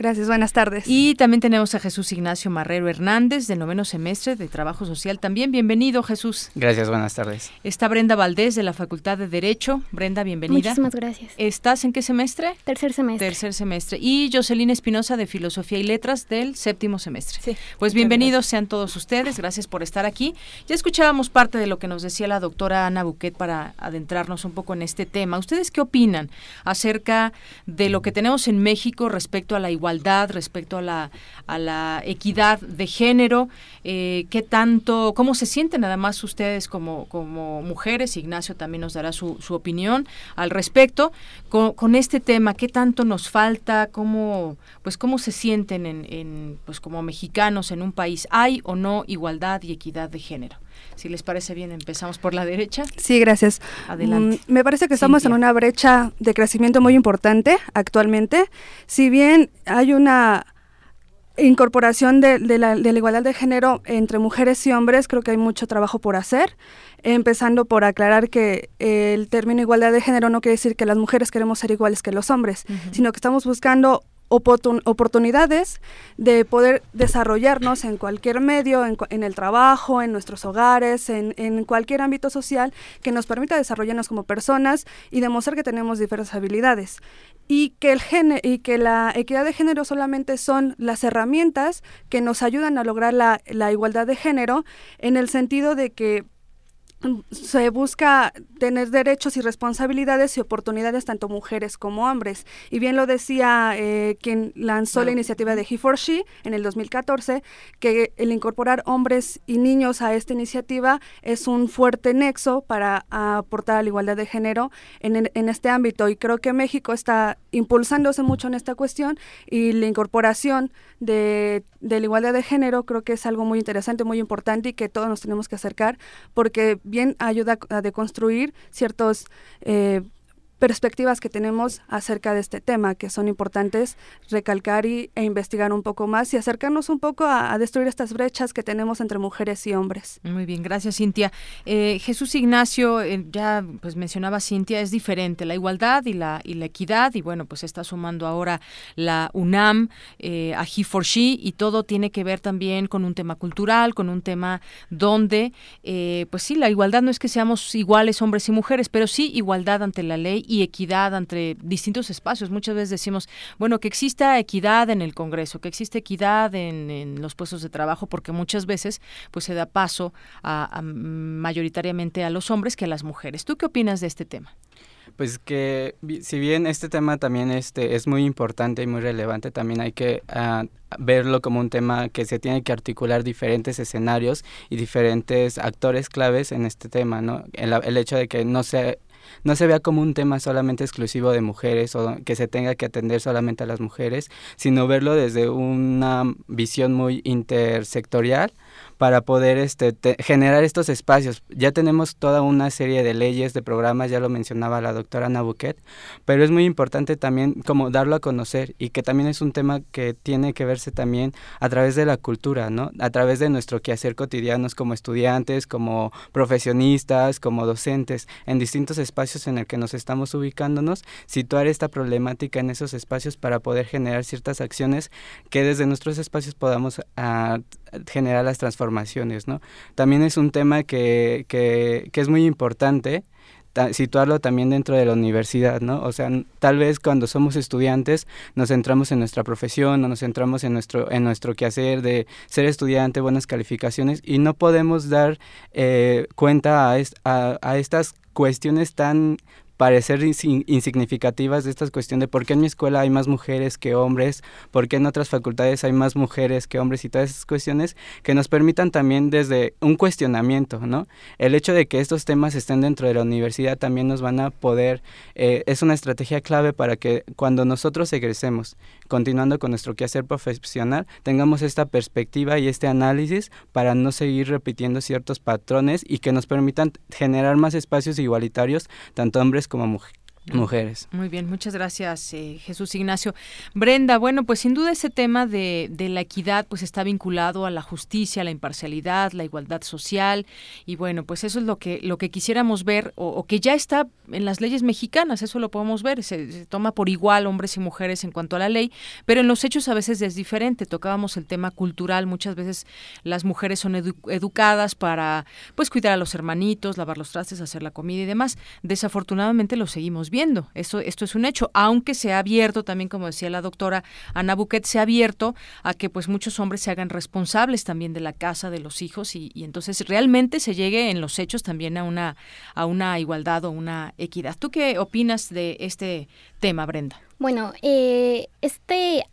Gracias, buenas tardes. Y también tenemos a Jesús Ignacio Marrero Hernández, del noveno semestre de Trabajo Social. También bienvenido, Jesús. Gracias, buenas tardes. Está Brenda Valdés, de la Facultad de Derecho. Brenda, bienvenida. Muchísimas gracias. ¿Estás en qué semestre? Tercer semestre. Tercer semestre. Y Jocelyn Espinosa, de Filosofía y Letras, del séptimo semestre. Sí. Pues bienvenidos sean todos ustedes. Gracias por estar aquí. Ya escuchábamos parte de lo que nos decía la doctora Ana Buquet para adentrarnos un poco en este tema. ¿Ustedes qué opinan acerca de lo que tenemos en México respecto a la igualdad, respecto a la, equidad de género, eh, qué tanto, cómo se sienten además ustedes como, mujeres, Ignacio también nos dará su, opinión al respecto, con, este tema, qué tanto nos falta, cómo, pues cómo se sienten en, en, pues como mexicanos en un país, ¿hay o no igualdad y equidad de género? Si les parece bien, empezamos por la derecha. Sí, gracias. Adelante. Mm, me parece que estamos en una brecha de crecimiento muy importante actualmente. Si bien hay una incorporación de, de, la, de, la, igualdad de género entre mujeres y hombres, creo que hay mucho trabajo por hacer, empezando por aclarar que eh, el término igualdad de género no quiere decir que las mujeres queremos ser iguales que los hombres, uh -huh. sino que estamos buscando oportun oportunidades de poder desarrollarnos en cualquier medio, en, en el trabajo, en nuestros hogares, en, cualquier ámbito social que nos permita desarrollarnos como personas y demostrar que tenemos diversas habilidades. Y que, el y que la equidad de género solamente son las herramientas que nos ayudan a lograr la igualdad de género en el sentido de que se busca tener derechos y responsabilidades y oportunidades tanto mujeres como hombres. Y bien lo decía eh, quien lanzó la iniciativa de He for She en el 2014, que el incorporar hombres y niños a esta iniciativa es un fuerte nexo para aportar a la igualdad de género en, en este ámbito. Y creo que México está impulsándose mucho en esta cuestión y la incorporación de, de la igualdad de género creo que es algo muy interesante, muy importante y que todos nos tenemos que acercar porque bien ayuda a deconstruir ciertos eh, perspectivas que tenemos acerca de este tema, que son importantes recalcar y, e investigar un poco más y acercarnos un poco a, destruir estas brechas que tenemos entre mujeres y hombres. Muy bien, gracias Cintia. Eh, Jesús Ignacio, eh, ya pues mencionaba Cintia, es diferente la igualdad y la, y la equidad y bueno, pues está sumando ahora la UNAM eh, a He for She y todo tiene que ver también con un tema cultural, con un tema donde, eh, pues sí, la igualdad no es que seamos iguales hombres y mujeres, pero sí igualdad ante la ley y equidad entre distintos espacios. Muchas veces decimos, bueno, que exista equidad en el Congreso, que exista equidad en, los puestos de trabajo, porque muchas veces pues se da paso a, mayoritariamente a los hombres que a las mujeres. ¿Tú qué opinas de este tema? Pues que si bien este tema también este es muy importante y muy relevante, también hay que uh, verlo como un tema que se tiene que articular diferentes escenarios y diferentes actores claves en este tema, ¿no? El, el hecho de que no se no se vea como un tema solamente exclusivo de mujeres o que se tenga que atender solamente a las mujeres, sino verlo desde una visión muy intersectorial para poder este, te, generar estos espacios. Ya tenemos toda una serie de leyes, de programas, ya lo mencionaba la doctora Nabuquet, pero es muy importante también como darlo a conocer y que también es un tema que tiene que verse también a través de la cultura, ¿no? A través de nuestro quehacer cotidianos como estudiantes, como profesionistas, como docentes, en distintos espacios en el que nos estamos ubicándonos, situar esta problemática en esos espacios para poder generar ciertas acciones que desde nuestros espacios podamos uh, generar las transformaciones, También es un tema que, que, es muy importante ta, situarlo también dentro de la universidad, ¿no? O sea, tal vez cuando somos estudiantes nos centramos en nuestra profesión o nos centramos en nuestro, en nuestro quehacer de ser estudiante, buenas calificaciones y no podemos dar eh, cuenta a, a estas cuestiones tan parecer insignificativas de esta cuestión de por qué en mi escuela hay más mujeres que hombres, por qué en otras facultades hay más mujeres que hombres y todas esas cuestiones que nos permitan también desde un cuestionamiento, ¿no? El hecho de que estos temas estén dentro de la universidad también nos van a poder, eh, es una estrategia clave para que cuando nosotros egresemos, continuando con nuestro quehacer profesional, tengamos esta perspectiva y este análisis para no seguir repitiendo ciertos patrones y que nos permitan generar más espacios igualitarios, tanto hombres como, muj mujeres. Muy bien, muchas gracias eh, Jesús Ignacio. Brenda, bueno, pues sin duda ese tema de, de, la equidad pues está vinculado a la justicia, la imparcialidad, la igualdad social y bueno, pues eso es lo que, lo que quisiéramos ver o, que ya está en las leyes mexicanas, eso lo podemos ver, se, toma por igual hombres y mujeres en cuanto a la ley, pero en los hechos a veces es diferente, tocábamos el tema cultural, muchas veces las mujeres son edu educadas para pues cuidar a los hermanitos, lavar los trastes, hacer la comida y demás. Desafortunadamente lo seguimos viendo. Esto, esto es un hecho, aunque se ha abierto también, como decía la doctora Ana Buquet, se ha abierto a que pues muchos hombres se hagan responsables también de la casa, de los hijos, y, y entonces realmente se llegue en los hechos también a una, a una igualdad o una equidad. ¿Tú qué opinas de este tema, Brenda? Bueno, eh, este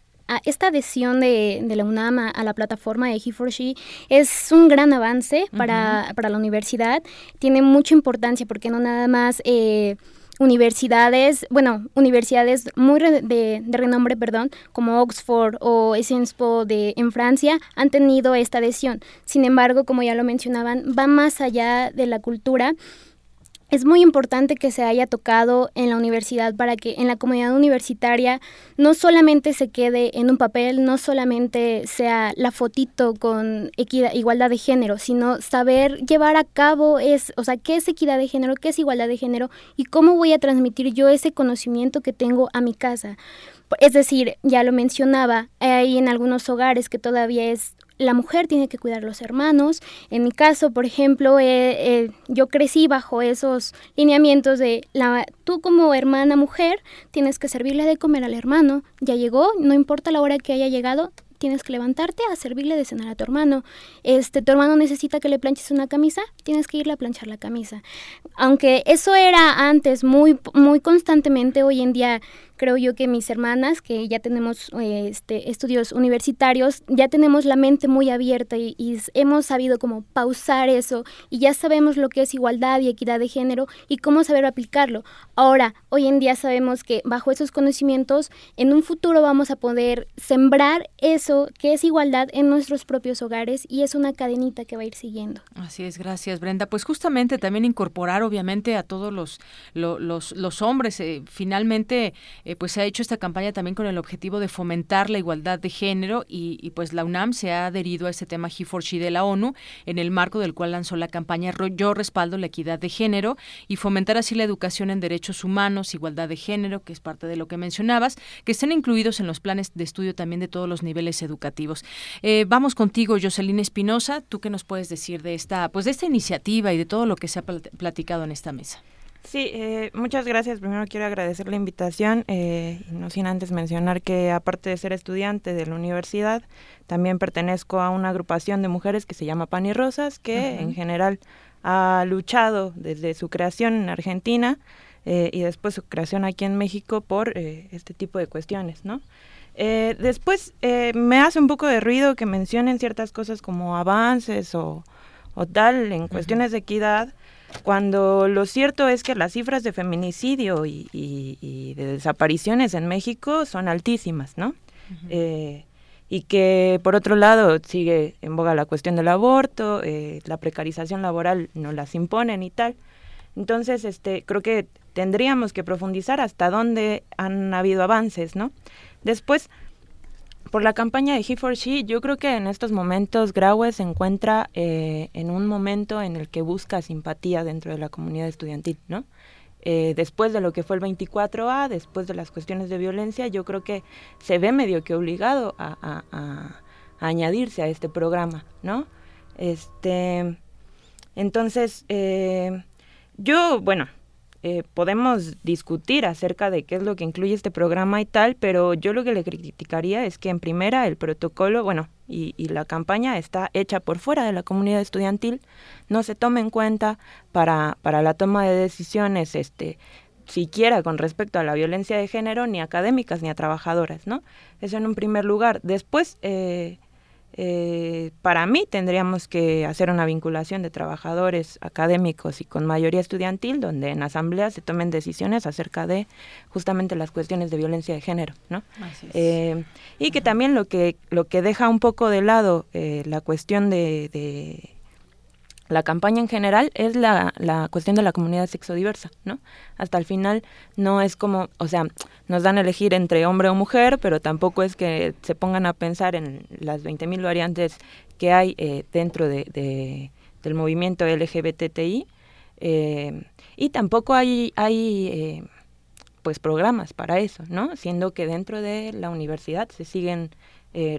esta adhesión de, de, la UNAM a, a la plataforma de He4She es un gran avance para, uh -huh. para, la universidad. Tiene mucha importancia porque no nada más eh, universidades, bueno, universidades muy re de, de, renombre, perdón, como Oxford o Sciences Po de en Francia han tenido esta adhesión. Sin embargo, como ya lo mencionaban, va más allá de la cultura es muy importante que se haya tocado en la universidad para que en la comunidad universitaria no solamente se quede en un papel, no solamente sea la fotito con equidad, igualdad de género, sino saber llevar a cabo es, o sea, qué es equidad de género, qué es igualdad de género y cómo voy a transmitir yo ese conocimiento que tengo a mi casa. Es decir, ya lo mencionaba, hay en algunos hogares que todavía es la mujer tiene que cuidar a los hermanos. En mi caso, por ejemplo, eh, eh, yo crecí bajo esos lineamientos de la, tú como hermana mujer tienes que servirle de comer al hermano. Ya llegó, no importa la hora que haya llegado, tienes que levantarte a servirle de cenar a tu hermano. Este, tu hermano necesita que le planches una camisa, tienes que irle a planchar la camisa. Aunque eso era antes muy, muy constantemente, hoy en día creo yo que mis hermanas, que ya tenemos eh, este, estudios universitarios, ya tenemos la mente muy abierta y, hemos sabido como pausar eso y ya sabemos lo que es igualdad y equidad de género y cómo saber aplicarlo. Ahora, hoy en día sabemos que bajo esos conocimientos, en un futuro vamos a poder sembrar eso que es igualdad en nuestros propios hogares y es una cadenita que va a ir siguiendo. Así es, gracias Brenda. Pues justamente también incorporar obviamente a todos los, los, los, los hombres, eh, finalmente eh, pues se ha hecho esta campaña también con el objetivo de fomentar la igualdad de género y, pues la UNAM se ha adherido a este tema He4She de la ONU en el marco del cual lanzó la campaña Yo respaldo la equidad de género y fomentar así la educación en derechos humanos, igualdad de género, que es parte de lo que mencionabas, que estén incluidos en los planes de estudio también de todos los niveles educativos. Eh, vamos contigo, Jocelyn Espinosa, ¿tú qué nos puedes decir de esta, pues de esta iniciativa y de todo lo que se ha platicado en esta mesa? Sí, eh, muchas gracias. Primero quiero agradecer la invitación, eh, no sin antes mencionar que aparte de ser estudiante de la universidad, también pertenezco a una agrupación de mujeres que se llama Pan y Rosas, que uh -huh. en general ha luchado desde su creación en Argentina eh, y después su creación aquí en México por eh, este tipo de cuestiones, ¿no? Eh, después me hace un poco de ruido que mencionen ciertas cosas como avances o, o tal en cuestiones uh -huh. de equidad, cuando lo cierto es que las cifras de feminicidio y, y, y de desapariciones en México son altísimas, ¿no? Uh -huh. eh, y que por otro lado sigue en boga la cuestión del aborto, eh, la precarización laboral no las imponen y tal. Entonces, este, creo que tendríamos que profundizar hasta dónde han habido avances, ¿no? Después, por la campaña de He4She, yo creo que en estos momentos Graue se encuentra eh, en un momento en el que busca simpatía dentro de la comunidad estudiantil, ¿no? Eh, después de lo que fue el 24A, después de las cuestiones de violencia, yo creo que se ve medio que obligado a, a, añadirse a este programa, ¿no? Este, entonces, eh, yo, bueno, eh, podemos discutir acerca de qué es lo que incluye este programa y tal, pero yo lo que le criticaría es que en primera el protocolo, bueno, y, la campaña está hecha por fuera de la comunidad estudiantil, no se toma en cuenta para, para la toma de decisiones, este, siquiera con respecto a la violencia de género, ni académicas ni a trabajadoras, ¿no? Eso en un primer lugar. Después, eh, eh, para mí tendríamos que hacer una vinculación de trabajadores académicos y con mayoría estudiantil, donde en asamblea se tomen decisiones acerca de justamente las cuestiones de violencia de género, ¿no? Eh, y que también lo que lo que deja un poco de lado eh, la cuestión de, de la campaña en general es la, la cuestión de la comunidad sexodiversa, ¿no? Hasta el final no es como, o sea, nos dan a elegir entre hombre o mujer, pero tampoco es que se pongan a pensar en las 20.000 variantes que hay eh, dentro de, del movimiento LGBTI. Eh, y tampoco hay, hay eh, pues programas para eso, ¿no? Siendo que dentro de la universidad se siguen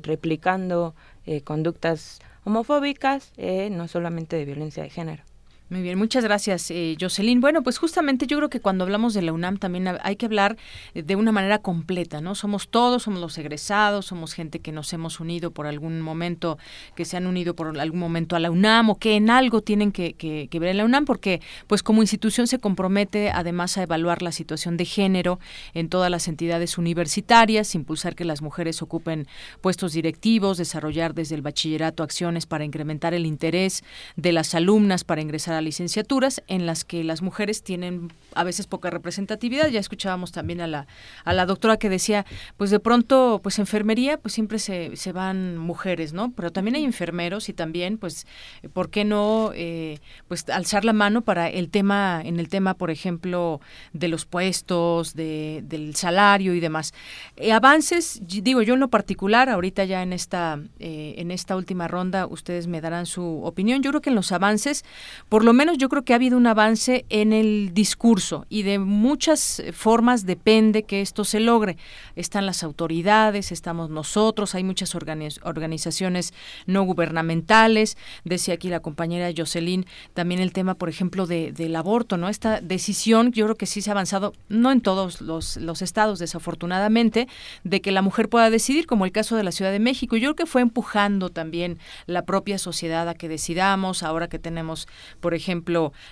replicando conductas homofóbicas, eh, no solamente de violencia de género. Muy bien, muchas gracias, eh, Jocelyn. Bueno, pues justamente yo creo que cuando hablamos de la UNAM también hay que hablar eh, de una manera completa, ¿no? Somos todos, somos los egresados, somos gente que nos hemos unido por algún momento, que se han unido por algún momento a la UNAM o que en algo tienen que, que, ver en la UNAM, porque pues como institución se compromete además a evaluar la situación de género en todas las entidades universitarias, impulsar que las mujeres ocupen puestos directivos, desarrollar desde el bachillerato acciones para incrementar el interés de las alumnas para ingresar licenciaturas en las que las mujeres tienen a veces poca representatividad. Ya escuchábamos también a la, a la doctora que decía, pues de pronto, pues enfermería, pues siempre se, se van mujeres, ¿no? Pero también hay enfermeros y también, pues, ¿por qué no, eh, pues, alzar la mano para el tema, en el tema, por ejemplo, de los puestos, de, del salario y demás? Eh, avances, digo yo en lo particular, ahorita ya en esta, eh, en esta última ronda, ustedes me darán su opinión. Yo creo que en los avances, por lo menos yo creo que ha habido un avance en el discurso y de muchas formas depende que esto se logre. Están las autoridades, estamos nosotros, hay muchas organizaciones no gubernamentales, decía aquí la compañera Jocelyn, también el tema, por ejemplo, de, del aborto, ¿no? Esta decisión, yo creo que sí se ha avanzado, no en todos los, los estados, desafortunadamente, de que la mujer pueda decidir, como el caso de la Ciudad de México. Yo creo que fue empujando también la propia sociedad a que decidamos, ahora que tenemos, por ejemplo,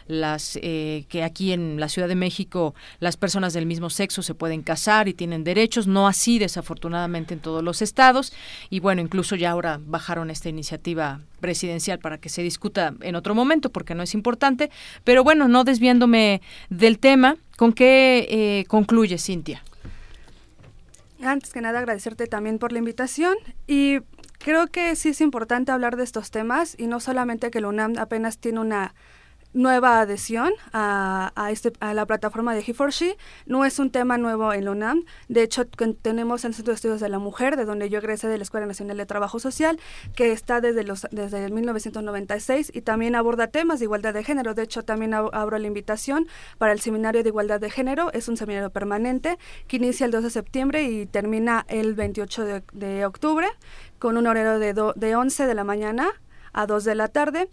las eh, que aquí en la Ciudad de México las personas del mismo sexo se pueden casar y tienen derechos, no así desafortunadamente en todos los estados y bueno, incluso ya ahora bajaron esta iniciativa presidencial para que se discuta en otro momento porque no es importante, pero bueno, no desviándome del tema, ¿con qué eh, concluye Cintia? Antes que nada agradecerte también por la invitación y creo que sí es importante hablar de estos temas y no solamente que la UNAM apenas tiene una nueva adhesión a, a, este, a la plataforma de He4She. No es un tema nuevo en la UNAM. De hecho, tenemos el Centro de Estudios de la Mujer, de donde yo egresé de la Escuela Nacional de Trabajo Social, que está desde, los, desde 1996 y también aborda temas de igualdad de género. De hecho, también abro la invitación para el Seminario de Igualdad de Género. Es un seminario permanente que inicia el 2 de septiembre y termina el 28 de, de octubre con un horario de, de 11 de la mañana a 2 de la tarde.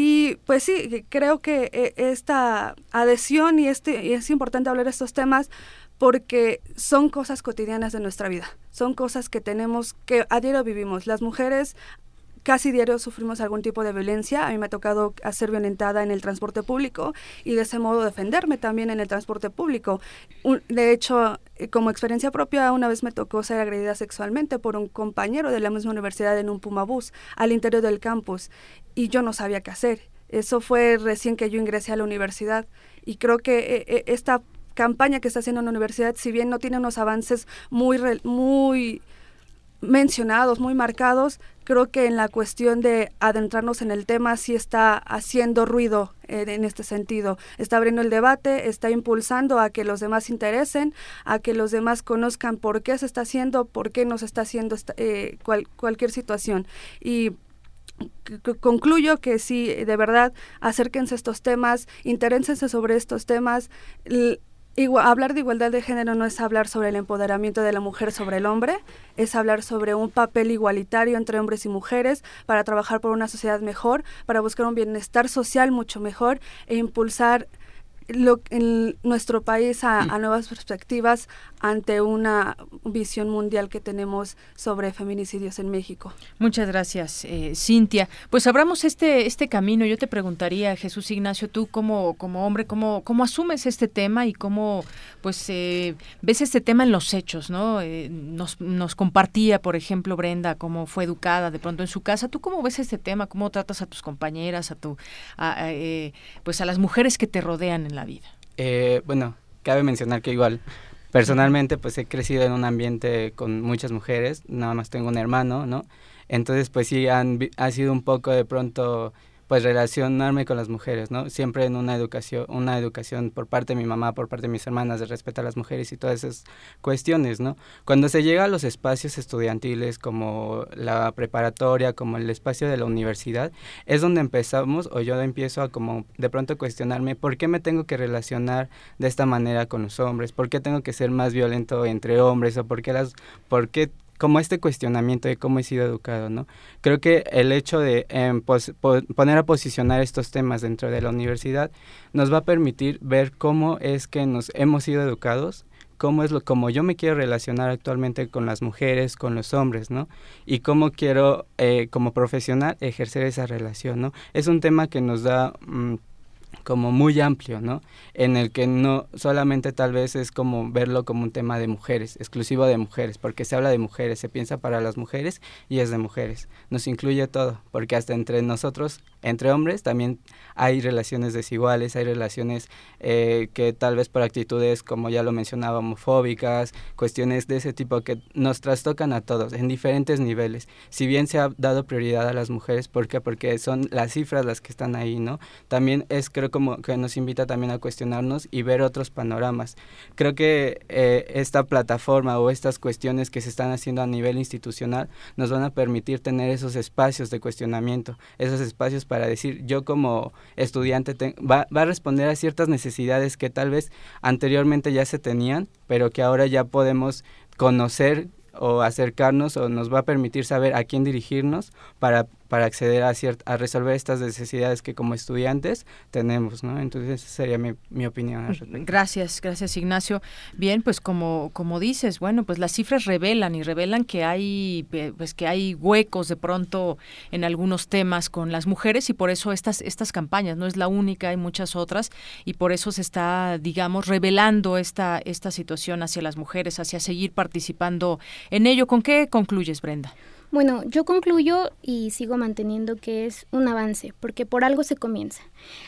Y pues sí, creo que eh, esta adhesión y, este, y es importante hablar de estos temas porque son cosas cotidianas de nuestra vida, son cosas que tenemos, que a diario vivimos. Las mujeres casi diario sufrimos algún tipo de violencia. A mí me ha tocado ser violentada en el transporte público y de ese modo defenderme también en el transporte público. de hecho, eh, como experiencia propia, una vez me tocó ser agredida sexualmente por un compañero de la misma universidad en un Pumabús al interior del campus y yo no sabía qué hacer. Eso fue recién que yo ingresé a la universidad y creo que eh, eh, esta campaña que está haciendo la universidad, si bien no tiene unos avances muy, muy mencionados, muy marcados, creo que en la cuestión de adentrarnos en el tema sí está haciendo ruido en este sentido. Está abriendo el debate, está impulsando a que los demás se interesen, a que los demás conozcan por qué se está haciendo, por qué no se está haciendo eh, cualquier situación. Y concluyo que sí, de verdad, acérquense a estos temas, interénsense sobre estos temas hablar de igualdad de género no es hablar sobre el empoderamiento de la mujer sobre el hombre, es hablar sobre un papel igualitario entre hombres y mujeres para trabajar por una sociedad mejor, para buscar un bienestar social mucho mejor e impulsar lo, en nuestro país a, nuevas perspectivas ante una visión mundial que tenemos sobre feminicidios en México. Muchas gracias, eh, Cintia. Pues abramos este este camino. Yo te preguntaría, Jesús Ignacio, tú como como hombre, cómo cómo asumes este tema y cómo pues eh, ves este tema en los hechos, ¿no? Eh, nos, nos compartía, por ejemplo, Brenda cómo fue educada de pronto en su casa. ¿Tú cómo ves este tema? ¿Cómo tratas a tus compañeras, a tu pues a las mujeres que te rodean en la vida? Eh, bueno, cabe mencionar que igual, personalmente, pues he crecido en un ambiente con muchas mujeres, nada más tengo un hermano, ¿no? Entonces, pues sí, han, ha sido un poco de pronto, pues relacionarme con las mujeres, ¿no? Siempre en una educación, una educación por parte de mi mamá, por parte de mis hermanas, de respetar a las mujeres y todas esas cuestiones, ¿no? Cuando se llega a los espacios estudiantiles como la preparatoria, como el espacio de la universidad, es donde empezamos o yo empiezo a como de pronto cuestionarme por qué me tengo que relacionar de esta manera con los hombres, por qué tengo que ser más violento entre hombres o por qué las, por qué como este cuestionamiento de cómo he sido educado, ¿no? Creo que el hecho de em, poner a posicionar estos temas dentro de la universidad nos va a permitir ver cómo es que nos hemos sido educados, cómo es lo como yo me quiero relacionar actualmente con las mujeres, con los hombres, ¿no? Y cómo quiero eh, como profesional ejercer esa relación, ¿no? Es un tema que nos da mm, como muy amplio, ¿no? En el que no solamente tal vez es como verlo como un tema de mujeres, exclusivo de mujeres, porque se habla de mujeres, se piensa para las mujeres y es de mujeres. Nos incluye todo, porque hasta entre nosotros, entre hombres, también hay relaciones desiguales, hay relaciones eh, que tal vez por actitudes, como ya lo mencionaba, homofóbicas, cuestiones de ese tipo que nos trastocan a todos en diferentes niveles. Si bien se ha dado prioridad a las mujeres, ¿por qué? Porque son las cifras las que están ahí, ¿no? También es creo como que nos invita también a cuestionarnos y ver otros panoramas. Creo que eh, esta plataforma o estas cuestiones que se están haciendo a nivel institucional nos van a permitir tener esos espacios de cuestionamiento, esos espacios para decir yo como estudiante va, va a responder a ciertas necesidades que tal vez anteriormente ya se tenían, pero que ahora ya podemos conocer o acercarnos o nos va a permitir saber a quién dirigirnos para para acceder a, a resolver estas necesidades que como estudiantes tenemos, ¿no? Entonces esa sería mi, opinión. Gracias, gracias Ignacio. Bien, pues como, como dices, bueno, pues las cifras revelan y revelan que hay, pues que hay huecos de pronto en algunos temas con las mujeres y por eso estas, estas campañas, no es la única, hay muchas otras y por eso se está, digamos, revelando esta, esta situación hacia las mujeres, hacia seguir participando en ello. ¿Con qué concluyes, Brenda? Bueno, yo concluyo y sigo manteniendo que es un avance, porque por algo se comienza.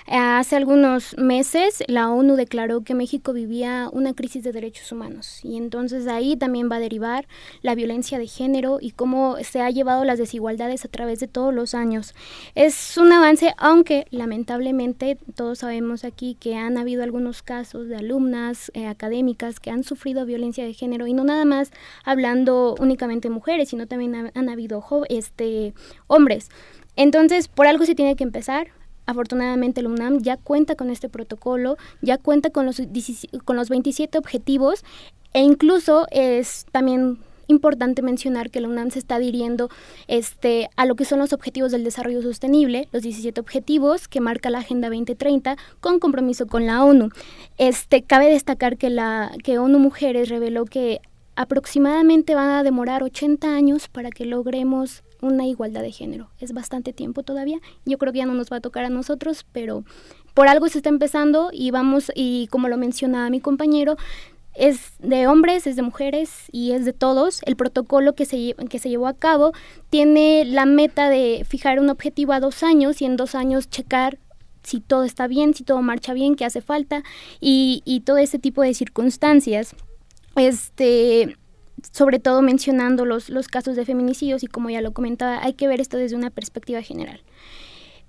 Hace algunos meses la ONU declaró que México vivía una crisis de derechos humanos y entonces ahí también va a derivar la violencia de género y cómo se ha llevado las desigualdades a través de todos los años. Es un avance, aunque lamentablemente todos sabemos aquí que han habido algunos casos de alumnas eh, académicas que han sufrido violencia de género y no nada más hablando únicamente mujeres, sino también han habido este, hombres. Entonces, por algo se tiene que empezar. Afortunadamente, el UNAM ya cuenta con este protocolo, ya cuenta con los, con los 27 objetivos e incluso es también importante mencionar que la UNAM se está adhiriendo este, a lo que son los objetivos del desarrollo sostenible, los 17 objetivos que marca la Agenda 2030 con compromiso con la ONU. Este, cabe destacar que, la, que ONU Mujeres reveló que aproximadamente van a demorar 80 años para que logremos una igualdad de género. Es bastante tiempo todavía. Yo creo que ya no nos va a tocar a nosotros, pero por algo se está empezando y vamos, y como lo mencionaba mi compañero, es de hombres, es de mujeres y es de todos. El protocolo que se, que se llevó a cabo tiene la meta de fijar un objetivo a dos años y en dos años checar si todo está bien, si todo marcha bien, qué hace falta y, y todo ese tipo de circunstancias este sobre todo mencionando los, los casos de feminicidios y como ya lo comentaba, hay que ver esto desde una perspectiva general.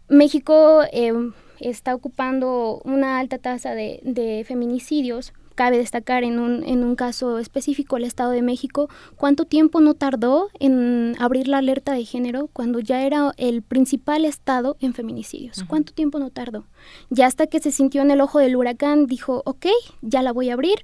México eh, está ocupando una alta tasa de, de feminicidios. Cabe destacar en un, en un caso específico el Estado de México, cuánto tiempo no tardó en abrir la alerta de género cuando ya era el principal estado en feminicidios. ¿Cuánto tiempo no tardó? Ya hasta que se sintió en el ojo del huracán, dijo, ok, ya la voy a abrir,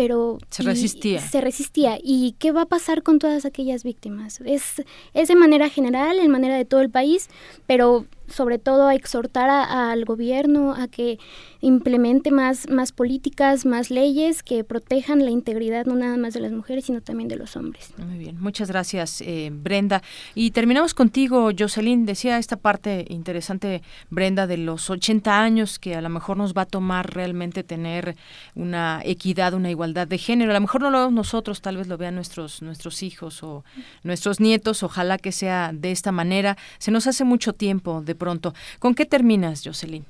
pero se resistía. Se resistía. ¿Y qué va a pasar con todas aquellas víctimas? Es, es de manera general, en manera de todo el país, pero sobre todo a exhortar al gobierno a que implemente más, más políticas, más leyes que protejan la integridad no nada más de las mujeres, sino también de los hombres. Muy bien, muchas gracias eh, Brenda. Y terminamos contigo, Jocelyn. Decía esta parte interesante, Brenda, de los 80 años que a lo mejor nos va a tomar realmente tener una equidad, una igualdad de género. A lo mejor no lo vemos nosotros, tal vez lo vean nuestros, nuestros hijos o nuestros nietos. Ojalá que sea de esta manera. Se nos hace mucho tiempo de pronto. ¿Con qué terminas, Jocelyn?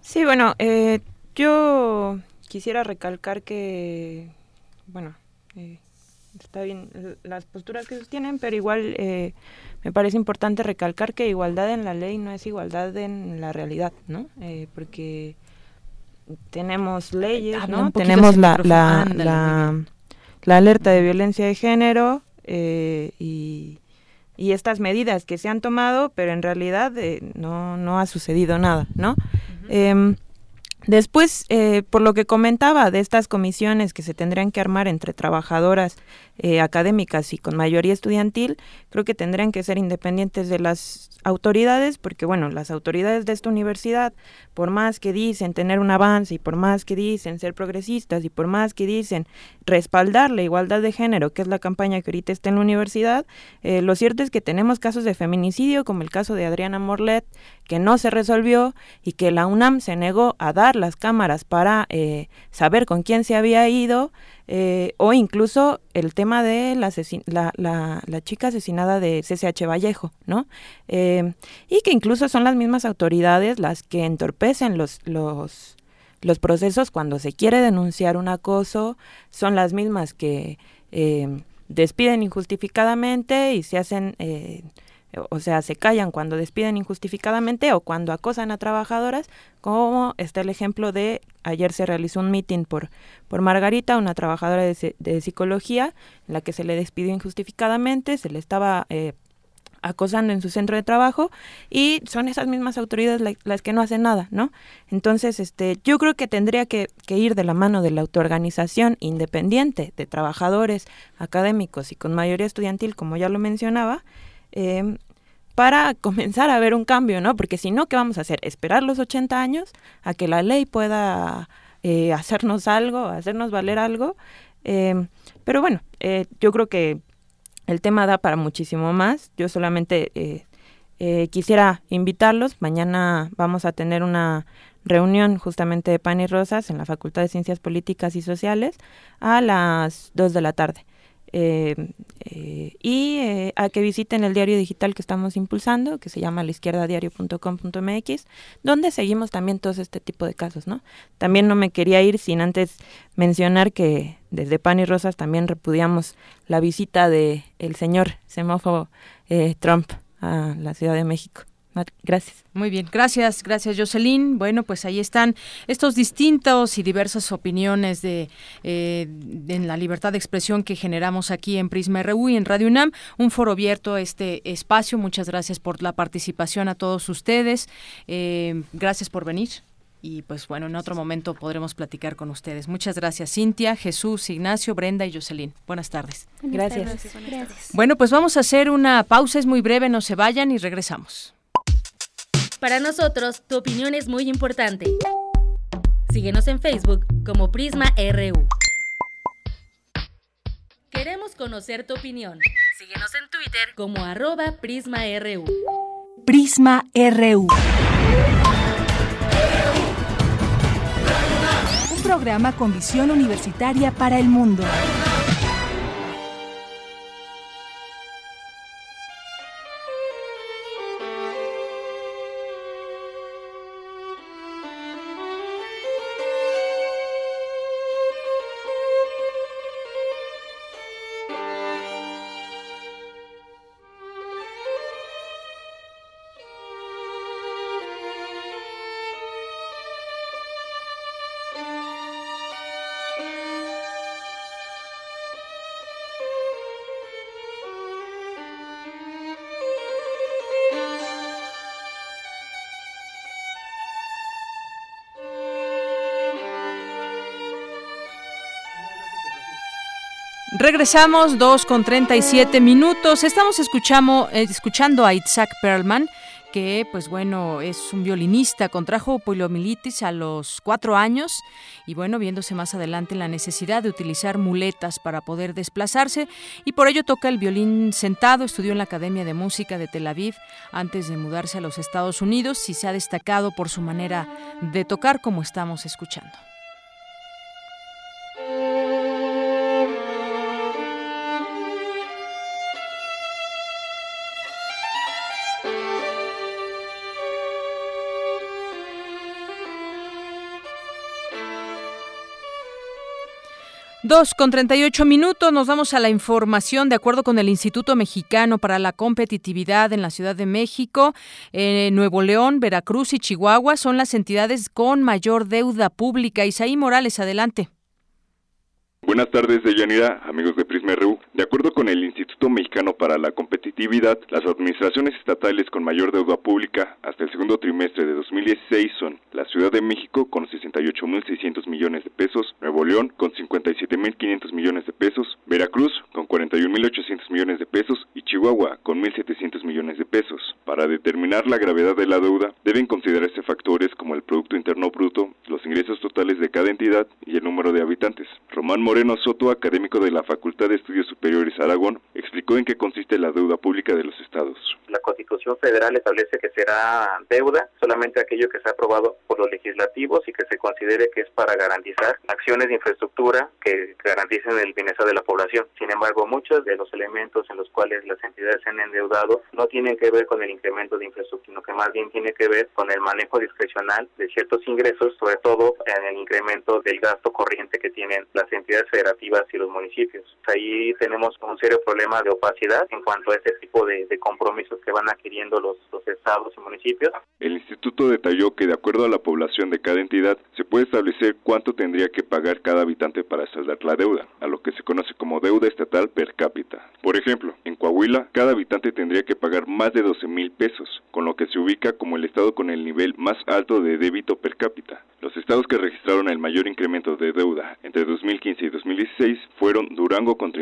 Sí, bueno, eh, yo quisiera recalcar que, bueno, eh, está bien las posturas que sostienen, pero igual eh, me parece importante recalcar que igualdad en la ley no es igualdad en la realidad, ¿no? Eh, porque tenemos leyes, ¿no? Tenemos la, la, la, la, alerta de violencia de género eh, y, y, estas medidas que se han tomado, pero en realidad no, no ha sucedido nada, ¿no? Después, eh, por lo que comentaba de estas comisiones que se tendrían que armar entre trabajadoras eh, académicas y con mayoría estudiantil, creo que tendrían que ser independientes de las autoridades, porque bueno, las autoridades de esta universidad, por más que dicen tener un avance y por más que dicen ser progresistas y por más que dicen respaldar la igualdad de género, que es la campaña que ahorita está en la universidad, eh, lo cierto es que tenemos casos de feminicidio, como el caso de Adriana Morlet, que no se resolvió y que la UNAM se negó a dar las cámaras para eh, saber con quién se había ido, eh, o incluso el tema de la, la, la, chica asesinada de CCH Vallejo, ¿no? Eh, y que incluso son las mismas autoridades las que entorpecen los, los, procesos cuando se quiere denunciar un acoso, son las mismas que eh, despiden injustificadamente y se hacen o sea, se callan cuando despiden injustificadamente o cuando acosan a trabajadoras, como está el ejemplo de ayer se realizó un meeting por, por Margarita, una trabajadora de, psicología, en la que se le despidió injustificadamente, se le estaba eh, acosando en su centro de trabajo y son esas mismas autoridades las que no hacen nada, ¿no? Entonces, este, yo creo que tendría que, ir de la mano de la autoorganización independiente de trabajadores académicos y con mayoría estudiantil, como ya lo mencionaba, eh, para *laughs* comenzar a ver un cambio, ¿no? Porque si no, ¿qué vamos a hacer? Esperar los 80 años a que la ley pueda eh, hacernos algo, hacernos valer algo. Eh, pero bueno, eh, yo creo que el tema da para muchísimo más. Yo solamente quisiera invitarlos. Mañana vamos a tener una reunión justamente de pan y rosas en la Facultad de Ciencias Políticas y Sociales a las 2 de la tarde. Eh, eh, y eh, a que visiten el diario digital que estamos impulsando, que se llama laizquierdadiario.com.mx, donde seguimos también todos este tipo de casos, ¿no? También no me quería ir sin antes mencionar que desde Pan y Rosas también repudiamos la visita de el señor semófobo Trump a la Ciudad de México. Gracias. Muy bien, gracias, gracias Jocelyn. Bueno, pues ahí están estos distintos y diversas opiniones de eh, en la libertad de expresión que generamos aquí en Prisma RU y en Radio UNAM. Un foro abierto a este espacio. Muchas gracias por la participación a todos ustedes. Eh, gracias por venir. Y pues bueno, en otro momento podremos platicar con ustedes. Muchas gracias, Cintia, Jesús, Ignacio, Brenda y Jocelyn. Buenas tardes. gracias. Bueno, pues vamos a hacer una pausa, es muy breve, no se vayan y regresamos. Para nosotros, tu opinión es muy importante. Síguenos en Facebook como Prisma RU. Queremos conocer tu opinión. Síguenos en Twitter como arroba PrismaRU. Prisma RU. Un programa con visión universitaria para el mundo. Regresamos, 2 con 37 minutos. Estamos escuchando, eh, escuchando a Isaac Perlman, que, pues bueno, es un violinista, contrajo poliomielitis a los cuatro años y, bueno, viéndose más adelante la necesidad de utilizar muletas para poder desplazarse y por ello toca el violín sentado. Estudió en la Academia de Música de Tel Aviv antes de mudarse a los Estados Unidos y se ha destacado por su manera de tocar, como estamos escuchando. Dos con 38 minutos, nos vamos a la información. De acuerdo con el Instituto Mexicano para la Competitividad en la Ciudad de México, eh, Nuevo León, Veracruz y Chihuahua son las entidades con mayor deuda pública. Isaí Morales, adelante. Buenas tardes, Deyanira, amigos de Prisma RU. De acuerdo con el Instituto Mexicano para la Competitividad, las administraciones estatales con mayor deuda pública hasta el segundo trimestre de 2016 son la Ciudad de México con 68.600 millones de pesos, Nuevo León con 57.500 millones de pesos, Veracruz con 41.800 millones de pesos y Chihuahua con 1.700 millones de pesos. Para determinar la gravedad de la deuda, deben considerarse factores como el Producto Interno Bruto, los ingresos totales de cada entidad y el número de habitantes. Román Moreno Soto, académico de la Facultad de Estudios Superiores Aragón, explicó en qué consiste la deuda pública de los estados. La Constitución Federal establece que será deuda solamente aquello que sea aprobado por los legislativos y que se considere que es para garantizar acciones de infraestructura que garanticen el bienestar de la población. Sin embargo, muchos de los elementos en los cuales las entidades se han endeudado no tienen que ver con el incremento de infraestructura, sino que más bien tiene que ver con el manejo discrecional de ciertos ingresos, sobre todo en el incremento del gasto corriente que tienen las entidades federativas y los municipios. Ahí tenemos un serio problema de opacidad en cuanto a este tipo de, compromisos que van adquiriendo los, los estados y municipios. El instituto detalló que de acuerdo a la población de cada entidad se puede establecer cuánto tendría que pagar cada habitante para saldar la deuda, a lo que se conoce como deuda estatal per cápita. Por ejemplo, en Coahuila, cada habitante tendría que pagar más de 12 mil pesos, con lo que se ubica como el estado con el nivel más alto de débito per cápita. Los estados que registraron el mayor incremento de deuda entre 2015 y 2016 fueron Durango con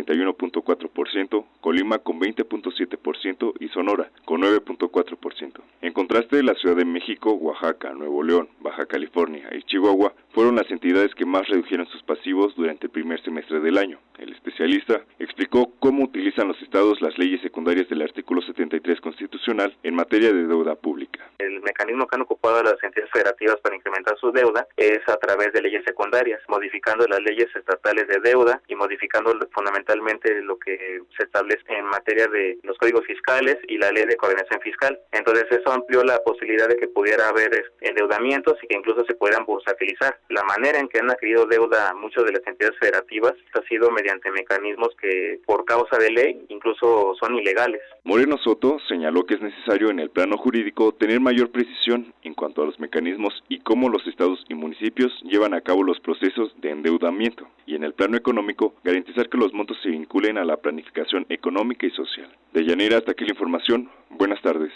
31.4%, Colima con 20.7% y Sonora con 9.4%. En contraste, la Ciudad de México, Oaxaca, Nuevo León, Baja California y Chihuahua fueron las entidades que más redujeron sus pasivos durante el primer semestre del año. El especialista explicó cómo utilizan los estados las leyes secundarias del artículo 73 constitucional en materia de deuda pública. El mecanismo que han ocupado las entidades federativas para incrementar su deuda es a través de leyes secundarias, modificando las leyes estatales de deuda y modificando fundamentalmente lo que se establece en materia de los códigos fiscales y la ley de coordinación fiscal. Entonces eso amplió la posibilidad de que pudiera haber endeudamientos y que incluso se puedan bursatilizar. La manera en que han adquirido deuda muchas de las entidades federativas ha sido mediante mecanismos que por causa de ley incluso son ilegales. Moreno Soto señaló que es necesario en el plano jurídico tener mayor precisión en cuanto a los mecanismos y cómo los estados y municipios llevan a cabo los procesos de endeudamiento y en el plano económico garantizar que los montos se vinculen a la planificación económica y social. De Llanera hasta aquí la información. Buenas tardes.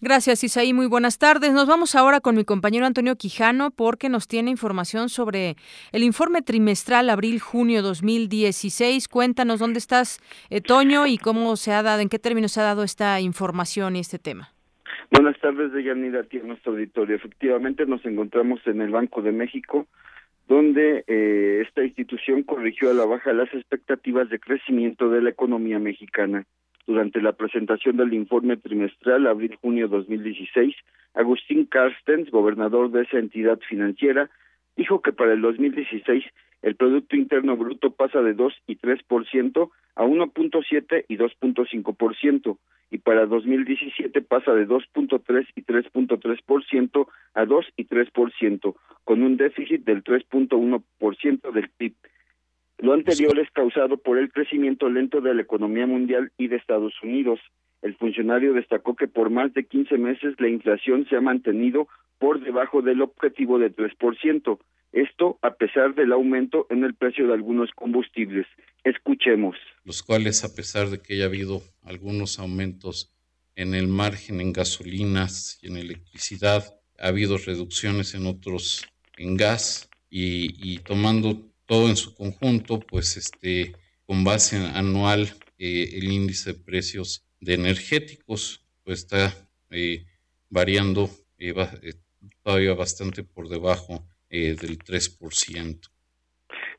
Gracias, Isaí. Muy buenas tardes. Nos vamos ahora con mi compañero Antonio Quijano porque nos tiene información sobre el informe trimestral abril-junio 2016. Cuéntanos dónde estás, eh, Toño, y cómo se ha dado, en qué términos se ha dado esta información y este tema. Buenas tardes, Deyanira, aquí en nuestro auditorio. Efectivamente, nos encontramos en el Banco de México, donde eh, esta institución corrigió a la baja las expectativas de crecimiento de la economía mexicana. Durante la presentación del informe trimestral abril-junio 2016, Agustín Carstens, gobernador de esa entidad financiera, dijo que para el 2016 el Producto Interno Bruto pasa de 2 y 3% a 1.7 y 2.5%, y para 2017 pasa de 2.3 y 3.3% a 2 y 3%, con un déficit del 3.1% del PIB. Lo anterior es causado por el crecimiento lento de la economía mundial y de Estados Unidos. El funcionario destacó que por más de 15 meses la inflación se ha mantenido por debajo del objetivo de 3%. Esto a pesar del aumento en el precio de algunos combustibles. Escuchemos. Los cuales, a pesar de que haya habido algunos aumentos en el margen en gasolinas y en electricidad, ha habido reducciones en otros, en gas, y, y tomando todo en su conjunto, pues este, con base anual, eh, el índice de precios de energéticos pues está eh, variando eh, todavía bastante por debajo del 3%.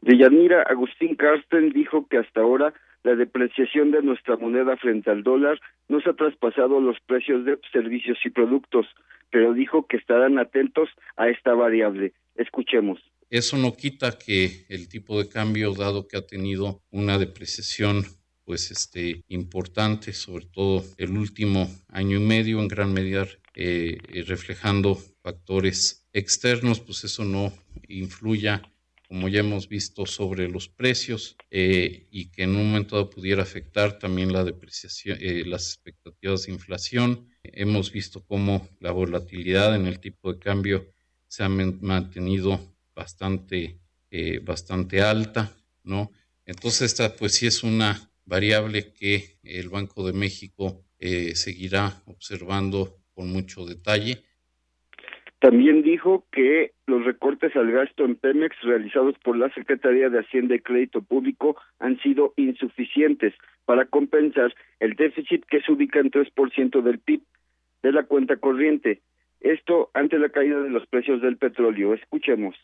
De Yanira, Agustín Carsten dijo que hasta ahora la depreciación de nuestra moneda frente al dólar no se ha traspasado los precios de servicios y productos, pero dijo que estarán atentos a esta variable. Escuchemos. Eso no quita que el tipo de cambio, dado que ha tenido una depreciación pues este importante, sobre todo el último año y medio, en gran medida eh, reflejando factores externos, pues eso no influya como ya hemos visto, sobre los precios eh, y que en un momento pudiera afectar también la depreciación, eh, las expectativas de inflación. Hemos visto cómo la volatilidad en el tipo de cambio se ha mantenido bastante, eh, bastante alta, ¿no? Entonces esta pues sí es una variable que el Banco de México seguirá observando con mucho detalle también dijo que los recortes al gasto en Pemex realizados por la Secretaría de Hacienda y Crédito Público han sido insuficientes para compensar el déficit que se ubica en 3% del PIB de la cuenta corriente. Esto ante la caída de los precios del petróleo. Escuchemos.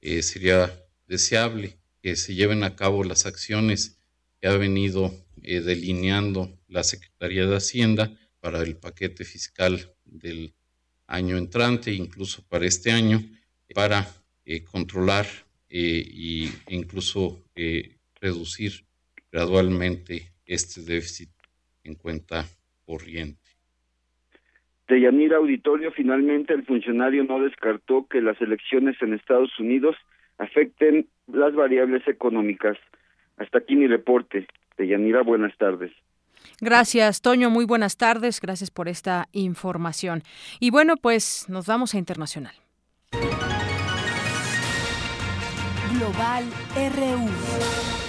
Eh, sería deseable que se lleven a cabo las acciones ha venido eh, delineando la Secretaría de Hacienda para el paquete fiscal del año entrante, incluso para este año, para eh, controlar e incluso reducir gradualmente este déficit en cuenta corriente. De Yanira Auditorio, finalmente el funcionario no descartó que las elecciones en Estados Unidos afecten las variables económicas. Hasta aquí mi reporte. De Yanira, buenas tardes. Gracias, Toño. Muy buenas tardes. Gracias por esta información. Y bueno, pues nos vamos a internacional. Global RU.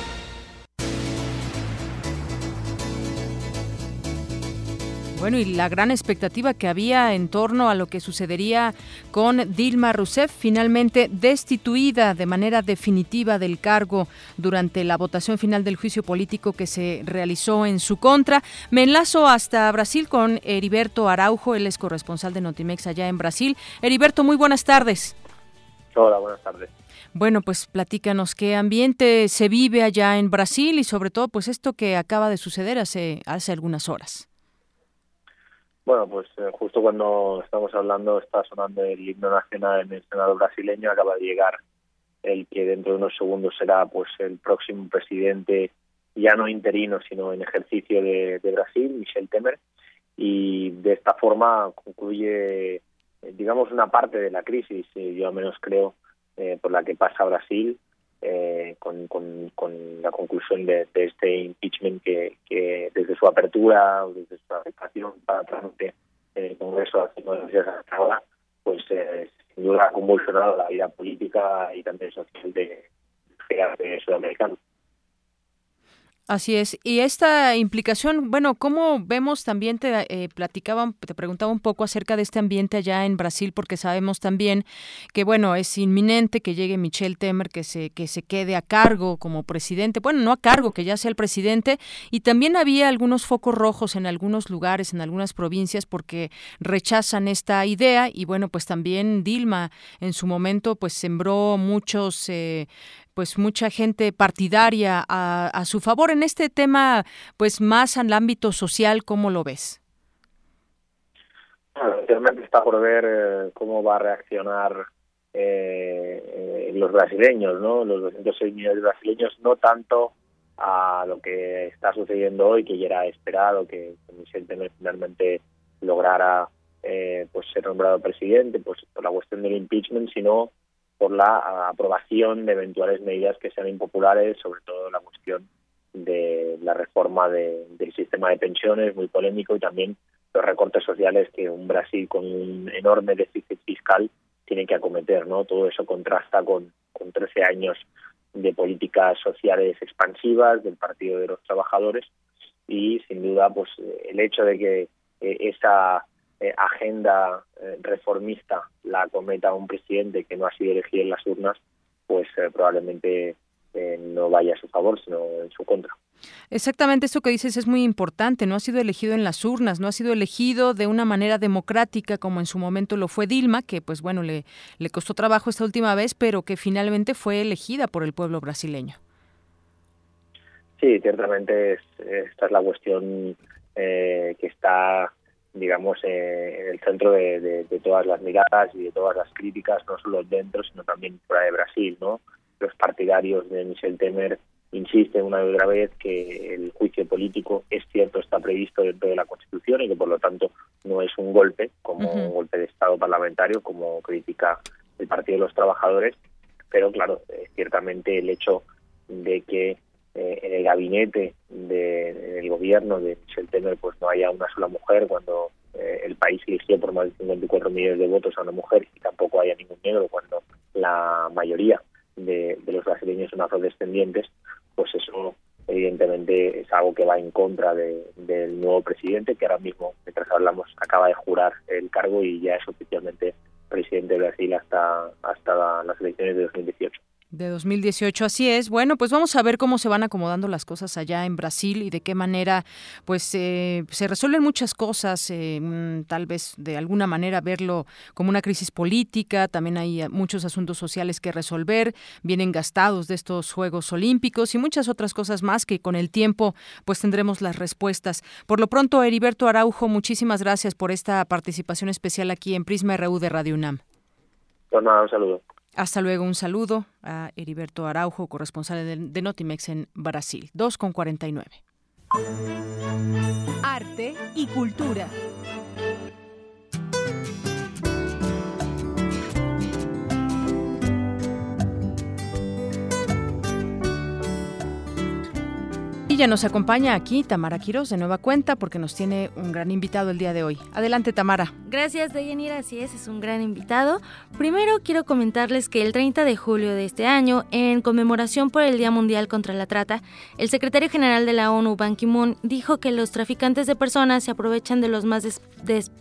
Bueno, y la gran expectativa que había en torno a lo que sucedería con Dilma Rousseff, finalmente destituida de manera definitiva del cargo durante la votación final del juicio político que se realizó en su contra. Me enlazo hasta Brasil con Heriberto Araujo, él es corresponsal de Notimex allá en Brasil. Heriberto, muy buenas tardes. Hola, buenas tardes. Bueno, pues platícanos qué ambiente se vive allá en Brasil y sobre todo pues esto que acaba de suceder hace, hace algunas horas. Bueno, pues eh, justo cuando estamos hablando está sonando el himno nacional en el Senado brasileño, acaba de llegar el que dentro de unos segundos será pues el próximo presidente ya no interino sino en ejercicio de, Brasil, Michel Temer, y de esta forma concluye eh, digamos una parte de la crisis, eh, yo al menos creo, por la que pasa Brasil eh, con, con, la conclusión de, este impeachment que, que, desde su apertura o desde su aplicación para trámite en el Congreso hace nueve días hasta ahora, pues eh, sin duda ha convulsionado la vida política y también social de, de. Así es. Y esta implicación, bueno, ¿cómo vemos también, te eh, platicaban, te preguntaba un poco acerca de este ambiente allá en Brasil, porque sabemos también que, bueno, es inminente que llegue Michel Temer, que se, que se quede a cargo como presidente, bueno, no a cargo, que ya sea el presidente, y también había algunos focos rojos en algunos lugares, en algunas provincias, porque rechazan esta idea, y bueno, pues también Dilma en su momento, pues sembró muchos, eh, pues mucha gente partidaria a, su favor en este tema, pues más al ámbito social, ¿cómo lo ves? Bueno, está por ver eh, cómo va a reaccionar eh, eh, los brasileños, ¿no? Los 206 millones de brasileños, no tanto a lo que está sucediendo hoy, que ya era esperado que, Temer finalmente lograra pues ser nombrado presidente, pues por la cuestión del impeachment, sino por la aprobación de eventuales medidas que sean impopulares, sobre todo la cuestión de la reforma del sistema de pensiones, muy polémico, y también los recortes sociales que un Brasil con un enorme déficit fiscal tiene que acometer. ¿no? Todo eso contrasta con, con 13 años de políticas sociales expansivas del Partido de los Trabajadores y, sin duda, pues el hecho de que eh, esa eh, agenda eh, reformista la cometa un presidente que no ha sido elegido en las urnas, pues eh, probablemente no vaya a su favor, sino en su contra. Exactamente, esto que dices es muy importante. No ha sido elegido en las urnas, no ha sido elegido de una manera democrática como en su momento lo fue Dilma, que pues bueno, le, le costó trabajo esta última vez, pero que finalmente fue elegida por el pueblo brasileño. Sí, ciertamente esta es la cuestión que está digamos, eh, en el centro de, todas las miradas y de todas las críticas, no solo dentro, sino también fuera de Brasil, ¿no? Los partidarios de Michel Temer insisten una y otra vez que el juicio político es cierto, está previsto dentro de la Constitución y que por lo tanto no es un golpe, como un golpe de Estado parlamentario, como critica el Partido de los Trabajadores, pero claro, ciertamente el hecho de que en el gabinete del gobierno de Michel Temer pues no haya una sola mujer cuando el país eligió por más de 54 millones de votos a una mujer y tampoco haya ningún negro cuando la mayoría de, los brasileños son afrodescendientes, pues eso evidentemente es algo que va en contra del nuevo presidente que ahora mismo, mientras hablamos, acaba de jurar el cargo y ya es oficialmente presidente de Brasil hasta, hasta las elecciones de 2018 de 2018. Así es. Bueno, pues vamos a ver cómo se van acomodando las cosas allá en Brasil y de qué manera pues eh, se resuelven muchas cosas, eh, mm, tal vez de alguna manera verlo como una crisis política, también hay eh, muchos asuntos sociales que resolver, vienen gastados de estos Juegos Olímpicos y muchas otras cosas más que con el tiempo pues tendremos las respuestas. Por lo pronto, Heriberto Araujo, muchísimas gracias por esta participación especial aquí en Prisma RU de Radio UNAM. Pues nada, un saludo. Hasta luego, un saludo a Heriberto Araujo, corresponsal de, Notimex en Brasil. 2 con 49. Arte y cultura. Y ya nos acompaña aquí Tamara Quiroz de nueva cuenta porque nos tiene un gran invitado el día de hoy. Adelante Tamara. Gracias Deyanira, así es, es un gran invitado. Primero quiero comentarles que el 30 de julio de este año, en conmemoración por el Día Mundial contra la Trata, el secretario general de la ONU, Ban Ki-moon, dijo que los traficantes de personas se aprovechan de los más des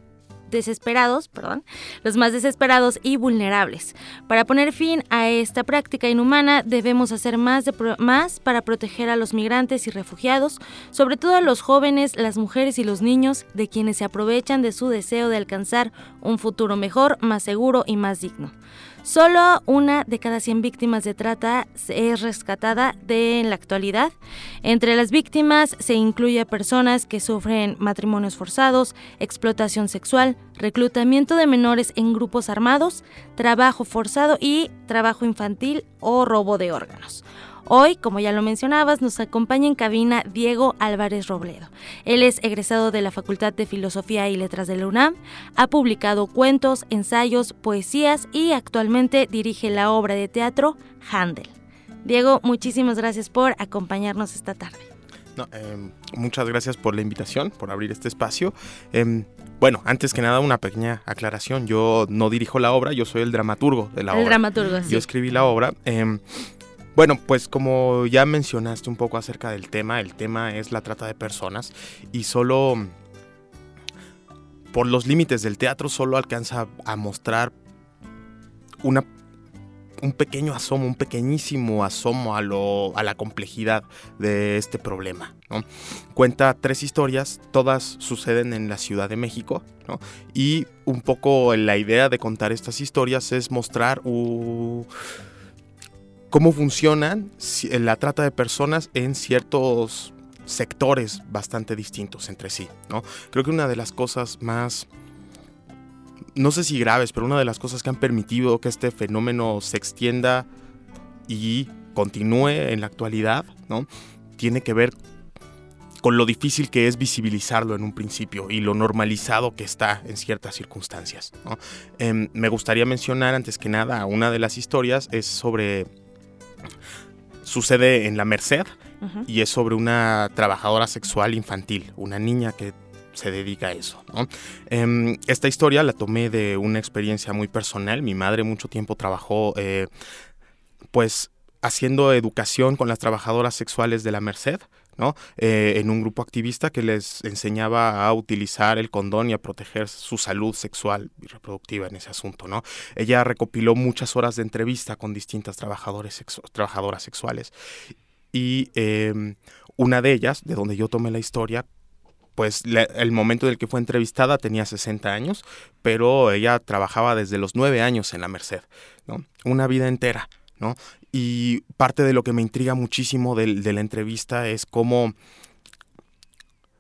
desesperados, perdón, los más desesperados y vulnerables. Para poner fin a esta práctica inhumana debemos hacer más, de más para proteger a los migrantes y refugiados, sobre todo a los jóvenes, las mujeres y los niños, de quienes se aprovechan de su deseo de alcanzar un futuro mejor, más seguro y más digno. Solo una de cada 100 víctimas de trata es rescatada de en la actualidad. Entre las víctimas se incluye a personas que sufren matrimonios forzados, explotación sexual, reclutamiento de menores en grupos armados, trabajo forzado y trabajo infantil o robo de órganos. Hoy, como ya lo mencionabas, nos acompaña en cabina Diego Álvarez Robledo. Él es egresado de la Facultad de Filosofía y Letras de la UNAM, ha publicado cuentos, ensayos, poesías y actualmente dirige la obra de teatro Handel. Diego, muchísimas gracias por acompañarnos esta tarde. Em, muchas gracias por la invitación, por abrir este espacio. Em, bueno, antes que nada una pequeña aclaración. Yo no dirijo la obra, yo soy el dramaturgo de la obra. El dramaturgo, sí. Yo escribí la obra. Em, bueno, pues como ya mencionaste un poco acerca del tema, el tema es la trata de personas y solo por los límites del teatro solo alcanza a mostrar una, un pequeño asomo, un pequeñísimo asomo a, lo, a la complejidad de este problema. Cuenta tres historias, todas suceden en la Ciudad de México y un poco la idea de contar estas historias es mostrar... un cómo funcionan la trata de personas en ciertos sectores bastante distintos entre sí, ¿no? Creo que una de las cosas más no sé si graves, pero una de las cosas que han permitido que este fenómeno se extienda y continúe en la actualidad, ¿no? Tiene que ver con lo difícil que es visibilizarlo en un principio y lo normalizado que está en ciertas circunstancias. Em, me gustaría mencionar antes que nada una de las historias es sobre Sucede en la Merced y es sobre una trabajadora sexual infantil, una niña que se dedica a eso. Em, esta historia la tomé de una experiencia muy personal. Mi madre mucho tiempo trabajó, eh, pues, haciendo educación con las trabajadoras sexuales de la Merced. Eh, en un grupo activista que les enseñaba a utilizar el condón y a proteger su salud sexual y reproductiva en ese asunto, ¿no? Ella recopiló muchas horas de entrevista con distintas trabajadoras sexuales y em, una de ellas, de donde yo tomé la historia, pues el momento en el que fue entrevistada tenía 60 años, pero ella trabajaba desde los 9 años en la Merced, ¿no? Una vida entera. Y parte de lo que me intriga muchísimo de, la entrevista es cómo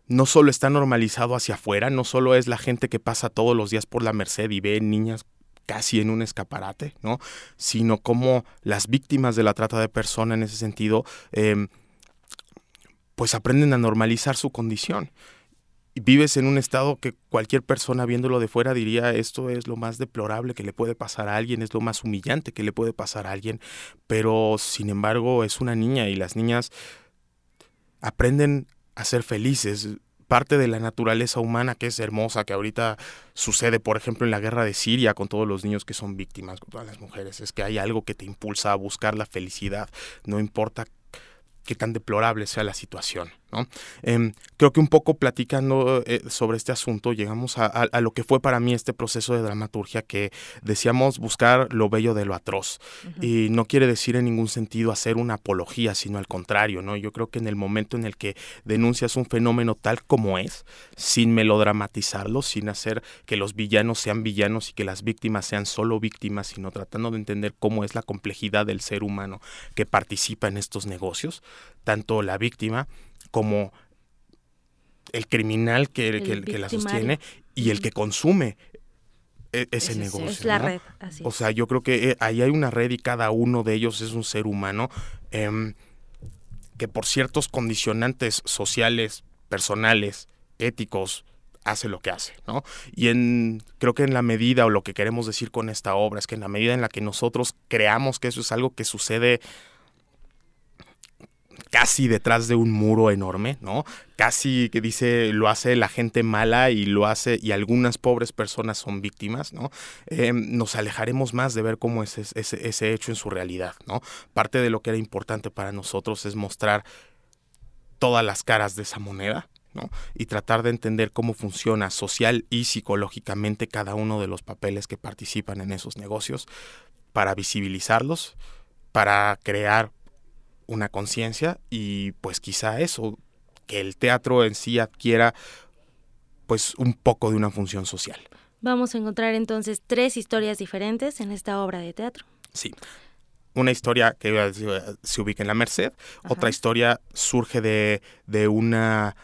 no solo está normalizado hacia afuera, no solo es la gente que pasa todos los días por la Merced y ve niñas casi en un escaparate, ¿no? Sino cómo las víctimas de la trata de personas en ese sentido, em, pues aprenden a normalizar su condición. Vives en un estado que cualquier persona viéndolo de fuera diría esto es lo más deplorable que le puede pasar a alguien, es lo más humillante que le puede pasar a alguien, pero sin embargo es una niña y las niñas aprenden a ser felices, parte de la naturaleza humana que es hermosa, que ahorita sucede, por ejemplo, en la guerra de Siria con todos los niños que son víctimas, con todas las mujeres, es que hay algo que te impulsa a buscar la felicidad, no importa qué tan deplorable sea la situación. Em, creo que un poco platicando eh, sobre este asunto llegamos a, lo que fue para mí este proceso de dramaturgia que decíamos buscar lo bello de lo atroz. Y no quiere decir en ningún sentido hacer una apología, sino al contrario, ¿no? Yo creo que en el momento en el que denuncias un fenómeno tal como es, sin melodramatizarlo, sin hacer que los villanos sean villanos y que las víctimas sean solo víctimas, sino tratando de entender cómo es la complejidad del ser humano que participa en estos negocios, tanto la víctima como el criminal que, que, la sostiene y el que consume e, ese, negocio. Es la red, O sea, yo creo que eh, ahí hay una red y cada uno de ellos es un ser humano em, que por ciertos condicionantes sociales, personales, éticos, hace lo que hace, ¿no? Y en, creo que en la medida, o lo que queremos decir con esta obra, es que en la medida en la que nosotros creamos que eso es algo que sucede casi detrás de un muro enorme, ¿no? Casi que dice lo hace la gente mala y lo hace y algunas pobres personas son víctimas, ¿no? Em, nos alejaremos más de ver cómo es ese, ese hecho en su realidad, ¿no? Parte de lo que era importante para nosotros es mostrar todas las caras de esa moneda, ¿no? y tratar de entender cómo funciona social y psicológicamente cada uno de los papeles que participan en esos negocios para visibilizarlos, para crear una conciencia y pues quizá eso, que el teatro en sí adquiera pues un poco de una función social. Vamos a encontrar entonces tres historias diferentes en esta obra de teatro. Sí. Una historia que se ubica en la Merced, otra historia surge de, de una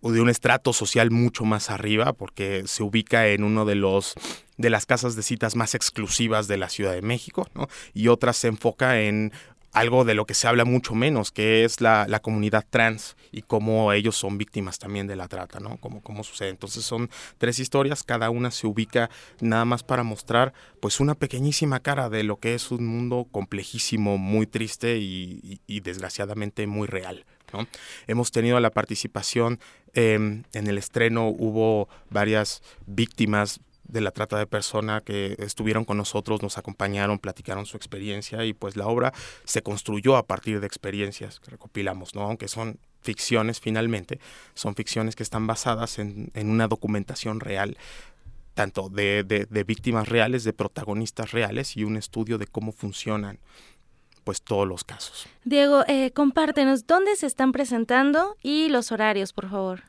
de un estrato social mucho más arriba porque se ubica en uno de los de las casas de citas más exclusivas de la Ciudad de México, ¿no? Y otra se enfoca en algo de lo que se habla mucho menos, que es la, comunidad trans y cómo ellos son víctimas también de la trata, ¿no? Cómo, cómo sucede. Entonces son tres historias, cada una se ubica nada más para mostrar pues una pequeñísima cara de lo que es un mundo complejísimo, muy triste y, desgraciadamente muy real. ¿no? Hemos tenido la participación, em, en el estreno hubo varias víctimas de la trata de persona que estuvieron con nosotros, nos acompañaron, platicaron su experiencia y pues la obra se construyó a partir de experiencias que recopilamos, ¿no? Aunque son ficciones finalmente, son ficciones que están basadas en, una documentación real tanto de, de, víctimas reales, de protagonistas reales y un estudio de cómo funcionan pues todos los casos. Diego, eh, compártenos dónde se están presentando y los horarios, por favor.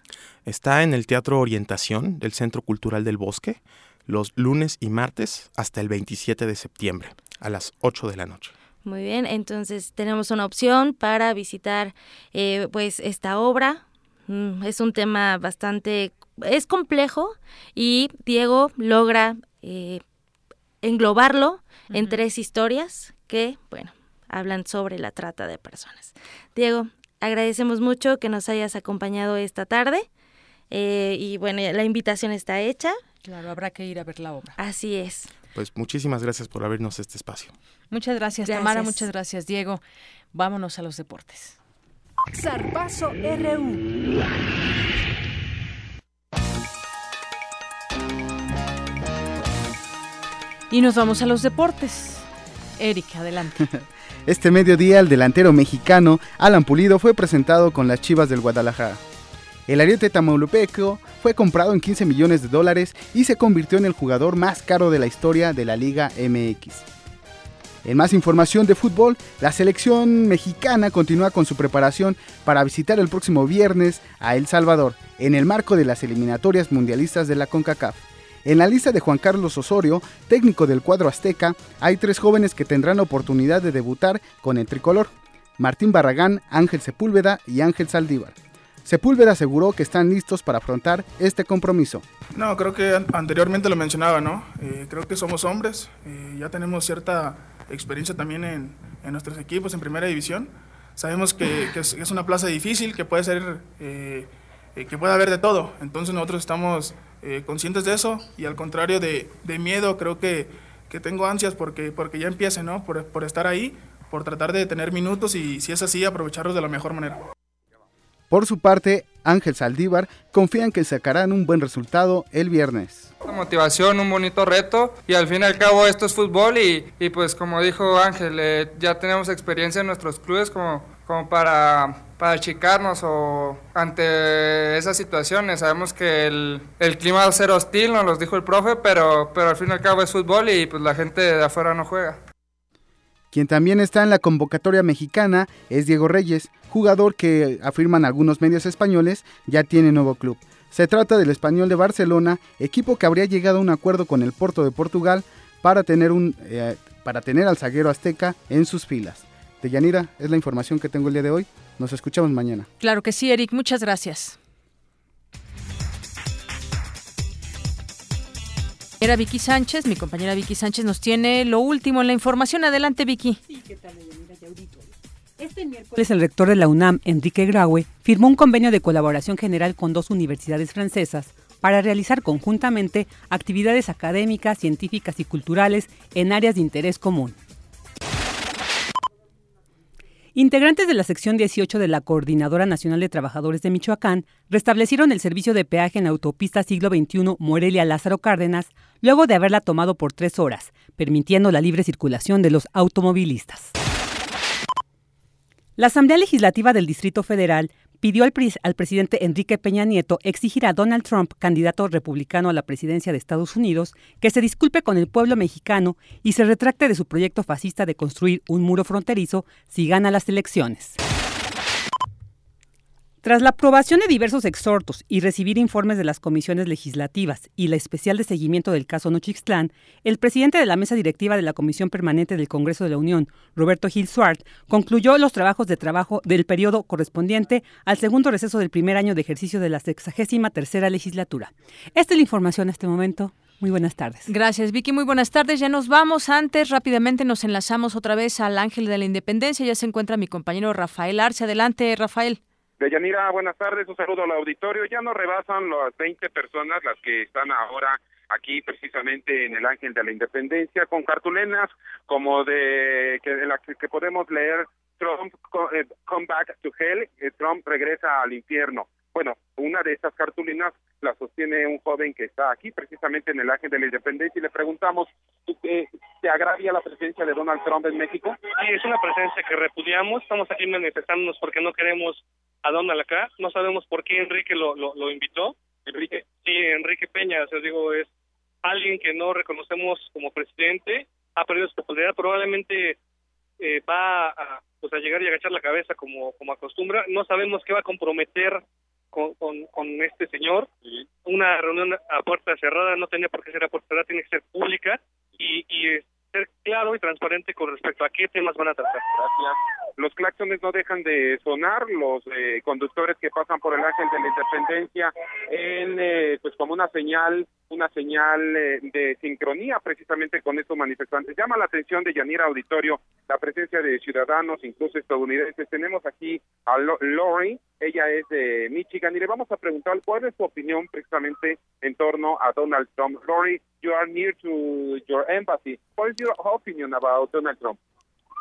Está en el Teatro Orientación del Centro Cultural del Bosque los lunes y martes hasta el 27 de septiembre a las 8 de la noche. Muy bien, entonces tenemos una opción para visitar eh, pues esta obra. Mm, es un tema bastante, es complejo y Diego logra eh, englobarlo en tres historias que, bueno, hablan sobre la trata de personas. Diego, agradecemos mucho que nos hayas acompañado esta tarde eh, y bueno, la invitación está hecha. Claro, habrá que ir a ver la obra. Así es. Pues muchísimas gracias por abrirnos este espacio. Muchas gracias, Tamara. Muchas gracias, Diego. Vámonos a los deportes. Zarpazo RU. Y nos vamos a los deportes. Eric, adelante. *laughs* Este mediodía, el delantero mexicano Alan Pulido fue presentado con las Chivas del Guadalajara. El ariete tamaulipeco fue comprado en 15 millones de dólares y se convirtió en el jugador más caro de la historia de la Liga MX. En más información de fútbol, la selección mexicana continúa con su preparación para visitar el próximo viernes a El Salvador, en el marco de las eliminatorias mundialistas de la CONCACAF. En la lista de Juan Carlos Osorio, técnico del cuadro azteca, hay tres jóvenes que tendrán oportunidad de debutar con el tricolor. Martín Barragán, Ángel Sepúlveda y Ángel Saldívar. Sepúlveda aseguró que están listos para afrontar este compromiso. No, creo que anteriormente lo mencionaba, ¿no? Eh, creo que somos hombres, eh, ya tenemos cierta experiencia también en, nuestros equipos en primera división. Sabemos que, es, una plaza difícil, que puede ser eh, eh, que puede haber de todo. Entonces nosotros estamos eh, conscientes de eso y al contrario de, de miedo, creo que, que, tengo ansias porque, porque ya empiece, ¿no? Por, por estar ahí, por tratar de tener minutos y si es así, aprovecharlos de la mejor manera. Por su parte, Ángel Saldívar confía en que sacarán un buen resultado el viernes. Una motivación, un bonito reto y al fin y al cabo esto es fútbol y, y pues como dijo Ángel, eh, ya tenemos experiencia en nuestros clubes como, como para, para achicarnos o ante esas situaciones. Sabemos que el, el clima va a ser hostil, nos lo dijo el profe, pero, pero al fin y al cabo es fútbol y pues la gente de afuera no juega. Quien también está en la convocatoria mexicana es Diego Reyes, jugador que, afirman algunos medios españoles, ya tiene nuevo club. Se trata del español de Barcelona, equipo que habría llegado a un acuerdo con el Porto de Portugal para tener, un, eh, para tener al zaguero azteca en sus filas. De Yanira, es la información que tengo el día de hoy. Nos escuchamos mañana. Claro que sí, Eric. Muchas gracias. Era Vicky Sánchez, mi compañera Vicky Sánchez nos tiene lo último en la información. Adelante, Vicky. Sí, ¿qué tal, Este miércoles el rector de la UNAM, Enrique Graue, firmó un convenio de colaboración general con dos universidades francesas para realizar conjuntamente actividades académicas, científicas y culturales en áreas de interés común. Integrantes de la sección 18 de la Coordinadora Nacional de Trabajadores de Michoacán restablecieron el servicio de peaje en autopista siglo XXI Morelia Lázaro Cárdenas luego de haberla tomado por tres horas, permitiendo la libre circulación de los automovilistas. La Asamblea Legislativa del Distrito Federal pidió al, al, presidente Enrique Peña Nieto exigir a Donald Trump, candidato republicano a la presidencia de Estados Unidos, que se disculpe con el pueblo mexicano y se retracte de su proyecto fascista de construir un muro fronterizo si gana las elecciones. Tras la aprobación de diversos exhortos y recibir informes de las comisiones legislativas y la especial de seguimiento del caso Nochixtlán, el presidente de la mesa directiva de la Comisión Permanente del Congreso de la Unión, Roberto Gil Suart, concluyó los trabajos de trabajo del periodo correspondiente al segundo receso del primer año de ejercicio de la sexagésima tercera legislatura. Esta es la información a este momento. Muy buenas tardes. Gracias, Vicky. Muy buenas tardes. Ya nos vamos. Antes, rápidamente nos enlazamos otra vez al Ángel de la Independencia. Ya se encuentra mi compañero Rafael Arce. Adelante, Rafael. Deyanira, buenas tardes, un saludo al auditorio. Ya no rebasan las 20 personas las que están ahora aquí precisamente en el Ángel de la Independencia con cartulenas como de que en la que, podemos leer Trump eh, come back to hell, eh, Trump regresa al infierno. Bueno, una de estas cartulinas la sostiene un joven que está aquí precisamente en el Ángel de la Independencia y le preguntamos, ¿te agravia la presencia de Donald Trump en México? Sí, es una presencia que repudiamos, estamos aquí manifestándonos porque no queremos a Donald acá. No sabemos por qué Enrique lo, lo, invitó. Enrique. Sí, Enrique Peña, o digo, es alguien que no reconocemos como presidente, ha perdido su popularidad, probablemente eh, va a, pues, a llegar y agachar la cabeza como, como acostumbra. No sabemos qué va a comprometer con, con, este señor. Una reunión a puerta cerrada no tenía por qué ser a puerta cerrada, tiene que ser pública y, y ser claro y transparente con respecto a qué temas van a tratar. Gracias. Los claxones no dejan de sonar, los eh, conductores que pasan por el Ángel de la Independencia, en, eh, pues como una señal, una señal eh, de sincronía precisamente con estos manifestantes. Llama la atención de Yanira Auditorio la presencia de ciudadanos, incluso estadounidenses. Tenemos aquí a Lori, ella es de Michigan, y le vamos a preguntar cuál es su opinión precisamente en torno a Donald Trump. Lori, you are near to your embassy. What is your opinion about Donald Trump?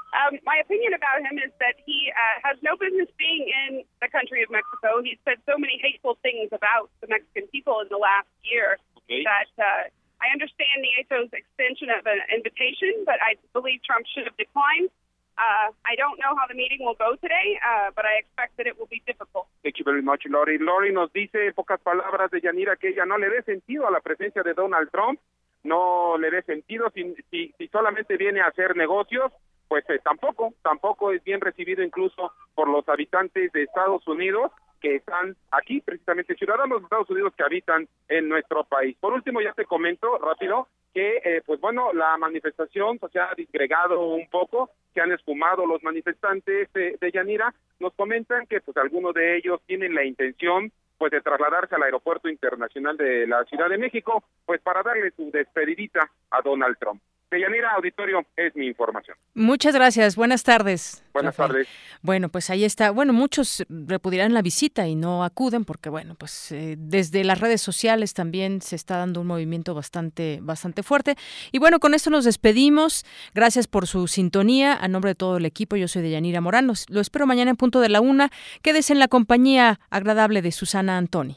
Um, my opinion about him is that he uh, has no business being in the country of Mexico. He's said so many hateful things about the Mexican people in the last year okay. that uh, I understand Nieto's extension of an invitation, but I believe Trump should have declined. Uh, I don't know how the meeting will go today, uh, but I expect that it will be difficult. Thank you very much, Lori. Lori nos dice, pocas palabras de Yanira, que ella no le dé sentido a la presencia de Donald Trump, no le dé sentido si, si, si solamente viene a hacer negocios pues eh, tampoco, tampoco es bien recibido incluso por los habitantes de Estados Unidos que están aquí, precisamente ciudadanos de Estados Unidos que habitan en nuestro país. Por último, ya te comento rápido que, eh, pues bueno, la manifestación se ha disgregado un poco, se han esfumado los manifestantes de, de Yanira, nos comentan que pues algunos de ellos tienen la intención pues de trasladarse al aeropuerto internacional de la Ciudad de México, pues para darle su despedidita a Donald Trump. Deyanira Auditorio, es mi información. Muchas gracias. Buenas tardes. Buenas tardes. Bueno, pues ahí está. Bueno, muchos repudiarán la visita y no acuden porque, bueno, pues eh, desde las redes sociales también se está dando un movimiento bastante, bastante fuerte. Y bueno, con esto nos despedimos. Gracias por su sintonía. A nombre de todo el equipo, yo soy Deyanira Morán. Lo espero mañana en punto de la una. Quédese en la compañía agradable de Susana Antoni.